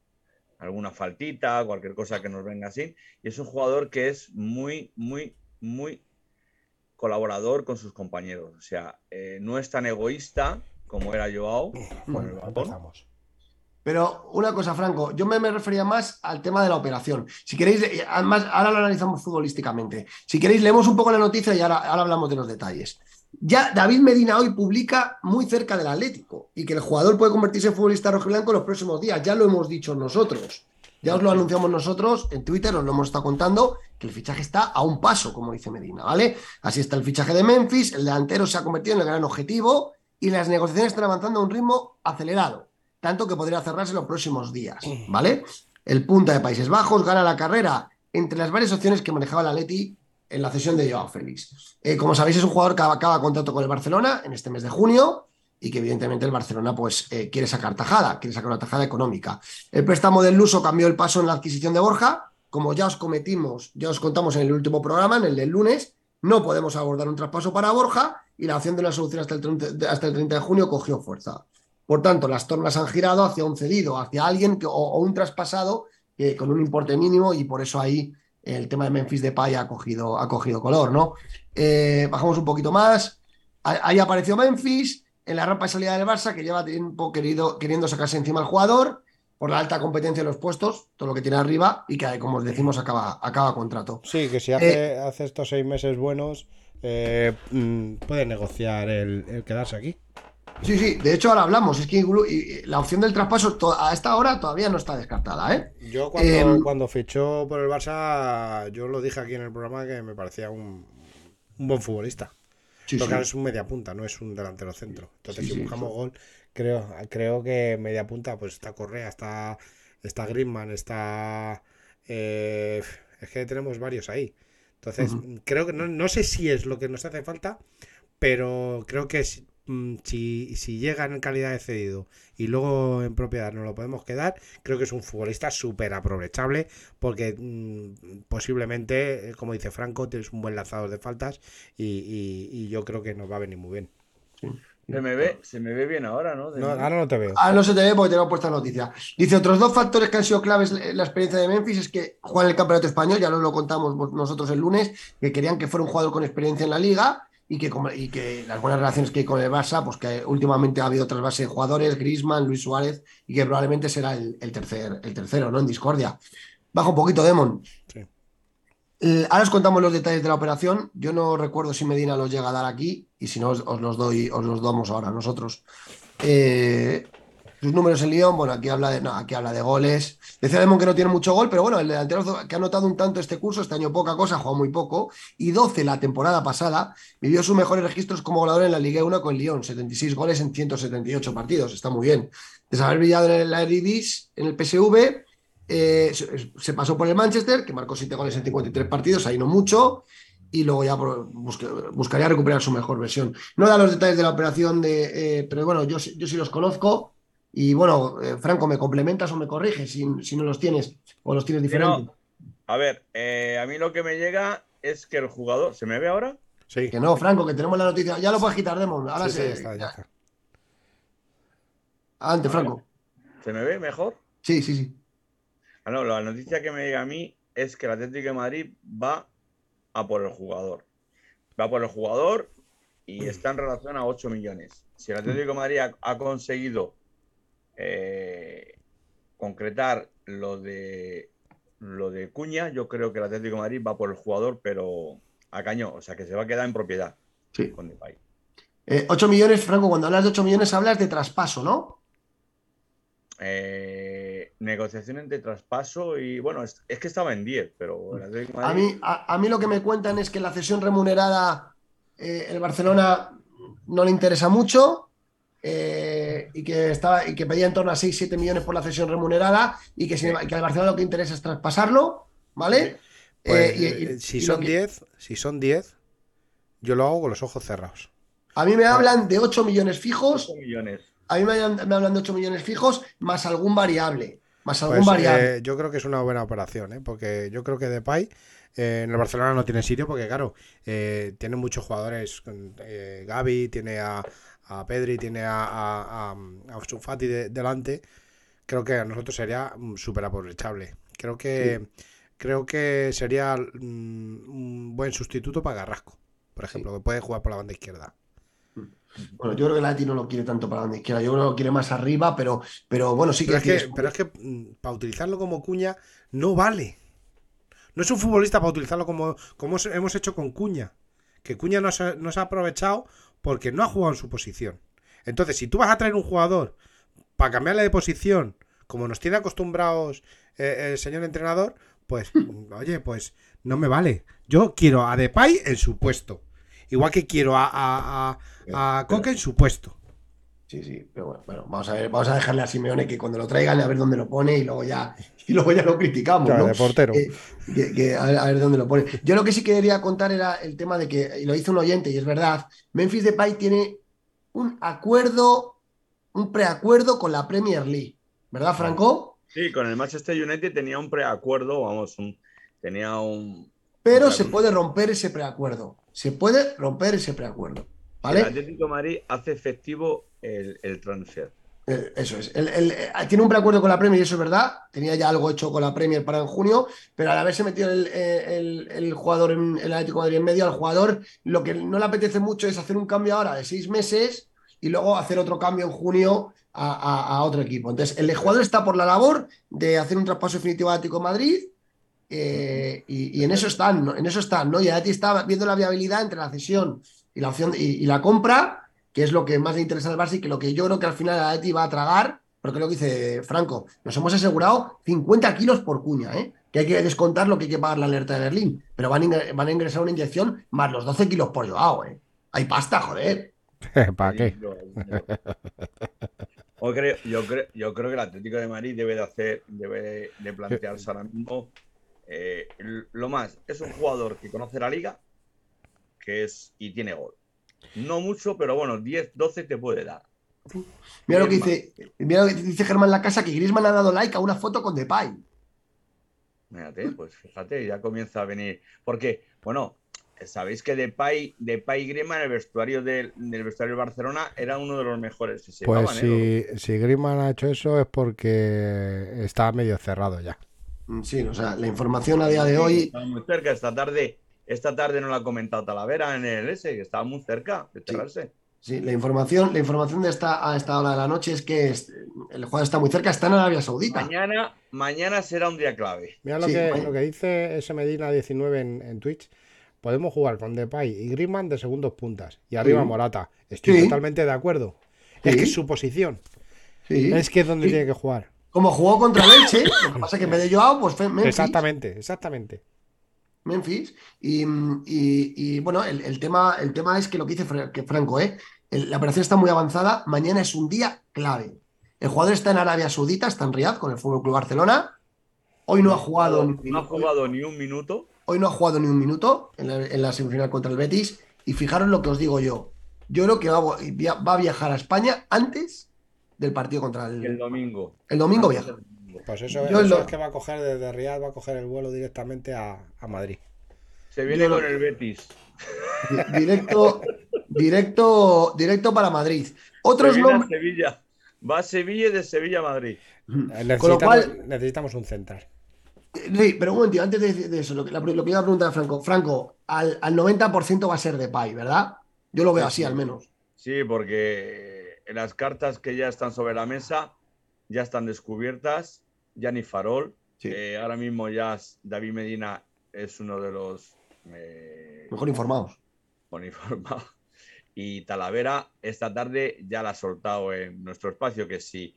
alguna faltita, cualquier cosa que nos venga así. Y es un jugador que es muy, muy, muy colaborador con sus compañeros. O sea, eh, no es tan egoísta como era Joao con el Pero una cosa, Franco, yo me, refería más al tema de la operación. Si queréis, eh, además, ahora lo analizamos futbolísticamente. Si queréis, leemos un poco la noticia y ahora, hablamos de los detalles. Ya David Medina hoy publica muy cerca del Atlético y que el jugador puede convertirse en futbolista rojiblanco en los próximos días. Ya lo hemos dicho nosotros. Ya os lo anunciamos nosotros en Twitter, os lo hemos estado contando, que el fichaje está a un paso, como dice Medina, ¿vale? Así está el fichaje de Memphis, el delantero se ha convertido en el gran objetivo y las negociaciones están avanzando a un ritmo acelerado, tanto que podría cerrarse los próximos días, ¿vale? El punta de Países Bajos gana la carrera entre las varias opciones que manejaba la Leti en la cesión de Joao Félix. Eh, como sabéis, es un jugador que acaba contrato con el Barcelona en este mes de junio y que evidentemente el Barcelona pues eh, quiere sacar tajada, quiere sacar una tajada económica. El préstamo del Luso cambió el paso en la adquisición de Borja, como ya os cometimos, ya os contamos en el último programa, en el del lunes, no podemos abordar un traspaso para Borja y la opción de una solución hasta el 30, hasta el 30 de junio cogió fuerza. Por tanto, las tornas han girado hacia un cedido, hacia alguien que, o, un traspasado eh, con un importe mínimo y por eso ahí el tema de Memphis Depay ha cogido, ha cogido color, ¿no? Eh, bajamos un poquito más. Ahí apareció Memphis, en la rampa de salida del Barça, que lleva tiempo querido, queriendo sacarse encima al jugador por la alta competencia de los puestos, todo lo que tiene arriba, y que, como os decimos, acaba, acaba contrato. Sí, que si hace, eh, hace estos seis meses buenos, eh, mm, puede negociar el, quedarse aquí. Sí, sí, de hecho ahora hablamos, es que la opción del traspaso a esta hora todavía no está descartada, ¿eh? Yo cuando, cuando fichó por el Barça, yo lo dije aquí en el programa que me parecía un, un buen futbolista. Porque es un media punta, no es un delantero centro. Entonces, si buscamos gol, creo, creo que media punta, pues está Correa, está, está Griezmann, está. Eh, es que tenemos varios ahí. Entonces, creo que no, no sé si es lo que nos hace falta, pero creo que Mm, si, si llega en calidad de cedido y luego en propiedad no lo podemos quedar, creo que es un futbolista súper aprovechable porque mm, posiblemente, eh, como dice Franco, tienes un buen lanzador de faltas y, yo creo que nos va a venir muy bien. Se me, ve, se me ve bien ahora, ¿no? ahora no te veo. Ah, no se te ve porque tengo puesta noticia. Dice, otros dos factores que han sido claves en la experiencia de Memphis es que juega en el campeonato español, ya nos lo contamos nosotros el lunes, que querían que fuera un jugador con experiencia en la liga y que, y que las buenas relaciones que hay con el Barça, pues que últimamente ha habido otras bases de jugadores, Grisman, Luis Suárez, y que probablemente será el, tercer, el tercero, ¿no? En discordia. Baja un poquito, Demon. ahora os contamos los detalles de la operación. Yo no recuerdo si Medina los llega a dar aquí, y si no, os, os los doy, os los damos ahora nosotros. Eh, sus números en Lyon, bueno, aquí habla de, no, aquí habla de goles. Decía Demon que no tiene mucho gol, pero bueno, el delantero que ha anotado un tanto este curso, este año poca cosa, ha jugado muy poco, y 12 la temporada pasada, vivió sus mejores registros como goleador en la Liga 1 con Lyon, 76 goles en 178 partidos, está muy bien. Desde haber brillado en la Eredivisie, en el PSV, eh, se pasó por el Manchester, que marcó 7 goles en 53 partidos, ahí no mucho, y luego ya buscaría recuperar su mejor versión. No da los detalles de la operación, de, eh, pero bueno, yo, yo sí los conozco y bueno, eh, Franco, ¿me complementas o me corriges si, no los tienes o los tienes diferentes? a ver, eh, a mí lo que me llega es que el jugador. ¿Se me ve ahora? Sí. Que no, Franco, que tenemos la noticia. Ya lo puedes quitar, Demon. Ahora sí, Está, ya. Adelante, Franco. ¿Se me ve mejor? Sí, sí, sí. Ah, no, la noticia que me llega a mí es que el Atlético de Madrid va a por el jugador. Va por el jugador y está en relación a 8 millones. Si el Atlético de Madrid ha, conseguido eh, concretar lo de lo de Cuña, yo creo que el Atlético de Madrid va por el jugador, pero a caño, o sea que se va a quedar en propiedad sí. con 8 eh, millones, Franco, cuando hablas de 8 millones hablas de traspaso, ¿no? Eh, negociaciones de traspaso y bueno, es, que estaba en 10, pero... A, mí, a, mí lo que me cuentan es que la cesión remunerada eh, el Barcelona no le interesa mucho y, que estaba, y que pedía en torno a 6-7 millones por la cesión remunerada y que, que al Barcelona lo que interesa es traspasarlo, ¿vale? Pues, si, son 10, si son 10, yo lo hago con los ojos cerrados. A mí me hablan de 8 millones fijos. 8 millones. A mí me, hablan de 8 millones fijos más algún variable. Más algún pues, variable. Eh, yo creo que es una buena operación, ¿eh? porque yo creo que Depay eh, en el Barcelona no tiene sitio, porque claro, eh, tiene muchos jugadores. Gaby, tiene a, Pedri, tiene a, a, a, delante. Creo que a nosotros sería mm, súper aprovechable. Creo que, creo que sería mm, un buen sustituto para Garrasco, por ejemplo, que puede jugar por la banda izquierda. Bueno, yo creo que Lati no lo quiere tanto para la banda izquierda, yo creo que lo quiere más arriba, pero, pero bueno, sí pero que, es que Pero es que mm, para utilizarlo como cuña no vale. No es un futbolista para utilizarlo como, como hemos hecho con Cuña. Que Cuña no se, ha aprovechado porque no ha jugado en su posición. Entonces, si tú vas a traer un jugador para cambiarle de posición, como nos tiene acostumbrados eh, el señor entrenador, pues, [laughs] oye, pues no me vale. Yo quiero a Depay en su puesto. Igual que quiero a, a, Coque en su puesto. Sí, sí, pero bueno, vamos a ver, vamos a dejarle a Simeone que cuando lo traigan a ver dónde lo pone y luego ya, y luego ya lo criticamos. ¿no? de portero. a, ver, dónde lo pone. Yo lo que sí quería contar era el tema de que, y lo hizo un oyente, y es verdad, Memphis Depay tiene un acuerdo, un preacuerdo con la Premier League, ¿verdad, Franco? Sí, con el Manchester United tenía un preacuerdo, vamos, un, tenía un. Pero se puede romper ese preacuerdo se puede romper ese preacuerdo. ¿vale? El Atlético Madrid hace efectivo el, transfer. Eh, eso es. Eh, tiene un preacuerdo con la Premier y eso es verdad. Tenía ya algo hecho con la Premier para en junio, pero al haberse metido el, eh, jugador en el Atlético Madrid en medio, al jugador lo que no le apetece mucho es hacer un cambio ahora de seis meses y luego hacer otro cambio en junio a, otro equipo. Entonces, el jugador está por la labor de hacer un traspaso definitivo al Atlético Madrid eh, y, en eso están, en eso están, ¿no? Y ti está viendo la viabilidad entre la cesión y la opción y, la compra, que es lo que más le interesa al Barça y que lo que yo creo que al final Atleti va a tragar, porque lo que dice Franco, nos hemos asegurado 50 kilos por cuña, ¿eh? Que hay que descontar lo que hay que pagar la alerta de Berlín, pero van a, van a ingresar una inyección más los 12 kilos por Joao, ¿eh? Hay pasta, joder. [laughs] ¿Para qué? Yo creo, yo, creo, yo creo que el Atlético de Madrid debe de hacer, debe de plantearse ahora mismo eh, lo más, es un jugador que conoce la liga que es y tiene gol. No mucho, pero bueno, 10, 12 te puede dar. Mira lo que dice, mira lo que dice Germán La Casa, que Grisman ha dado like a una foto con Depay. Fíjate, pues fíjate, ya comienza a venir. Porque, bueno, sabéis que Depay, Depay y Griezmann, el vestuario del, vestuario de Barcelona, era uno de los mejores. pues si, si Griezmann ha hecho eso es porque está medio cerrado ya. Mm, sí, o sea, la información a día de hoy. Estaba muy cerca esta tarde. Esta tarde no la ha comentado Talavera en el S, que estaba muy cerca de cerrarse. Sí, la información, la información de esta, a esta hora de la noche es que el juego está muy cerca, está en Arabia Saudita. Mañana, mañana será un día clave. Mira lo, que, lo que dice ese Medina 19 en, Twitch. Podemos jugar con Depay y Griezmann de segundos puntas. Y arriba Morata. Estoy totalmente de acuerdo. Es que es su posición. Es que es donde tiene que jugar. Como jugó contra Leche, lo que pasa es que en vez de Joao, pues fue Memphis. Exactamente, exactamente. Memphis. Y, bueno, el, tema, el tema es que lo que dice Franco, ¿eh? la operación está muy avanzada. Mañana es un día clave. El jugador está en Arabia Saudita, está en Riyadh con el Fútbol Club Barcelona. Hoy no, ha jugado. No, ha jugado ni un minuto. Hoy no ha jugado ni un minuto en la, semifinal contra el Betis. Y fijaros lo que os digo yo. Yo creo que va a viajar a España antes del partido contra el... El domingo. El domingo viaja. Pues eso, es que va a coger desde Riyadh, va a coger el vuelo directamente a, Madrid. Se viene con el Betis. [laughs] Directo, directo, directo para Madrid. Otros nombres. Sevilla. Va a Sevilla y de Sevilla a Madrid. Necesitamos, Con lo cual, necesitamos un central. Sí, pero un momento, antes de, eso, lo que, lo que iba a preguntar a Franco. Franco, al, 90% va a ser de Pai, ¿verdad? Yo lo veo así, al menos. Sí, porque las cartas que ya están sobre la mesa ya están descubiertas. Ya ni Farol. Eh, ahora mismo ya David Medina es uno de los eh, mejor informados. Mejor informados. Y Talavera esta tarde ya la ha soltado en nuestro espacio, que si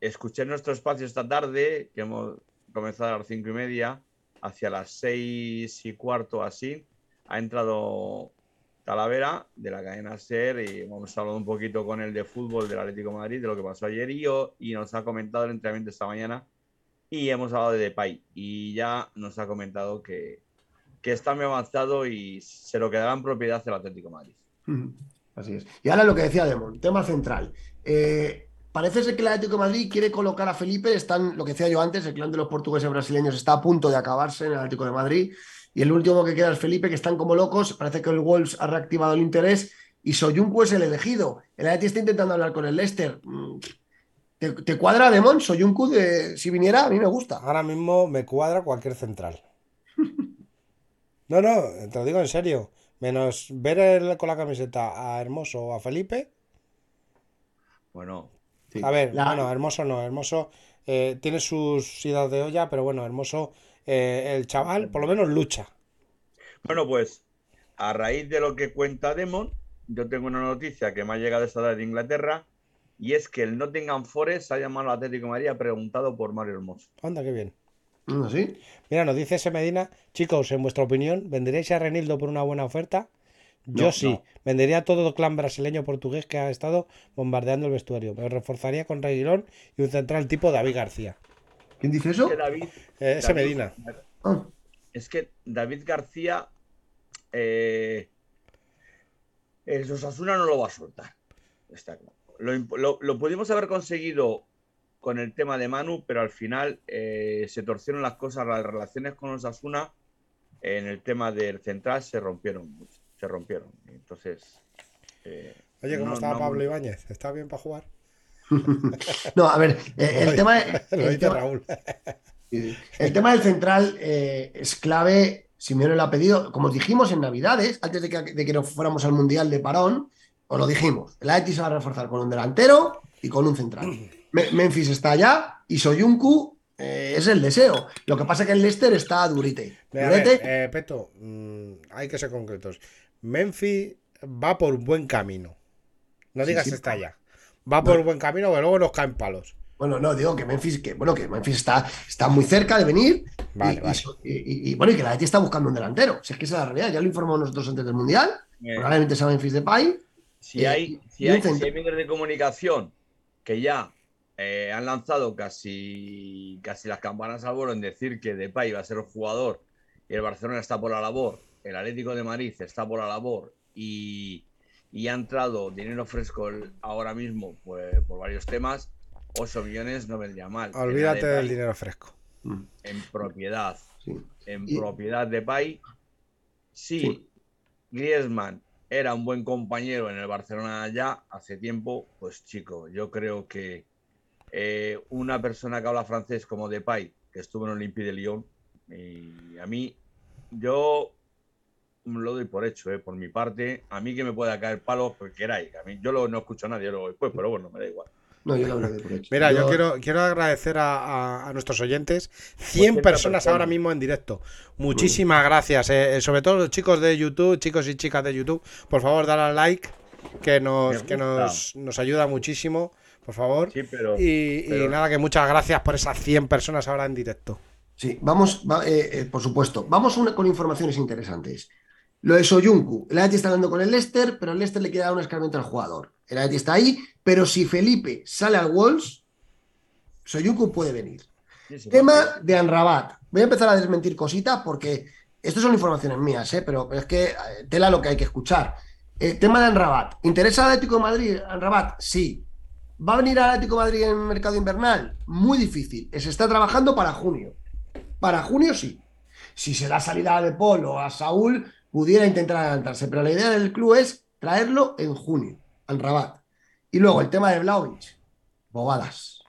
escuché nuestro espacio esta tarde, que hemos comenzado a las cinco y media, hacia las seis y cuarto así, ha entrado Talavera de la cadena SER y hemos hablado un poquito con él de fútbol del Atlético de Madrid, de lo que pasó ayer y, y nos ha comentado el entrenamiento esta mañana y hemos hablado de Depay y ya nos ha comentado que, que está muy avanzado y se lo quedará en propiedad el Atlético de Madrid. Así es. Y ahora lo que decía Demon, tema central. Eh, parece ser que el Atlético de Madrid quiere colocar a Felipe, están, lo que decía yo antes, el clan de los portugueses brasileños está a punto de acabarse en el Atlético de Madrid. Y el último que queda es Felipe, que están como locos. Parece que el Wolves ha reactivado el interés y Soyuncu es el elegido. El Atlético está intentando hablar con el Leicester. ¿Te, cuadra Demon? Soyuncu, de, si viniera, a mí me gusta. Ahora mismo me cuadra cualquier central. [laughs] no, no, te lo digo en serio. Menos ver con la camiseta a Hermoso o a Felipe. Bueno. A ver, bueno, Hermoso no, Hermoso eh, tiene sus idas de olla, pero bueno, Hermoso, eh, el chaval por lo menos lucha. Bueno, pues a raíz de lo que cuenta Demon, yo tengo una noticia que me ha llegado esta tarde de Inglaterra y es que el Nottingham Forest ha llamado al Atlético de María preguntado por Mario Hermoso. Anda, qué bien. ¿Sí? Mira, nos dice ese Medina, chicos, en vuestra opinión, ¿venderéis a Renildo por una buena oferta? Yo sí, vendería todo el clan brasileño portugués que ha estado bombardeando el vestuario. Me reforzaría con Reguilón y un central tipo David García. ¿Quién dice eso? Eh, ese Medina. Ah. Es que David García. Eh, el Osasuna no lo va a soltar. Lo, lo pudimos haber conseguido con el tema de Manu, pero al final eh, se torcieron las cosas, las relaciones con Osasuna en el tema del central se rompieron se rompieron. Entonces. Eh, Oye, ¿cómo estaba Pablo Ibáñez? ¿Está bien para jugar? [laughs] no, a ver, eh, el, [laughs] tema. El, tema Raúl. [laughs] el tema del central es clave. Simeone lo ha pedido, como dijimos en Navidades, antes de que, de que nos fuéramos al Mundial de Parón, os lo dijimos. El Atleti se va a reforzar con un delantero y con un central. [clears throat] Memphis está allá y Soyuncu eh, es el deseo. Lo que pasa es que el Leicester está durite. Eh, Peto, mm, hay que ser concretos. Memphis va por buen camino. No digas está allá. Va por buen camino, pero luego nos caen palos. Bueno, no, digo que Memphis, que, bueno, que Memphis está, está muy cerca de venir. y, bueno, y que la gente está buscando un delantero. Si es que esa es la realidad, ya lo informamos nosotros antes del Mundial. Probablemente sea Memphis de Pai. Si hay, si hay, si hay medios de comunicación que ya eh, han lanzado casi, casi las campanas al vuelo en decir que Depay va a ser el jugador y el Barcelona está por la labor, el Atlético de Madrid está por la labor y, ha entrado dinero fresco ahora mismo pues, por varios temas, 8 millones no vendría mal. Olvídate del dinero fresco. Mm. En propiedad. En propiedad de Pay. Si Griezmann era un buen compañero en el Barcelona ya hace tiempo, pues chico, yo creo que eh, una persona que habla francés como Depay, que estuvo en Olympique de Lyon, y a mí, yo lo doy por hecho, eh, por mi parte. A mí que me pueda caer palo, porque queráis. A mí, yo lo, no escucho a nadie después, pero bueno, me da igual. No, yo lo por hecho. Mira, yo, quiero, quiero agradecer a, nuestros oyentes. 100 personas ahora mismo en directo. Muchísimas gracias. Eh, sobre todo los chicos de YouTube, chicos y chicas de YouTube. Por favor, dale al like, que nos, que nos, nos ayuda muchísimo por favor. y, nada, que muchas gracias por esas 100 personas ahora en directo. Sí, vamos, eh, eh, por supuesto. Vamos con informaciones interesantes. Lo de Soyuncu. El Atleti está hablando con el Leicester, pero el Leicester le queda dar un escarmiento al jugador. El Atleti está ahí, pero si Felipe sale al Wolves, Soyuncu puede venir. Tema de Anrabat. Voy a empezar a desmentir cositas porque estas son informaciones mías, ¿eh? pero es que tela lo que hay que escuchar. tema de Anrabat. ¿Interesa al Atlético de Madrid? Anrabat, sí. ¿Va a venir al Atlético Madrid en el mercado invernal? Muy difícil. Se está trabajando para junio. Para junio sí. Si se da salida de Polo a Saúl, pudiera intentar adelantarse. Pero la idea del club es traerlo en junio, al Rabat. Y luego el tema de Vlaovic. bobadas.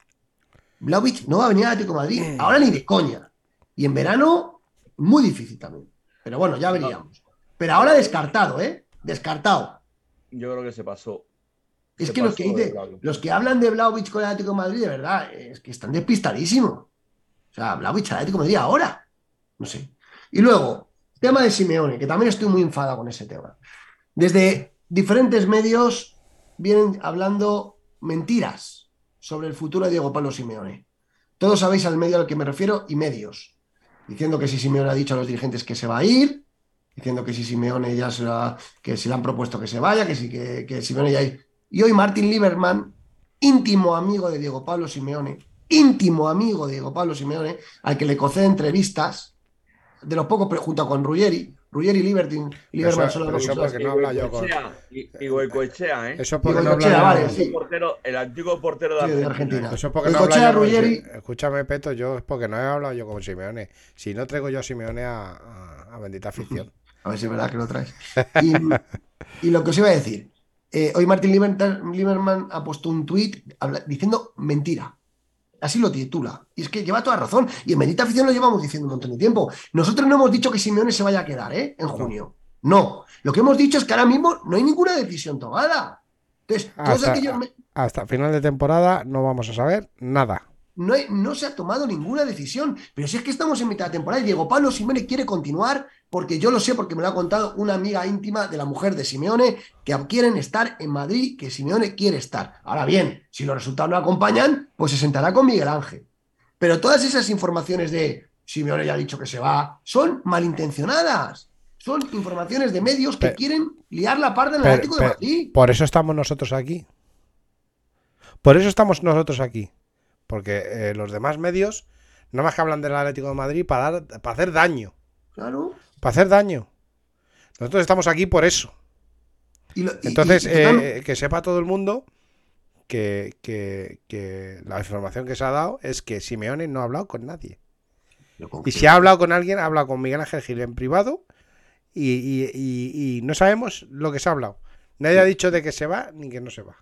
Vlaovic no va a venir al Atlético de Madrid, ahora ni de coña. Y en verano, muy difícil también. Pero bueno, ya veríamos. Pero ahora descartado, ¿eh? Descartado. Yo creo que se pasó. Es que los que, dice, los que hablan de Vlaovic con el Atlético de Madrid, de verdad, es que están despistadísimos. O sea, Vlaovic al Atlético de Madrid ahora. No sé. Y luego, tema de Simeone, que también estoy muy enfadado con ese tema. Desde diferentes medios vienen hablando mentiras sobre el futuro de Diego Pablo Simeone. Todos sabéis al medio al que me refiero y medios. Diciendo que si Simeone ha dicho a los dirigentes que se va a ir, diciendo que si Simeone ya se que si le han propuesto que se vaya, que si que, que Simeone ya... Y hoy Martin Lieberman, íntimo amigo de Diego Pablo Simeone, íntimo amigo de Diego Pablo Simeone, al que le concede entrevistas, de los pocos, pero junto con Ruggeri, Ruggeri y Libertin, Lieberman eso, son los eso porque no habla yo con... Y, y Goicoechea, ¿eh? Eso porque no habla vale, el, sí. portero, el antiguo portero de Sí, de Argentina. Eso es porque no habla yo Ruggeri, Escúchame, Peto, yo es porque no he hablado yo con Simeone. Si no traigo yo a Simeone a, a- a bendita afición. [laughs] A ver si es verdad que lo traes. Y, y lo que os iba a decir, eh, hoy Martin Lieberman, Lieberman ha puesto un tuit diciendo mentira. Así lo titula. Y es que lleva toda razón. Y en Bendita Afición lo llevamos diciendo un montón de tiempo. Nosotros no hemos dicho que Simeone se vaya a quedar, ¿eh? En junio. No. Lo que hemos dicho es que ahora mismo no hay ninguna decisión tomada. Entonces, todos Hasta, aquellos hasta final de temporada no vamos a saber nada. no, hay- no se ha tomado ninguna decisión. Pero si es que estamos en mitad de temporada, y Diego Pablo Simeone quiere continuar, porque yo lo sé, porque me lo ha contado una amiga íntima de la mujer de Simeone, que quieren estar en Madrid, que Simeone quiere estar. Ahora bien, si los resultados no acompañan, pues se sentará con Miguel Ángel. Pero todas esas informaciones de Simeone ya ha dicho que se va, son malintencionadas. Son informaciones de medios que quieren liar la parda en el Pero- Atlético de Madrid. por eso estamos nosotros aquí. Por eso estamos nosotros aquí. Porque eh, los demás medios nada más que hablan del Atlético de Madrid para, dar- para hacer daño. Claro. Para hacer daño. Nosotros estamos aquí por eso. Y lo- y- Entonces, y- eh, que sepa todo el mundo que, que- que la información que se ha dado es que Simeone no ha hablado con nadie. Y si ha hablado con alguien, ha hablado con Miguel Ángel Gil en privado y, no sabemos lo que se ha hablado. Nadie ha dicho de que se va ni que no se va.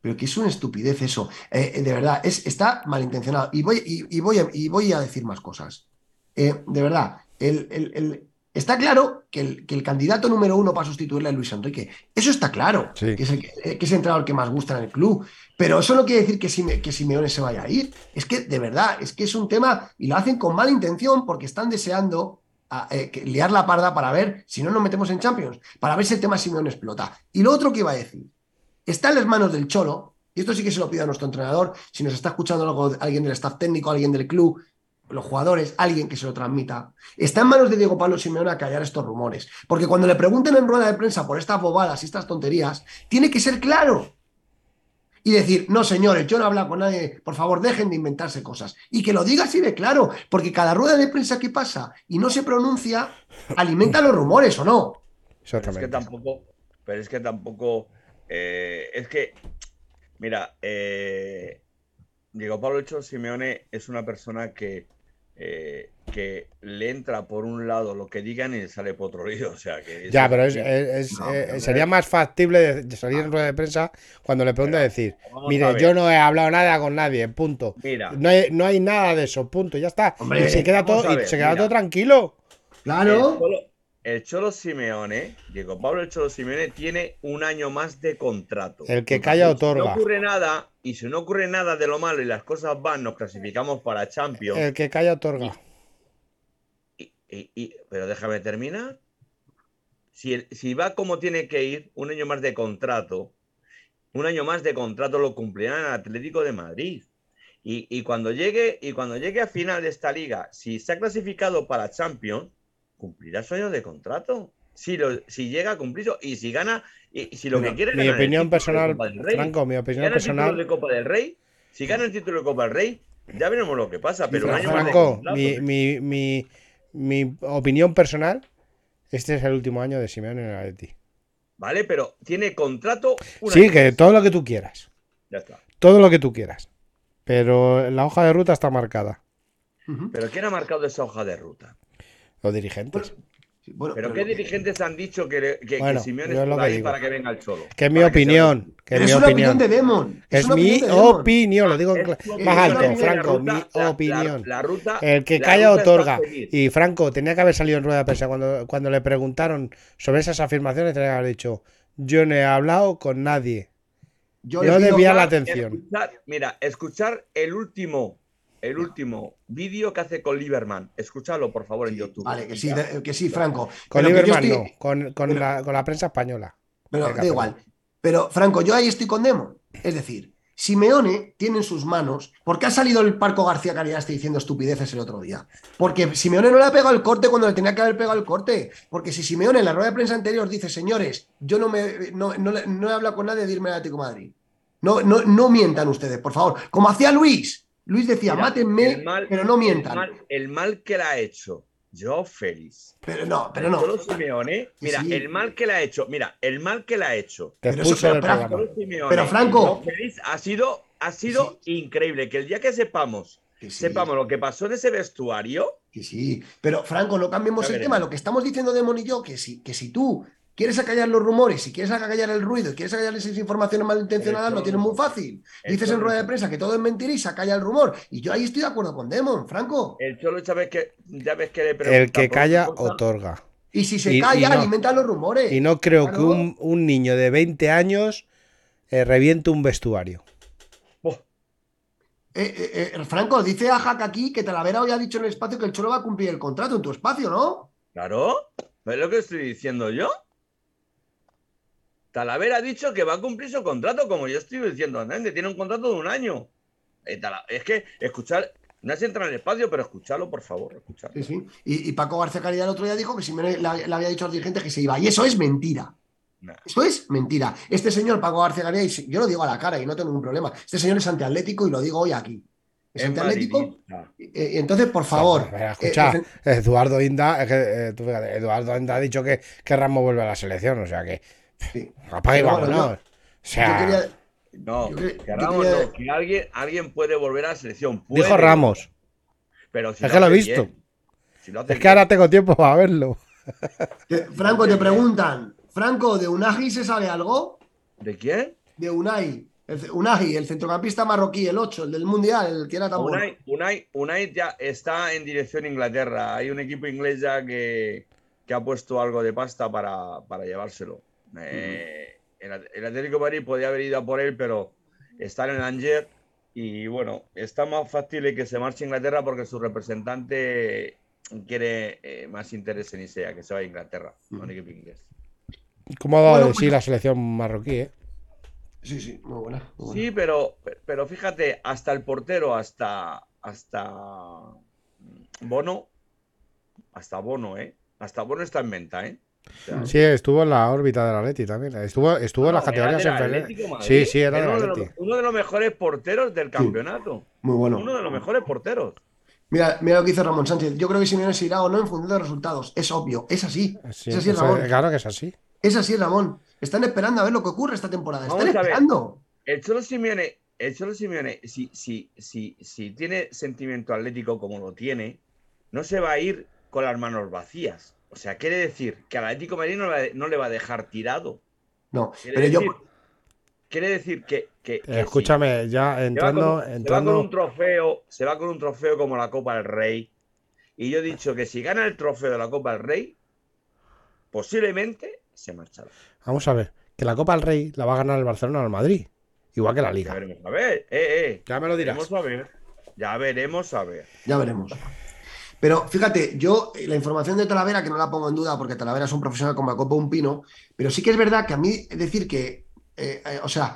Pero que es una estupidez eso. Eh, eh, de verdad, es, está malintencionado. Y voy, y, y voy a, y voy a decir más cosas. Eh, de verdad, el, el- el- está claro que el, que el candidato número uno para sustituirle a Luis Enrique. Eso está claro. Sí. Que, es el, que- eh, que es el entrenador que más gusta en el club. Pero eso no quiere decir que, Sime- que Simeone se vaya a ir. Es que, de verdad, es que es un tema y lo hacen con mala intención porque están deseando a- eh, liar la parda para ver si no nos metemos en Champions, para ver si el tema Simeone explota. Y lo otro que iba a decir, está en las manos del Cholo, y esto sí que se lo pido a nuestro entrenador, si nos está escuchando algo, alguien del staff técnico, alguien del club, los jugadores, alguien que se lo transmita. Está en manos de Diego Pablo Simeone a callar estos rumores, porque cuando le pregunten en rueda de prensa por estas bobadas y estas tonterías, tiene que ser claro. Y decir, no señores, yo no he hablado con nadie, por favor dejen de inventarse cosas. Y que lo diga así de claro, porque cada rueda de prensa que pasa y no se pronuncia, alimenta los rumores o no. Pero es Exactamente. que tampoco, pero es que tampoco, eh, es que, mira, eh, Diego Pablo Hecho Simeone es una persona que, eh, que le entra por un lado lo que digan y le sale por otro oído. [laughs] O sea, que Ya, pero es, es- es- No, eh, sería más factible de, de salir en rueda de prensa cuando le pregunte decir, mire, yo no he hablado nada con nadie, punto. Mira, No hay, no hay nada de eso, punto, ya está. Hombre, y se queda todo, y se queda mira. todo tranquilo. Claro. El Cholo Simeone, Diego Pablo el Cholo Simeone, tiene un año más de contrato. El que calla Si no otorga. ocurre nada, y si no ocurre nada de lo malo y las cosas van, nos clasificamos para Champions. El que calla otorga. Y- y- y- pero déjame terminar. Si, va como tiene que ir, un año más de contrato, un año más de contrato lo cumplirá el Atlético de Madrid. Y, y cuando llegue, y cuando llegue a final de esta liga, si se ha clasificado para Champions, cumplirá su año de contrato. Si, lo, si llega a cumplirlo y si gana, y, si lo Mira, que quiere es mi opinión personal, Copa del Rey. Franco, mi Si opinión gana el título personal. de Copa del Rey, si gana el título de Copa del Rey, ya veremos lo que pasa. Pero un Fra- año más de Franco, mi, mi, mi, mi opinión personal, este es el último año de Simeone en el Atleti. Vale, pero tiene contrato. Sí, que todo lo que tú quieras. Ya está. Todo lo que tú quieras. Pero la hoja de ruta está marcada. Pero ¿quién ha marcado esa hoja de ruta? Los dirigentes. Pero, ¿qué dirigentes han dicho que, que, Simeone está ahí para que venga el Cholo? Que es mi opinión. Que es mi opinión. de Demon. Es, mi opinión, lo digo más alto, Franco, mi opinión. el que calla otorga. Y Franco tenía que haber salido en rueda de prensa cuando, cuando le preguntaron sobre esas afirmaciones, tenía que haber dicho, yo no he hablado con nadie. Yo no debía la atención. mira, escuchar el último el último vídeo que hace con Lieberman. Escúchalo, por favor, en YouTube. Vale, que sí, que sí, Franco. Con Lieberman no, con, la, prensa española. Pero da igual. Pero, Franco, yo ahí estoy con Demo. Es decir, Simeone tiene en sus manos. ¿Por qué ha salido el Parco García Cariaste diciendo estupideces el otro día? Porque Simeone no le ha pegado el corte cuando le tenía que haber pegado el corte. Porque si Simeone en la rueda de prensa anterior dice, señores, yo no me no, he hablado con nadie de irme al Atlético Madrid. No, no, no mientan ustedes, por favor. Como hacía Luis, Luis decía, mátenme, pero no mientan. El mal, que le ha hecho yo feliz. Pero no, pero no. mira, el mal que le ha hecho, mira, el mal que le ha hecho. Pero, Franco, ha sido, ha sido increíble. Que el día que sepamos, sepamos lo que pasó en ese vestuario. Que sí, pero Franco, no cambiemos el tema. Lo que estamos diciendo Demon y yo, que si, que si tú quieres acallar los rumores, si quieres acallar el ruido y quieres acallar esas informaciones malintencionadas, lo tienes muy fácil. Dices en rueda de prensa que todo es mentira y se acalla el rumor. Y yo ahí estoy de acuerdo con Demon, Franco. El Cholo ya ves que, ya ves que El que calla, otorga. Y si se calla, alimenta los rumores. Y no creo que un, niño de 20 años eh, reviente un vestuario. Eh, eh, Franco, dice a Jack aquí que Talavera hoy ha dicho en el espacio que el Cholo va a cumplir el contrato en tu espacio, ¿no? Claro, ¿ves lo que estoy diciendo yo? Talavera ha dicho que va a cumplir su contrato, como yo estoy diciendo antes, tiene un contrato de un año. Eh, es que escuchar, no es entrar en el espacio, pero escucharlo, por favor, escucharlo. Sí, sí. Y, Paco García Caridad el otro día dijo que si le, le, había dicho a los dirigentes que se iba. Y eso es mentira. Eso es mentira. Este señor, Paco García Caridad, yo lo digo a la cara y no tengo ningún problema. Este señor es antiatlético y lo digo hoy aquí. Es antiatlético. Y, entonces, por favor. escucha, eh, Eduardo Inda, Eduardo Inda ha dicho que, que Ramos vuelve a la selección, o sea que Sí. Vámonos. o sea... no, que, Ramos no, que alguien, alguien puede volver a la selección. Dijo Ramos. Pero es que lo he visto. es que ahora tengo tiempo para verlo. Franco, te preguntan, Franco, ¿de Unai se sabe algo? ¿De quién? De Unai. El, Unai, el centrocampista marroquí, el 8, el del Mundial, el que era tan Unai, Unai, Unai, ya está en dirección a Inglaterra. Hay un equipo inglés ya que, que ha puesto algo de pasta para, para llevárselo. Eh, el, Atlético de Madrid podía haber ido a por él, pero está en el Anger y bueno, está más fácil que se marche a Inglaterra porque su representante quiere eh, más interés en Isea, que se va a Inglaterra, inglés. ¿Cómo ha dado de sí la selección marroquí? Eh? Sí, sí, muy buena, Sí, pero, pero fíjate, hasta el portero, hasta, hasta Bono, hasta Bono, ¿eh? Hasta Bono está en venta, ¿eh? Sí, estuvo en la órbita de la Leti también. Estuvo, estuvo en las categorías Sí, sí, era, uno, de uno de los mejores porteros del campeonato. muy bueno. Uno de los mejores porteros. Mira, mira lo que dice Ramón Sánchez. Yo creo que Simeone se irá o no en función de resultados. Es obvio, es así. es así, Ramón. claro que es así. Es así, Ramón. Están esperando a ver lo que ocurre esta temporada. Están esperando. El Cholo Simeone, el Cholo Simeone si, si, si, si tiene sentimiento atlético como lo tiene, no se va a ir con las manos vacías. O sea, quiere decir que al Atlético de Madrid no, le va a dejar tirado. No, pero yo. Quiere decir que. que, escúchame, ya entrando. Se va, con, un trofeo, se va con un trofeo como la Copa del Rey. Y yo he dicho que si gana el trofeo de la Copa del Rey, posiblemente se marchará. Vamos a ver, que la Copa del Rey la va a ganar el Barcelona o el Madrid. Igual que la Liga. Ya veremos a ver, eh, eh. Ya me lo dirás. a ver. Ya veremos a ver. Ya veremos. Pero fíjate, yo eh, la información de Talavera, que no la pongo en duda porque Talavera es un profesional como la copa un pino, pero sí que es verdad que a mí decir que, eh, eh, o sea,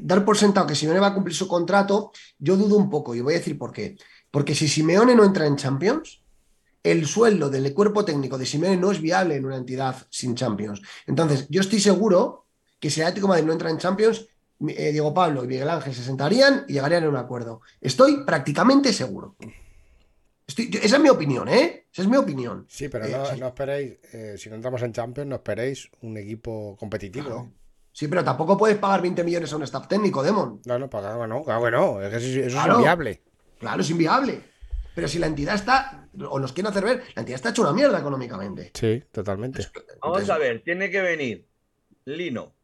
dar por sentado que Simeone va a cumplir su contrato, yo dudo un poco y voy a decir por qué. Porque si Simeone no entra en Champions, el sueldo del cuerpo técnico de Simeone no es viable en una entidad sin Champions. Entonces, yo estoy seguro que si el Atlético Madrid no entra en Champions, Diego Pablo y Miguel Ángel se sentarían y llegarían a un acuerdo. Estoy prácticamente seguro esa es mi opinión, ¿eh? Esa es mi opinión. Sí, pero eh, no, esperéis, eh, si no entramos en Champions, no esperéis un equipo competitivo. Sí, pero tampoco puedes pagar 20 millones a un staff técnico, Demon. No, no, pagar, no, claro que no, eso es inviable. Claro, es inviable. Pero si la entidad está, o nos quieren hacer ver, la entidad está hecha una mierda económicamente. Sí, totalmente. Vamos a ver, tiene que venir Lino,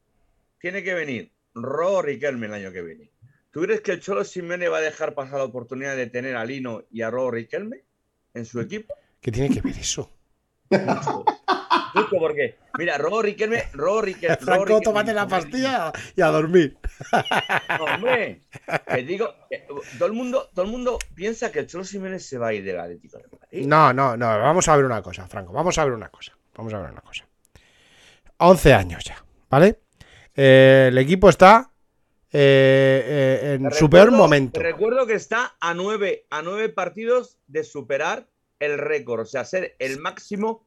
tiene que venir Ro Riquelme el año que viene. ¿Tú crees que el Cholo Simeone va a dejar pasar la oportunidad de tener a Lino y a Ro Riquelme en su equipo? ¿Qué tiene que ver eso? [laughs] Justo porque, mira, Robo Riquelme, Robo Riquelme. [laughs] Franco, tómate la pastilla y a dormir. hombre, te digo, todo el mundo, todo el mundo piensa que el Cholo Simeone se va a ir del Atlético de Madrid. No, no, no, vamos a ver una cosa, Franco, vamos a ver una cosa. Vamos a ver una cosa. 11 años ya, ¿vale? Eh, el equipo está eh, eh, en su peor momento. Recuerdo que está a nueve, a nueve partidos de superar el récord, o sea, ser el máximo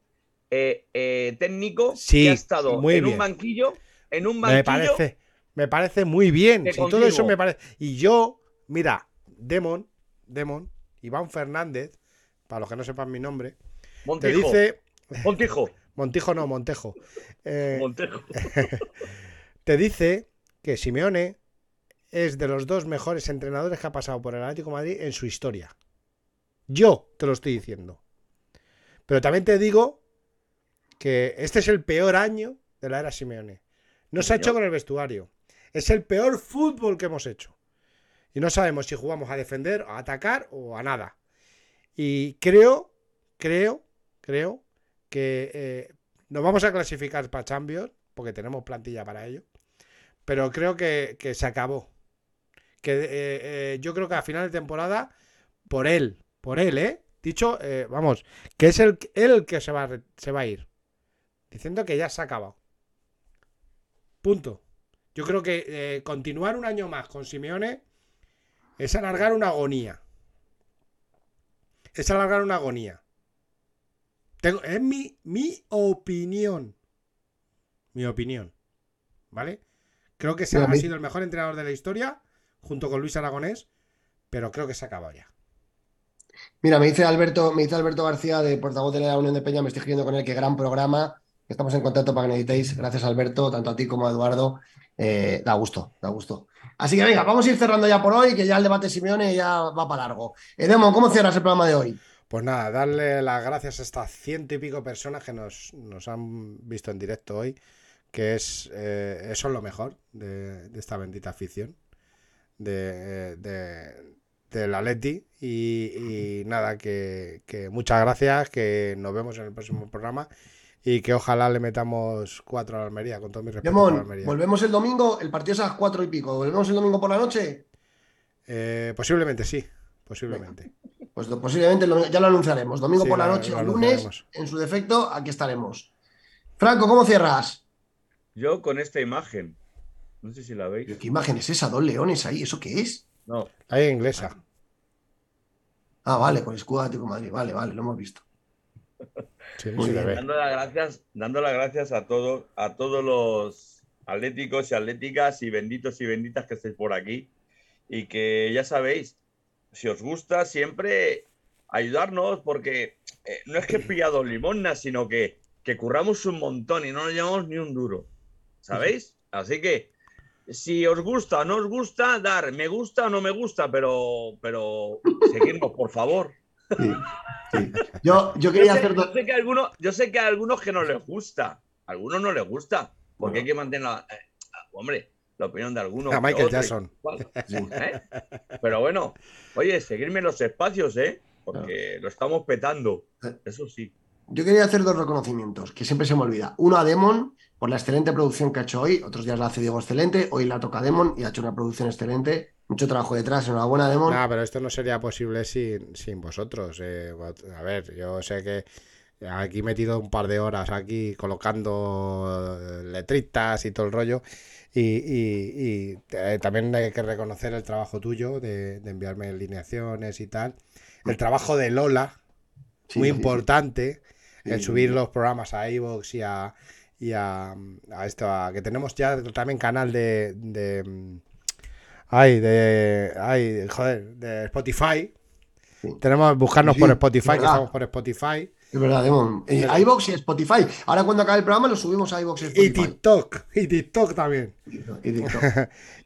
eh, eh, técnico que ha estado en un banquillo, en un banquillo. Me parece, me parece muy bien. todo eso me parece. Y yo, mira, Demon, Demon, Iván Fernández, para los que no sepan mi nombre, te dice. Montijo. [laughs] Montijo no, Montejo. Eh, Montejo. [laughs] te dice que Simeone es de los dos mejores entrenadores que ha pasado por el Atlético Madrid en su historia. Yo te lo estoy diciendo. Pero también te digo que este es el peor año de la era Simeone. No se ha hecho con el vestuario. Es el peor fútbol que hemos hecho. Y no sabemos si jugamos a defender, a atacar o a nada. Y creo, creo, creo que eh, nos vamos a clasificar para Champions, porque tenemos plantilla para ello. Pero creo que, se acabó. Que eh, eh, yo creo que a final de temporada, por él, por él, ¿eh? Dicho, eh, vamos, que es el, el que se va, se va a ir. Diciendo que ya se ha acabado. Punto. Yo creo que continuar un año más con Simeone es alargar una agonía. Es alargar una agonía. Tengo, es mi, mi opinión. Mi opinión. ¿Vale? Creo que se ha sido el mejor entrenador de la historia, junto con Luis Aragonés, pero creo que se ha acabado ya. Mira, me dice Alberto, me dice Alberto García de portavoz de la Unión de Peña, me estoy escribiendo con él, qué gran programa. Estamos en contacto para que necesitéis. Gracias, Alberto, tanto a ti como a Eduardo. Eh, da gusto, da gusto. Así que venga, vamos a ir cerrando ya por hoy, que ya el debate Simeone ya va para largo. Edemo, ¿cómo cierras el programa de hoy? Pues nada, darle las gracias a estas ciento y pico personas que nos, han visto en directo hoy, que es eh, eso es lo mejor de, esta bendita afición. De, del Atleti y, y nada, que, muchas gracias, que nos vemos en el próximo programa y que ojalá le metamos cuatro a la Almería, con todo mi respeto. ¿volvemos el domingo? El partido es a las cuatro y pico. ¿Volvemos el domingo por la noche? Eh, posiblemente sí, posiblemente. Pues posiblemente ya lo anunciaremos. Domingo por la noche o lunes, en su defecto, aquí estaremos. Franco, ¿cómo cierras? Yo con esta imagen. No sé si la veis. ¿Qué imagen es esa? Dos leones ahí, ¿eso qué es? No. Hay inglesa. Ah, vale, pues escudo Atlético Madrid. Vale, vale, lo hemos visto. Dando las gracias, dando las gracias a todos, a todos los atléticos y atléticas y benditos y benditas que estéis por aquí. Y que ya sabéis, si os gusta, siempre ayudarnos, porque eh, no es que he pillado limosna, sino que, que curramos un montón y no nos llevamos ni un duro. ¿Sabéis? Así que si os gusta o no os gusta, dar me gusta o no me gusta, pero, pero seguirnos, por favor. Yo, yo quería hacer. Yo sé, que a algunos, yo sé que a algunos que no les gusta, a algunos no les gusta, porque hay que mantener la. Eh, hombre, la opinión de algunos. A Michael Jackson. ¿eh? Pero bueno, oye, seguirme en los espacios, ¿eh? Porque lo estamos petando. Eso sí. Yo quería hacer dos reconocimientos, que siempre se me olvida. Uno a Demon, por la excelente producción que ha hecho hoy. Otros días la hace Diego excelente. Hoy la toca Demon y ha hecho una producción excelente. Mucho trabajo detrás. Enhorabuena, Demon. No, pero esto no sería posible sin, sin vosotros. Eh. a ver, yo sé que aquí he metido un par de horas aquí colocando eh, letritas y todo el rollo. Y, eh, también hay que reconocer el trabajo tuyo de, enviarme alineaciones y tal. El trabajo de Lola, muy importante en subir los programas a iVoox y a, y a, esto, que tenemos ya también canal de, de ay, de, ay, joder, de Spotify. Tenemos buscarnos por Spotify, que estamos por Spotify. Es verdad, Demon. Eh, iBox y Spotify. Ahora cuando acabe el programa lo subimos a iBox y Spotify. Y TikTok. Y TikTok también. Y TikTok.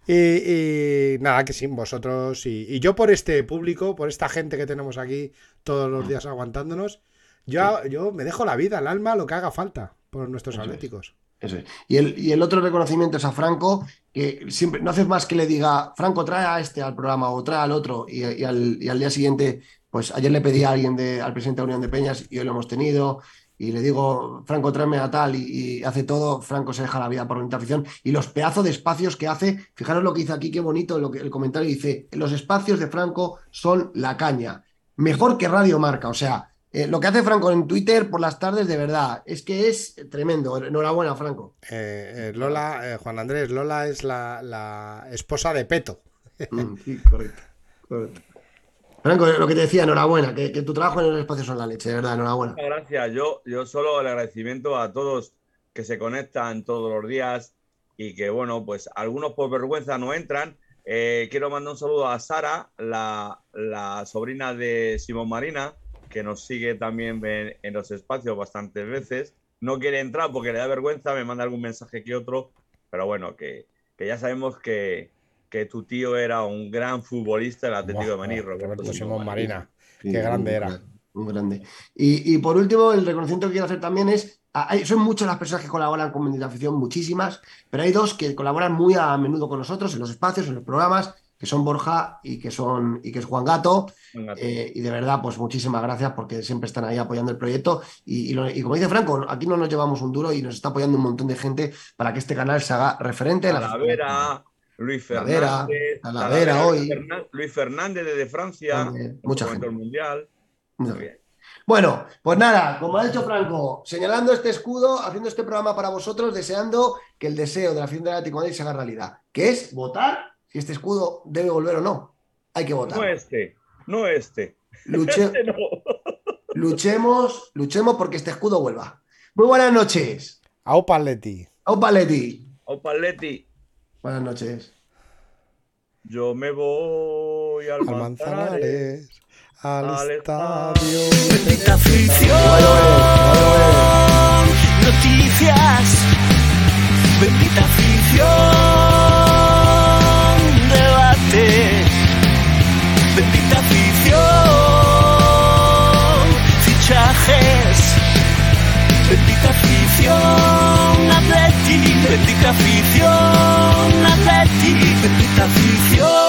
y, [laughs] nada, que sin vosotros. Y, yo por este público, por esta gente que tenemos aquí todos los días aguantándonos, yo, yo me dejo la vida, el alma, lo que haga falta por nuestros atléticos. Eso es. Y el, y el otro reconocimiento es a Franco, que siempre no haces más que le diga, Franco, trae a este al programa o trae al otro, y, al, y al, día siguiente, pues ayer le pedí a alguien de, al presidente de la Unión de Peñas y hoy lo hemos tenido, y le digo, Franco, tráeme a tal, y, hace todo, Franco se deja la vida por la afición, y los pedazos de espacios que hace, fijaros lo que dice aquí, qué bonito, lo que, el comentario dice, los espacios de Franco son la caña, mejor que Radio Marca, o sea, eh, lo que hace Franco en Twitter por las tardes, de verdad, es que es tremendo. Enhorabuena, Franco. Eh, eh, Lola, Juan Andrés, Lola es la, esposa de Peto. Mm, sí, correcto, Franco, lo que te decía, enhorabuena, que, tu trabajo en el espacio son la leche, de verdad, enhorabuena. Gracias, yo, yo solo el agradecimiento a todos que se conectan todos los días y que, bueno, pues algunos por vergüenza no entran. quiero mandar un saludo a Sara, la, la sobrina de Simón Marina, que nos sigue también en, los espacios bastantes veces. No quiere entrar porque le da vergüenza, me manda algún mensaje que otro, pero bueno, que, ya sabemos que, que, tu tío era un gran futbolista del Atlético de Madrid, Roberto, Simón Marina. Qué grande era. Muy grande. Y, por último, el reconocimiento que quiero hacer también es, hay, son muchas las personas que colaboran con Bendita Afición, muchísimas, pero hay dos que colaboran muy a menudo con nosotros en los espacios, en los programas, que son Borja y que son y que es Juan Gato. Eh, y de verdad, pues muchísimas gracias porque siempre están ahí apoyando el proyecto. Y, como dice Franco, aquí no nos llevamos un duro y nos está apoyando un montón de gente para que este canal se haga referente. Talavera, Luis Fernández, Talavera, hoy. Luis Fernández desde Francia, mucha gente. mundial. Bueno, pues nada, como ha dicho Franco, señalando este escudo, haciendo este programa para vosotros, deseando que el deseo de la fin del Atlético de Madrid se haga realidad, que es votar si este escudo debe volver o no. Hay que votar. No este, no este. [laughs] este luchemos, luchemos porque este escudo vuelva. Muy buenas noches. Au Paletti. Au Paletti. Au Paletti. Buenas noches. Yo me voy al, al Manzanares, al, estadio. Bendita afición. Noticias. Bendita afición. Bendita afición, fichajes. Bendita afición, Atleti. Bendita afición, Atleti. Bendita afición.